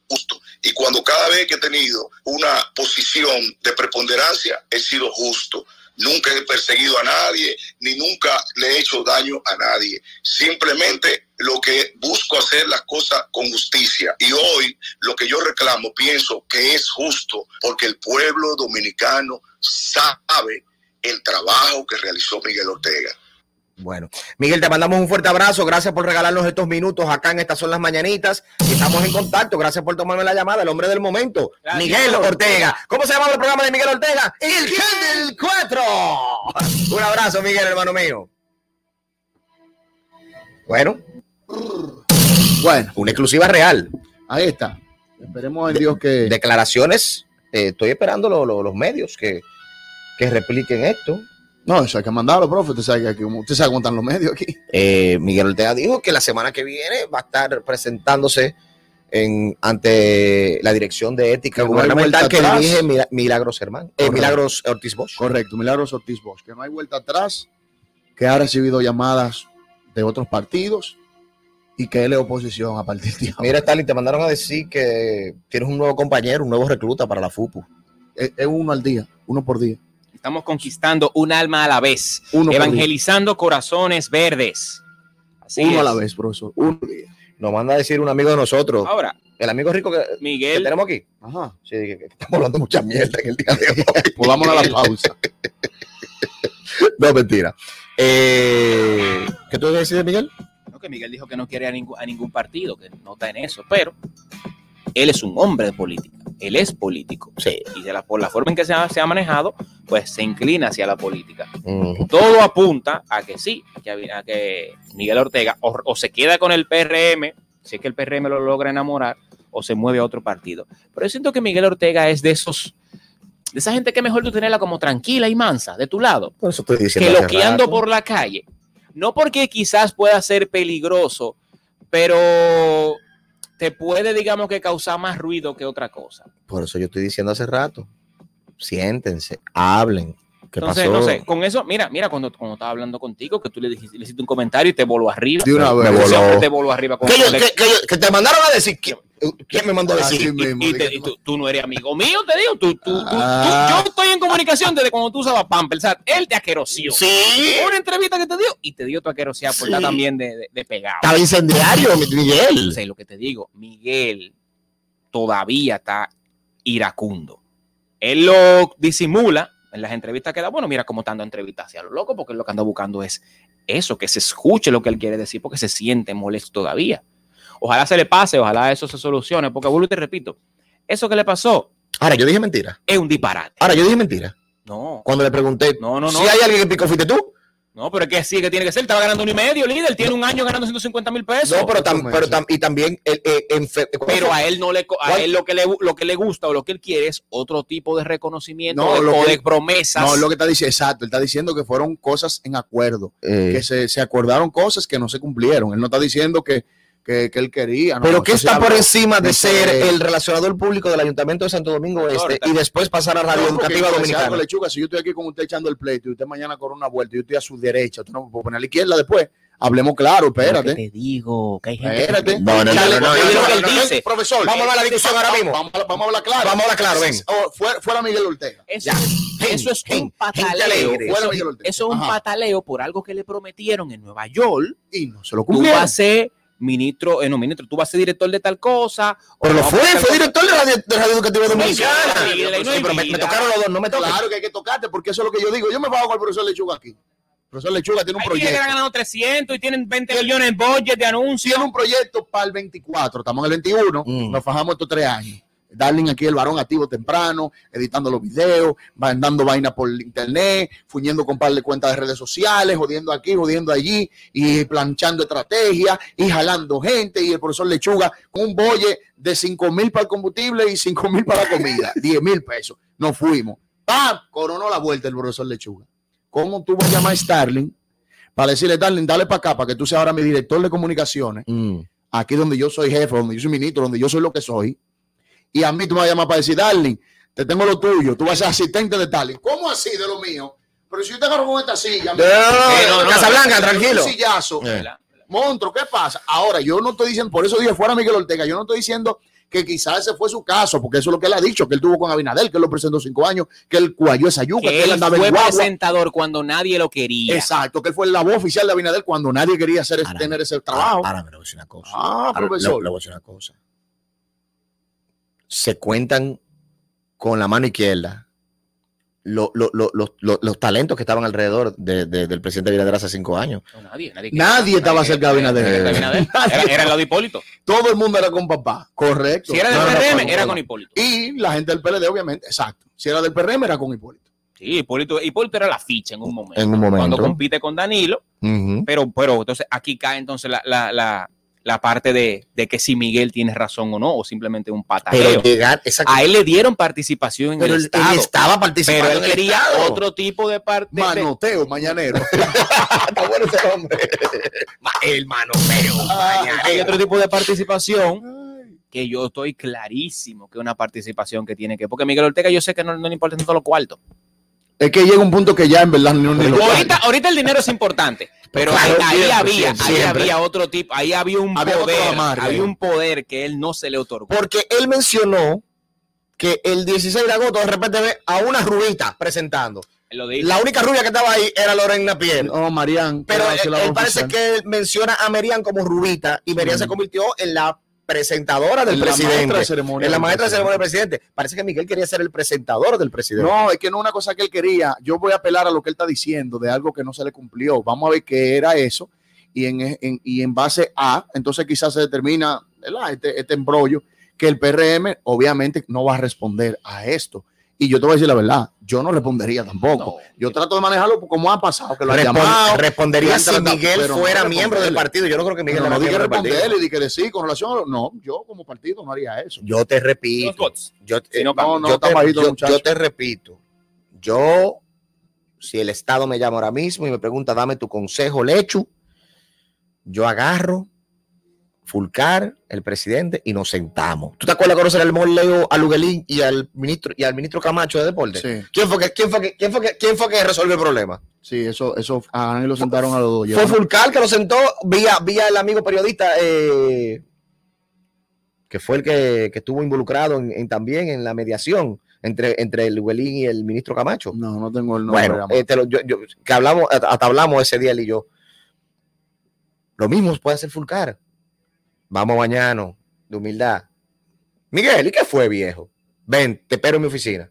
Speaker 26: justo. Y cuando cada vez que he tenido una posición de preponderancia, he sido justo. Nunca he perseguido a nadie, ni nunca le he hecho daño a nadie. Simplemente lo que busco hacer las cosas con justicia. Y hoy lo que yo reclamo, pienso que es justo, porque el pueblo dominicano sabe el trabajo que realizó Miguel Ortega.
Speaker 3: Bueno, Miguel, te mandamos un fuerte abrazo. Gracias por regalarnos estos minutos acá en Estas Son las Mañanitas. Estamos en contacto. Gracias por tomarme la llamada. El hombre del momento,
Speaker 4: Gracias.
Speaker 3: Miguel Ortega. ¿Cómo se llama el programa de Miguel Ortega? El Gen del 4. Un abrazo, Miguel, hermano mío. Bueno,
Speaker 5: Bueno,
Speaker 3: una exclusiva real.
Speaker 5: ahí está. Esperemos en Dios que.
Speaker 3: Declaraciones. eh, estoy esperando lo- lo- los medios que, que repliquen esto.
Speaker 5: No, eso hay que mandarlo, profe. Usted sabe que usted sabe cómo están los medios aquí.
Speaker 3: Eh, Miguel Ortega dijo que la semana que viene va a estar presentándose en, ante la dirección de ética
Speaker 5: Que no
Speaker 3: gubernamental
Speaker 5: vuelta
Speaker 3: que
Speaker 5: atrás.
Speaker 3: dirige Mila- Milagros Germán, eh. Milagros Ortiz Bosch.
Speaker 5: Correcto, Milagros Ortiz Bosch, que no hay vuelta atrás, que ha recibido llamadas de otros partidos y que él es oposición a partir de ahora.
Speaker 3: Mira, Stalin, te mandaron a decir que tienes un nuevo compañero, un nuevo recluta para la FUPU.
Speaker 5: Es, es uno al día, uno por día.
Speaker 4: Estamos conquistando un alma a la vez,
Speaker 5: Uno
Speaker 4: evangelizando corazones verdes. Así
Speaker 5: uno a la vez, profesor. Uno.
Speaker 3: Nos manda a decir un amigo de nosotros,
Speaker 4: Ahora,
Speaker 3: el amigo rico que, que
Speaker 4: Miguel,
Speaker 3: tenemos aquí.
Speaker 5: Ajá.
Speaker 3: Sí, que, que estamos hablando mucha mierda en el día de hoy. [laughs]
Speaker 5: Pues a la pausa. [laughs]
Speaker 3: no, mentira. Eh, ¿Qué tú decís, Miguel?
Speaker 4: no, que Miguel dijo que no quiere a ningún, a ningún partido, que no está en eso, pero él es un hombre de política, él es político.
Speaker 3: Sí.
Speaker 4: Y de la, por la forma en que se ha, se ha manejado, pues se inclina hacia la política. Todo apunta a que sí, que, a que Miguel Ortega o, o se queda con el PRM, si es que el PRM lo logra enamorar, o se mueve a otro partido. Pero yo siento que Miguel Ortega es de esos, de esa gente que mejor tú tenerla como tranquila y mansa, de tu lado,
Speaker 3: Por eso estoy
Speaker 4: que
Speaker 3: diciendo. hace
Speaker 4: loqueando por la calle. No porque quizás pueda ser peligroso, pero te puede, digamos que, causar más ruido que otra cosa.
Speaker 3: Por eso yo estoy diciendo hace rato. Siéntense, hablen. ¿Qué
Speaker 4: Entonces,
Speaker 3: pasó?
Speaker 4: no sé, con eso, mira, mira, cuando, cuando estaba hablando contigo, que tú le, dijiste, le hiciste un comentario y te voló arriba.
Speaker 5: De una
Speaker 3: Me
Speaker 5: vez.
Speaker 3: voló.
Speaker 4: Siempre te voló arriba con
Speaker 3: ¿Qué yo-
Speaker 4: con-
Speaker 3: que- que yo- que te mandaron a decir? ¿Quién, quién me mandó a decir?
Speaker 5: mismo.
Speaker 4: y, te- y tú, tú no eres amigo mío, te digo. Tú, tú,
Speaker 5: Ah.
Speaker 4: tú- yo estoy en comunicación desde cuando tú usabas Pampers. O sea, él te aquerosió.
Speaker 3: Sí.
Speaker 4: Una entrevista que te dio y te dio tu aquerosidad por
Speaker 3: Sí.
Speaker 4: estar también de, de, de pegado.
Speaker 3: Estaba incendiario, mi- Miguel.
Speaker 4: sé lo que te digo. Miguel todavía está iracundo. Él lo disimula en las entrevistas que da. Bueno, mira cómo está dando entrevistas hacia lo loco, porque lo que anda buscando es eso, que se escuche lo que él quiere decir, porque se siente molesto todavía. Ojalá se le pase, ojalá eso se solucione, porque vuelvo y te repito, eso que le pasó
Speaker 3: Ahora, yo dije mentira.
Speaker 4: es un disparate.
Speaker 3: Ahora, yo dije mentira.
Speaker 4: No,
Speaker 3: Cuando le pregunté
Speaker 4: No, no, no.
Speaker 3: si hay alguien que picó, fuiste tú.
Speaker 4: No, pero es que sí que tiene que ser. Estaba ganando uno y medio, líder. Tiene un año ganando 150 mil pesos.
Speaker 3: No, pero, tam- pero tam- y también el, eh, en fe-
Speaker 4: Pero a él no le a él lo que le lo que le gusta o lo que él quiere es otro tipo de reconocimiento
Speaker 5: No,
Speaker 4: o de-
Speaker 5: lo
Speaker 4: o
Speaker 5: que-
Speaker 4: de promesas.
Speaker 5: No, lo que está diciendo, exacto, él está diciendo que fueron cosas en acuerdo,
Speaker 3: Eh.
Speaker 5: que se, se acordaron cosas que no se cumplieron. Él no está diciendo que, que, que él quería. no,
Speaker 3: Pero ¿qué está por encima de ser el relacionador público del Ayuntamiento de Santo Domingo Este y después pasar a Radio Educativa Dominicana?
Speaker 5: Lechuga, si yo estoy aquí con usted echando el pleito y usted mañana corre una vuelta y yo estoy a su derecha, usted no me puede poner a la izquierda después. Hablemos claro, espérate.
Speaker 4: te digo que hay gente
Speaker 5: Espérate.
Speaker 4: No, no, no,
Speaker 5: Dale,
Speaker 4: no.
Speaker 5: Profesor,
Speaker 3: Vamos a hablar la discusión ahora mismo.
Speaker 5: Vamos, vamos a hablar claro.
Speaker 3: Vamos a hablar claro, ven.
Speaker 5: Oh, fuera, fuera Miguel Ortega.
Speaker 4: Eso, es un pataleo. Eso,
Speaker 5: Fuera Miguel Ortega.
Speaker 4: eso es un pataleo por algo que le prometieron en Nueva York.
Speaker 5: Y no se lo
Speaker 4: Tú
Speaker 5: cumplieron.
Speaker 4: vas a ser ministro, eh, no, ministro, tú vas a ser director de tal cosa.
Speaker 3: Pero
Speaker 4: o
Speaker 3: lo
Speaker 4: no,
Speaker 3: fue,
Speaker 4: tal
Speaker 3: fue director de Radio, de Radio Educativa Dominicana.
Speaker 4: Sí,
Speaker 3: pero me, me tocaron los dos, no me tocan.
Speaker 5: Claro que hay que tocarte, porque eso es lo que yo digo. Yo me bajo con el profesor Lechuga aquí. El profesor Lechuga tiene un
Speaker 4: que
Speaker 5: proyecto.
Speaker 4: han ganado 300 y tienen 20 millones en budget de anuncios.
Speaker 5: Tiene un proyecto para el 24. Estamos en el 21.
Speaker 3: Mm.
Speaker 5: Nos fajamos estos tres años. Darling aquí el varón activo temprano, editando los videos, mandando vaina por internet, fuñendo con par de cuentas de redes sociales, jodiendo aquí, jodiendo allí, y planchando estrategias, y jalando gente, y el profesor Lechuga con un bolle de 5 mil para el combustible y 5 mil para la comida, [laughs] 10 mil pesos. Nos fuimos. ¡Pam! Coronó la vuelta el profesor Lechuga. ¿Cómo tú vas a llamar a Starling para decirle, Starling, dale para acá, para que tú seas ahora mi director de comunicaciones?
Speaker 3: Mm.
Speaker 5: aquí donde yo soy jefe, donde yo soy ministro, donde yo soy lo que soy, y a mí tú me vas a llamar para decir, Darling, te tengo lo tuyo, tú vas a ser asistente de Darling. ¿Cómo así de lo mío? Pero si yo te agarro con esta silla,
Speaker 3: No, no, no, Casablanca, tranquilo.
Speaker 5: Un sillazo.
Speaker 3: Eh.
Speaker 5: Monstruo, ¿qué pasa? Ahora, yo no estoy diciendo, por eso dije fuera Miguel Ortega, yo no estoy diciendo que quizás ese fue su caso, porque eso es lo que él ha dicho, que él tuvo con Abinadel, que él lo presentó cinco años, que él cuayó esa yuca, que,
Speaker 4: que
Speaker 5: él andaba en
Speaker 4: fue
Speaker 5: guagua.
Speaker 4: presentador cuando nadie lo quería.
Speaker 5: Exacto, que él fue la voz oficial de Abinadel cuando nadie quería hacer, tener ese trabajo.
Speaker 3: Ahora me voy a decir una cosa.
Speaker 5: Ah,
Speaker 3: Ahora,
Speaker 5: profesor.
Speaker 3: Le, le voy a decir una cosa. Se cuentan con la mano izquierda lo- lo- lo- los- los- los talentos que estaban alrededor de- de- del presidente Abinader hace cinco años.
Speaker 4: No, nadie, nadie,
Speaker 5: Nadie estaba cerca de Abinader. [laughs]
Speaker 4: Era, era el lado de Hipólito.
Speaker 5: Todo el mundo era con papá, correcto.
Speaker 4: Si era del
Speaker 5: No,
Speaker 4: PRM, era con Hipólito.
Speaker 5: Y la gente del PLD, obviamente, exacto. Si era del PRM, era con Hipólito.
Speaker 4: Sí, Hipólito, Hipólito era la ficha en un momento.
Speaker 3: En un momento.
Speaker 4: Cuando compite con Danilo, pero, pero entonces aquí cae entonces la, la, la, la parte de, de que si Miguel tiene razón o no, o simplemente un pataleo.
Speaker 3: Pero llegar, exacto.
Speaker 4: A él le dieron participación en
Speaker 3: Pero
Speaker 4: el
Speaker 3: él-
Speaker 4: Estado.
Speaker 3: él estaba participando
Speaker 4: Pero él
Speaker 3: en
Speaker 4: quería
Speaker 3: Estado.
Speaker 4: otro tipo de parte. de-
Speaker 5: Manoteo, mañanero. [laughs]
Speaker 3: Está bueno ese hombre. Ma- El manoteo.
Speaker 4: hay otro tipo de participación que yo estoy clarísimo que es una participación que tiene que. Porque Miguel Ortega, yo sé que no, no le importa tanto los cuartos.
Speaker 5: Es que llega un punto que ya en verdad no ni lo
Speaker 4: Ahorita, ahorita el dinero es importante, pero
Speaker 3: Claro,
Speaker 4: ahí, había,
Speaker 3: siempre,
Speaker 4: ahí
Speaker 3: siempre.
Speaker 4: había otro tipo, ahí había un
Speaker 5: Había
Speaker 4: poder, había un poder que él no se le otorgó.
Speaker 3: Porque él mencionó que el 16 de agosto de repente ve a una rubita presentando. La única rubia que estaba ahí era Lorena Pierre.
Speaker 5: No, Marián.
Speaker 3: Pero él, parece que él menciona a Merian como rubita y Merian
Speaker 5: Mm.
Speaker 3: se convirtió en la presentadora del
Speaker 5: En
Speaker 3: presidente.
Speaker 5: ceremonia
Speaker 3: en la maestra de ceremonia del presidente. Parece que Miguel quería ser el presentador del presidente.
Speaker 5: No, es que no es una cosa que él quería. Yo voy a apelar a lo que él está diciendo de algo que no se le cumplió. Vamos a ver qué era eso. Y en, en- y en base a, entonces quizás se determina. Este, este embrollo que el PRM obviamente no va a responder a esto. Y yo te voy a decir la verdad, yo no respondería tampoco. Yo trato de manejarlo como ha pasado, que lo llamado.
Speaker 3: respondería si
Speaker 5: tratado,
Speaker 3: Miguel
Speaker 5: no
Speaker 3: fuera miembro del partido. Yo no creo que Miguel
Speaker 5: No,
Speaker 3: era
Speaker 5: no dije responderle y di que decir con relación a lo- No, yo como partido no haría eso.
Speaker 3: Yo te repito. Yo, eh,
Speaker 5: no, no,
Speaker 3: yo te,
Speaker 5: bajito el
Speaker 3: yo- yo te repito. Yo, si el Estado me llama ahora mismo y me pregunta, dame tu consejo, Lechu, yo agarro Fulcar, el presidente, y nos sentamos. ¿Tú te acuerdas cuando se le armó el leo a Luguelín y al ministro y al ministro Camacho de Deporte?
Speaker 5: Sí.
Speaker 3: ¿Quién fue que, quién fue que, quién fue que, quién fue que resolvió el problema?
Speaker 5: Sí, eso, eso, a Dani lo sentaron a los dos.
Speaker 3: Fue Fulcar que lo sentó vía, vía el amigo periodista eh, que fue el que, que estuvo involucrado en, en también en la mediación entre, entre el Luguelín y el ministro Camacho.
Speaker 5: No, no tengo el nombre.
Speaker 3: Bueno, eh, te lo- yo- yo- que hablamos, hasta hablamos ese día él y yo. Lo mismo puede hacer Fulcar. Vamos mañana, de humildad. Miguel, ¿y qué fue, viejo? Ven, te espero en mi oficina.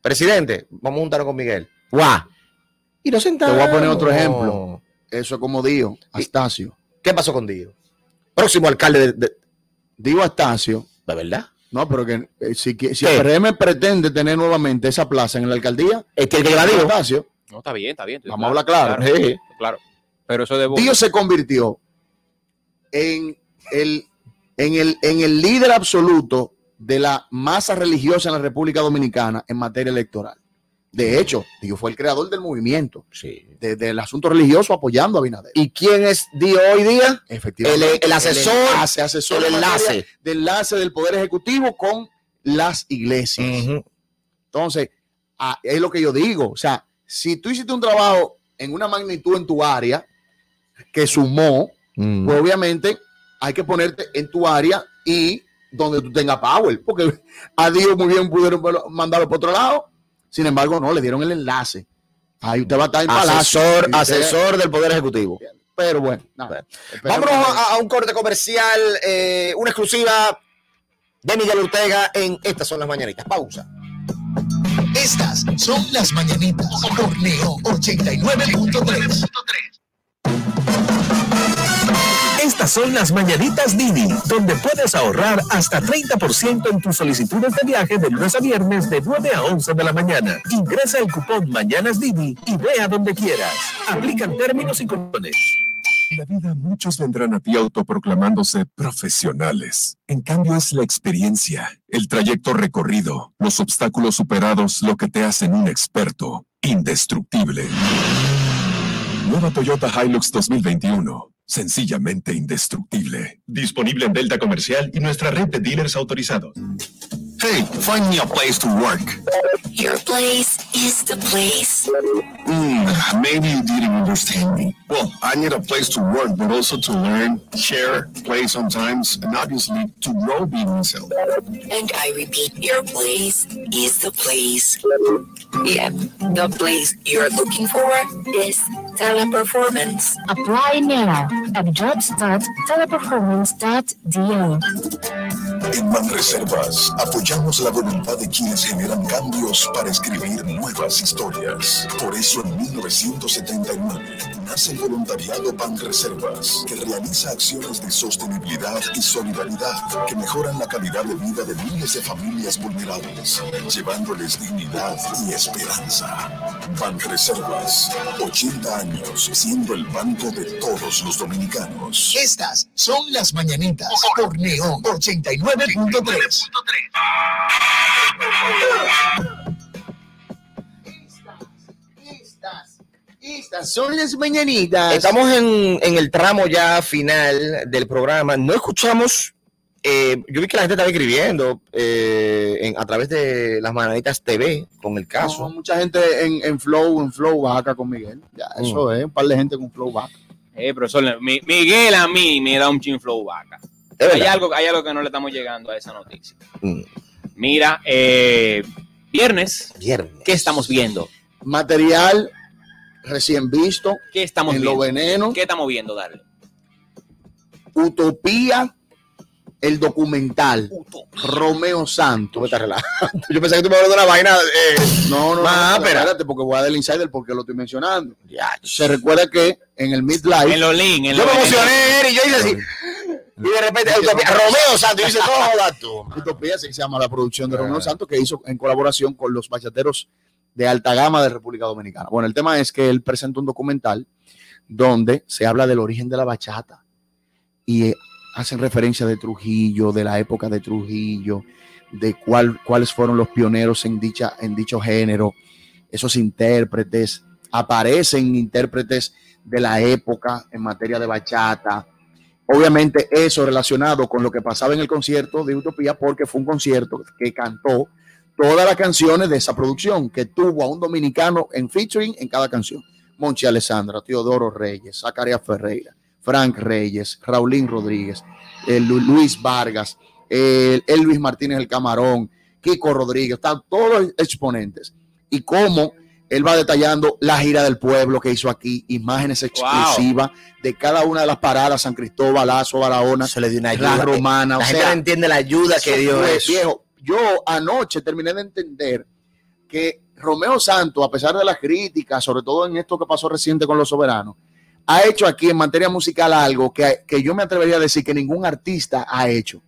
Speaker 3: Presidente, vamos a juntarnos con Miguel. ¡Guau! Y nos
Speaker 5: Te
Speaker 3: sentamos.
Speaker 5: voy a poner otro ejemplo. Eso es como Dio, Astacio.
Speaker 3: ¿Qué pasó con Dio? Próximo alcalde de, de-
Speaker 5: Dio Astacio.
Speaker 3: ¿De verdad?
Speaker 5: No, pero que eh, si, si el PRM pretende tener nuevamente esa plaza en la alcaldía,
Speaker 3: Es que el que la dio.
Speaker 5: Astacio.
Speaker 4: No, está bien, está bien.
Speaker 5: Vamos a hablar claro. Sí.
Speaker 4: Claro. Pero eso de
Speaker 5: Dios se convirtió en el, en, el, en el líder absoluto de la masa religiosa en la República Dominicana en materia electoral. De hecho, Dios fue el creador del movimiento, de- del asunto religioso apoyando a Abinader.
Speaker 3: ¿Y quién es Dios hoy día?
Speaker 5: Efectivamente.
Speaker 3: El- el asesor,
Speaker 5: enlace, asesor
Speaker 3: el enlace.
Speaker 5: de enlace del Poder Ejecutivo con las iglesias. Entonces, es lo que yo digo. O sea, si tú hiciste un trabajo en una magnitud en tu área que sumó,
Speaker 3: Mm.
Speaker 5: pues obviamente hay que ponerte en tu área y donde tú tengas power. Porque a Dios muy bien pudieron mandarlo por otro lado. Sin embargo, no, le dieron el enlace. Ahí usted va a estar en.
Speaker 3: Asesor, asesor del Poder Ejecutivo.
Speaker 5: Pero bueno, nada.
Speaker 3: Vámonos a, a un corte comercial, eh, una exclusiva de Miguel Ortega en Estas son las mañanitas. Pausa.
Speaker 1: Estas son las mañanitas por León 89.3.
Speaker 16: Estas son las mañanitas Didi, donde puedes ahorrar hasta 30% en tus solicitudes de viaje de lunes a viernes de 9 a 11 de la mañana. Ingresa el cupón Mañanas Didi y ve a donde quieras. Aplican términos y condiciones.
Speaker 17: En la vida muchos vendrán a ti autoproclamándose profesionales. En cambio es la experiencia, el trayecto recorrido, los obstáculos superados lo que te hacen un experto indestructible. Nueva Toyota Hilux 2021. Sencillamente indestructible. Disponible en Delta Comercial y nuestra red de dealers autorizados.
Speaker 27: Hey, find me a place to work.
Speaker 24: Your place is the place.
Speaker 27: Hmm, maybe you didn't understand me. Well, I need a place to work, but also to learn, share, play sometimes, and obviously to grow being myself.
Speaker 24: And I repeat, your place is the place. Yep, the place you're looking for is teleperformance.
Speaker 25: Apply now at jobs.teleperformance.do.
Speaker 18: En Banreservas apoyamos la voluntad de quienes generan cambios para escribir nuevas historias. Por eso en 1979 nace el voluntariado Banreservas, que realiza acciones de sostenibilidad y solidaridad que mejoran la calidad de vida de miles de familias vulnerables, llevándoles dignidad y esperanza. Banreservas, 80 años siendo el banco de todos los dominicanos.
Speaker 1: Estas son las mañanitas por León 89.3.
Speaker 5: Estas son las mañanitas.
Speaker 3: Estamos en, en el tramo ya final del programa. No escuchamos. Eh, yo vi que la gente estaba escribiendo eh, en- a través de las Mañanitas TV con el caso.
Speaker 5: No, mucha gente en, en flow, en flow vaca con Miguel. Ya, eso
Speaker 3: Mm.
Speaker 5: es, un par de gente con flow vaca.
Speaker 4: Eh, profesor, mi- Miguel a mí me da un chin flow vaca. Hay algo, hay algo que no le estamos llegando a esa noticia.
Speaker 3: Mm.
Speaker 4: Mira, eh, viernes,
Speaker 3: Viernes.
Speaker 4: ¿qué estamos viendo?
Speaker 5: Material recién visto.
Speaker 4: ¿Qué estamos
Speaker 5: en
Speaker 4: viendo?
Speaker 5: Lo veneno.
Speaker 4: ¿Qué estamos viendo, Darle?
Speaker 5: Utopía, el documental. Romeo Santos.
Speaker 3: Yo pensé que tú me hablas de una vaina. eh,
Speaker 5: No, no,
Speaker 3: Ah,
Speaker 5: no, espérate, porque voy a dar el insider porque lo estoy mencionando. Se recuerda que en el midlife.
Speaker 4: En los links. en
Speaker 3: Yo me emocioné Eri, yo hice así. Y de repente, Utopía, Romeo Santos, y dice, no jodas tú.
Speaker 5: Utopía, así que se llama la producción de Romeo Santos, que hizo en colaboración con los bachateros de alta gama de República Dominicana. Bueno, el tema es que él presenta un documental donde se habla del origen de la bachata y eh, hacen referencia de Trujillo, de la época de Trujillo, de cuál, cuáles fueron los pioneros en, dicha, en dicho género, esos intérpretes, aparecen intérpretes de la época en materia de bachata. Obviamente eso relacionado con lo que pasaba en el concierto de Utopía, porque fue un concierto que cantó todas las canciones de esa producción, que tuvo a un dominicano en featuring en cada canción. Monchi Alessandra, Teodoro Reyes, Zacarías Ferreira, Frank Reyes, Raulín Rodríguez, eh, Lu- Luis Vargas, el, el Luis Martínez el Camarón, Kiko Rodríguez, están todos los exponentes. Y cómo él va detallando la gira del pueblo que hizo aquí, imágenes exclusivas de cada una de las paradas, San Cristóbal, Lazo, Barahona,
Speaker 3: Se le dio una
Speaker 5: la
Speaker 3: ayuda.
Speaker 5: romana.
Speaker 3: La
Speaker 5: o
Speaker 3: gente
Speaker 5: sea,
Speaker 3: no entiende la ayuda que dio eso.
Speaker 5: Viejo, yo anoche terminé de entender que Romeo Santos, a pesar de las críticas, sobre todo en esto que pasó reciente con los soberanos, ha hecho aquí en materia musical algo que, que yo me atrevería a decir que ningún artista ha hecho.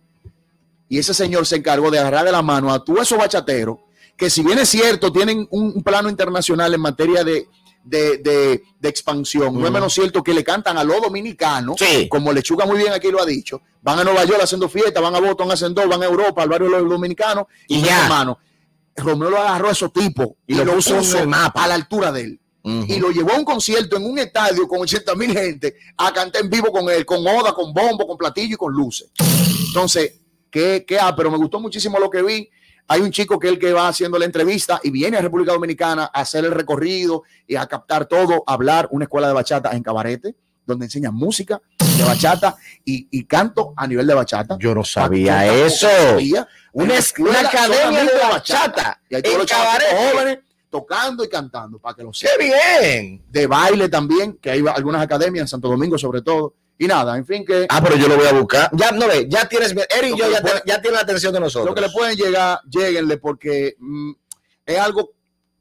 Speaker 5: Y ese señor se encargó de agarrar de la mano a todos esos bachateros que si bien es cierto, tienen un, un plano internacional en materia de, de, de- de expansión. No es menos cierto que le cantan a los dominicanos,
Speaker 3: Sí.
Speaker 5: como Lechuga muy bien aquí lo ha dicho. Van a Nueva York haciendo fiesta, van a Boston haciendo, van a Europa, al barrio de los dominicanos, y,
Speaker 3: ya.
Speaker 5: Romeo lo agarró a esos tipos
Speaker 3: Y lo puso en el mapa.
Speaker 5: a la altura de él. Y lo llevó a un concierto en un estadio con 80 mil gente a cantar en vivo con él, con oda, con bombo, con platillo y con luces. Entonces, ¿qué, qué ah, Pero me gustó muchísimo lo que vi. Hay un chico que es el que va haciendo la entrevista y viene a República Dominicana a hacer el recorrido y a captar todo, a hablar una escuela de bachata en Cabarete, donde enseñan música de bachata y, y canto a nivel de bachata.
Speaker 3: Yo no sabía
Speaker 5: Yo
Speaker 3: eso.
Speaker 5: sabía.
Speaker 3: Una,
Speaker 5: Una
Speaker 3: es-
Speaker 5: escuela
Speaker 3: una academia de
Speaker 5: de
Speaker 3: bachata.
Speaker 5: Y hay todos los jóvenes tocando y cantando, para que lo
Speaker 3: ¡Qué
Speaker 5: sepan.
Speaker 3: bien!
Speaker 5: De baile también, que hay algunas academias en Santo Domingo sobre todo. Y nada, en fin, que
Speaker 3: Ah, pero yo lo voy a buscar. Ya, no ve, ya tienes. Eric y yo ya, ya tienen la atención de nosotros.
Speaker 5: lo que le pueden llegar, lleguenle porque mm, es algo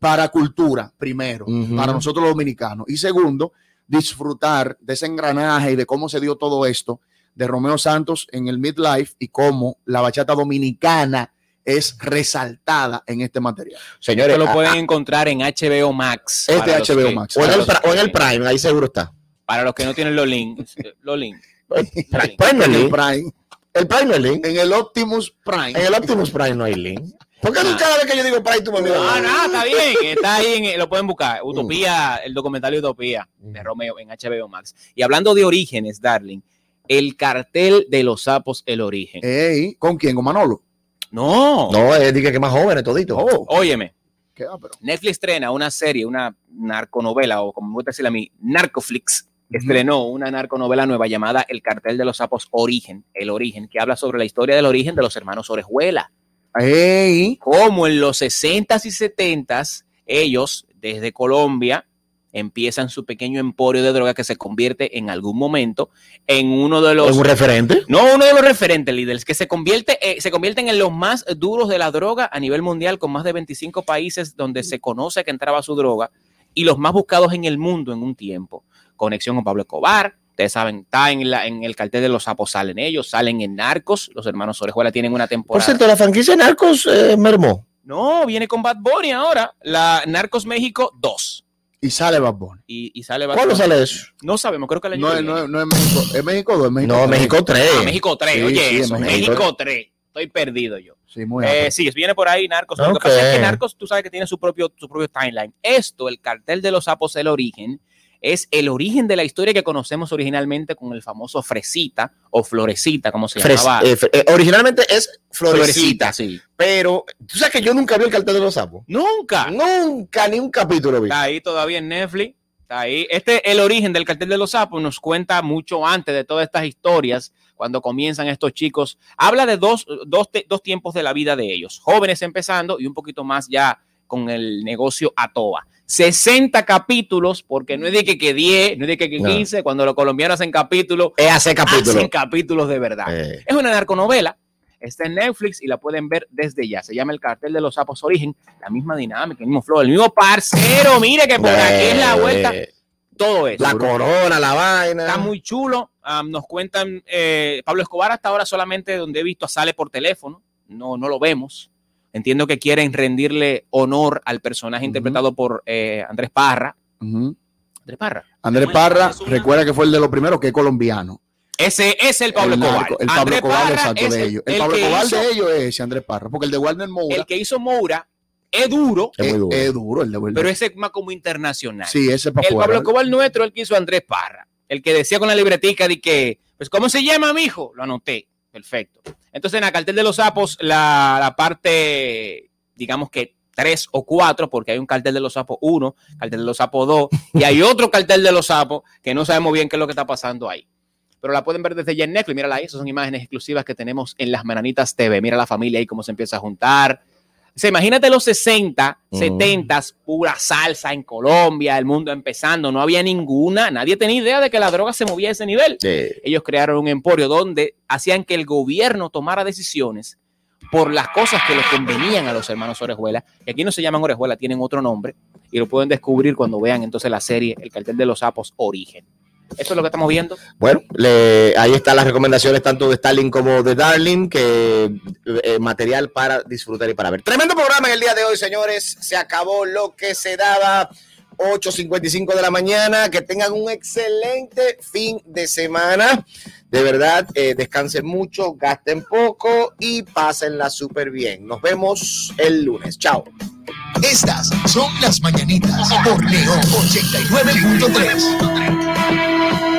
Speaker 5: para cultura, primero, para nosotros los dominicanos. Y segundo, disfrutar de ese engranaje y de cómo se dio todo esto de Romeo Santos en el midlife y cómo la bachata dominicana es resaltada en este material.
Speaker 3: Señores,
Speaker 4: Esto lo
Speaker 3: a-
Speaker 4: pueden encontrar en HBO Max.
Speaker 5: Este
Speaker 4: los
Speaker 5: HBO
Speaker 4: que-
Speaker 5: Max.
Speaker 3: o, en el,
Speaker 4: los
Speaker 3: pra- o en el
Speaker 4: que-
Speaker 3: Prime, ahí seguro está.
Speaker 4: Para los que no tienen los links. eh, Los links. [laughs]
Speaker 3: Prime no hay
Speaker 5: En el
Speaker 3: link.
Speaker 5: Prime,
Speaker 3: El Prime no hay link.
Speaker 5: en el Optimus Prime.
Speaker 3: En el Optimus Prime no hay link. ¿Por qué tú
Speaker 4: Ah.
Speaker 3: cada vez que yo digo Prime tú me miras?
Speaker 4: Ah, no, está bien. [laughs] Está ahí, en- lo pueden buscar. Utopía, el documental Utopía de Romeo en HBO Max. Y hablando de orígenes, darling, el cartel de los sapos, el origen.
Speaker 5: Ey, ¿Con quién? ¿Con Manolo?
Speaker 4: No,
Speaker 3: No, es que más jóvenes todito.
Speaker 5: Oh,
Speaker 4: óyeme.
Speaker 5: qué.
Speaker 4: Netflix estrena una serie, una narconovela, o como me gusta decirle a mí, Narcoflix. Estrenó una narconovela nueva llamada El cartel de los sapos Origen, el origen, que habla sobre la historia del origen de los hermanos Orejuela.
Speaker 5: Ey,
Speaker 4: Como en los 60s y 70s, ellos desde Colombia empiezan su pequeño emporio de droga que se convierte en algún momento en uno de los
Speaker 3: ¿Es un referente?
Speaker 4: no uno de los referentes líderes que se convierte eh, se convierten en los más duros de la droga a nivel mundial con más de 25 países donde se conoce que entraba su droga y los más buscados en el mundo en un tiempo. Conexión con Pablo Escobar, ustedes saben, está en, la, en el cartel de los sapos, salen ellos, salen en Narcos, los hermanos Orejuela tienen una
Speaker 3: Por
Speaker 4: temporada.
Speaker 3: cierto, la franquicia Narcos eh, mermó.
Speaker 4: No, viene con Bad Bunny ahora, la Narcos México 2.
Speaker 5: Y sale Bad Bunny.
Speaker 4: Y, y sale Bad
Speaker 3: ¿Cuándo
Speaker 4: Bunny.
Speaker 3: sale eso?
Speaker 4: No sabemos, creo que el año
Speaker 5: No,
Speaker 4: que
Speaker 5: no, no es México, es México 2, es México
Speaker 3: No,
Speaker 5: tres.
Speaker 3: México 3.
Speaker 4: Ah, México 3,
Speaker 5: Sí,
Speaker 4: oye
Speaker 5: sí,
Speaker 4: eso,
Speaker 5: México
Speaker 4: México 3. Estoy perdido yo.
Speaker 5: Sí, muy
Speaker 4: Eh, sí, viene por ahí Narcos. Lo
Speaker 3: Ok.
Speaker 4: que pasa es que Narcos, tú sabes que tiene su propio, su propio timeline. Esto, el cartel de los sapos, el origen, es el origen de la historia que conocemos originalmente con el famoso Fresita o Florecita, como se
Speaker 3: Fres-
Speaker 4: llamaba.
Speaker 3: eh, eh, originalmente es Florecita,
Speaker 4: sí.
Speaker 3: pero tú sabes que yo nunca vi el cartel de los sapos.
Speaker 4: Nunca.
Speaker 3: Nunca, ni un capítulo vi.
Speaker 4: Está ahí todavía en Netflix. Está ahí. Este, el origen del cartel de los sapos, nos cuenta mucho antes de todas estas historias, cuando comienzan estos chicos. Habla de dos, dos, dos tiempos de la vida de ellos, jóvenes empezando y un poquito más ya con el negocio a toa. 60 capítulos, porque no es de que, que 10, no es de que, que
Speaker 3: No.
Speaker 4: 15, cuando los colombianos hacen capítulos,
Speaker 3: Es hacer capítulo.
Speaker 4: hacen capítulos de verdad.
Speaker 3: Eh,
Speaker 4: Es una narconovela. Está en Netflix y la pueden ver desde ya. Se llama El Cartel de los Sapos Origen. La misma dinámica, el mismo flow, el mismo parcero. Mire que por aquí es la vuelta.
Speaker 3: eh,
Speaker 4: Todo eso.
Speaker 3: La corona, la vaina.
Speaker 4: Está muy chulo. Nos cuentan, eh, Pablo Escobar hasta ahora solamente donde he visto sale por teléfono. No, no lo vemos. Entiendo que quieren rendirle honor al personaje interpretado por eh, Andrés Parra. Andrés Parra.
Speaker 5: Andrés Parra, recuerda que fue el de los primeros que es colombiano.
Speaker 4: Ese es el Pablo
Speaker 5: el, narco- el Pablo
Speaker 4: Parra
Speaker 5: exacto, de
Speaker 4: el-
Speaker 5: ellos. El,
Speaker 4: el
Speaker 5: Pablo
Speaker 4: hizo-
Speaker 5: de ellos es ese Andrés Parra, porque el de Warner Moura
Speaker 4: El que hizo Moura es duro,
Speaker 3: Es duro.
Speaker 5: es duro, el de Warner.
Speaker 4: pero ese es más como internacional.
Speaker 5: Sí, ese para
Speaker 4: el. Pablo Escobar nuestro, el que hizo Andrés Parra, el que decía con la libretica de que, pues, ¿cómo se llama, mijo? Lo anoté. Perfecto. Entonces, en cartel de los sapos, la, la parte, digamos que tres o cuatro, porque hay un cartel de los sapos uno, cartel de los sapos dos, y hay [laughs] otro cartel de los sapos que no sabemos bien qué es lo que está pasando ahí. Pero la pueden ver desde ya en Netflix. Mírala ahí, esas son imágenes exclusivas que tenemos en las Mananitas TV. Mira la familia ahí cómo se empieza a juntar. Sea, imagínate los 60,
Speaker 3: Mm.
Speaker 4: 70, pura salsa en Colombia, el mundo empezando, no había ninguna, nadie tenía idea de que la droga se movía a ese nivel.
Speaker 3: Sí.
Speaker 4: Ellos crearon un emporio donde hacían que el gobierno tomara decisiones por las cosas que les convenían a los hermanos Orejuela, que aquí no se llaman Orejuela, tienen otro nombre, y lo pueden descubrir cuando vean entonces la serie El cartel de los sapos Origen. Eso es lo que estamos viendo.
Speaker 3: Bueno, le- ahí están las recomendaciones tanto de Stalin como de Darling, que eh, material para disfrutar y para ver. Tremendo programa en el día de hoy, señores. Se acabó lo que se daba. 8.55 de la mañana. Que tengan un excelente fin de semana. De verdad, eh, descansen mucho, gasten poco y pásenla súper bien. Nos vemos el lunes. Chao.
Speaker 1: Estas son las mañanitas por León 89.3.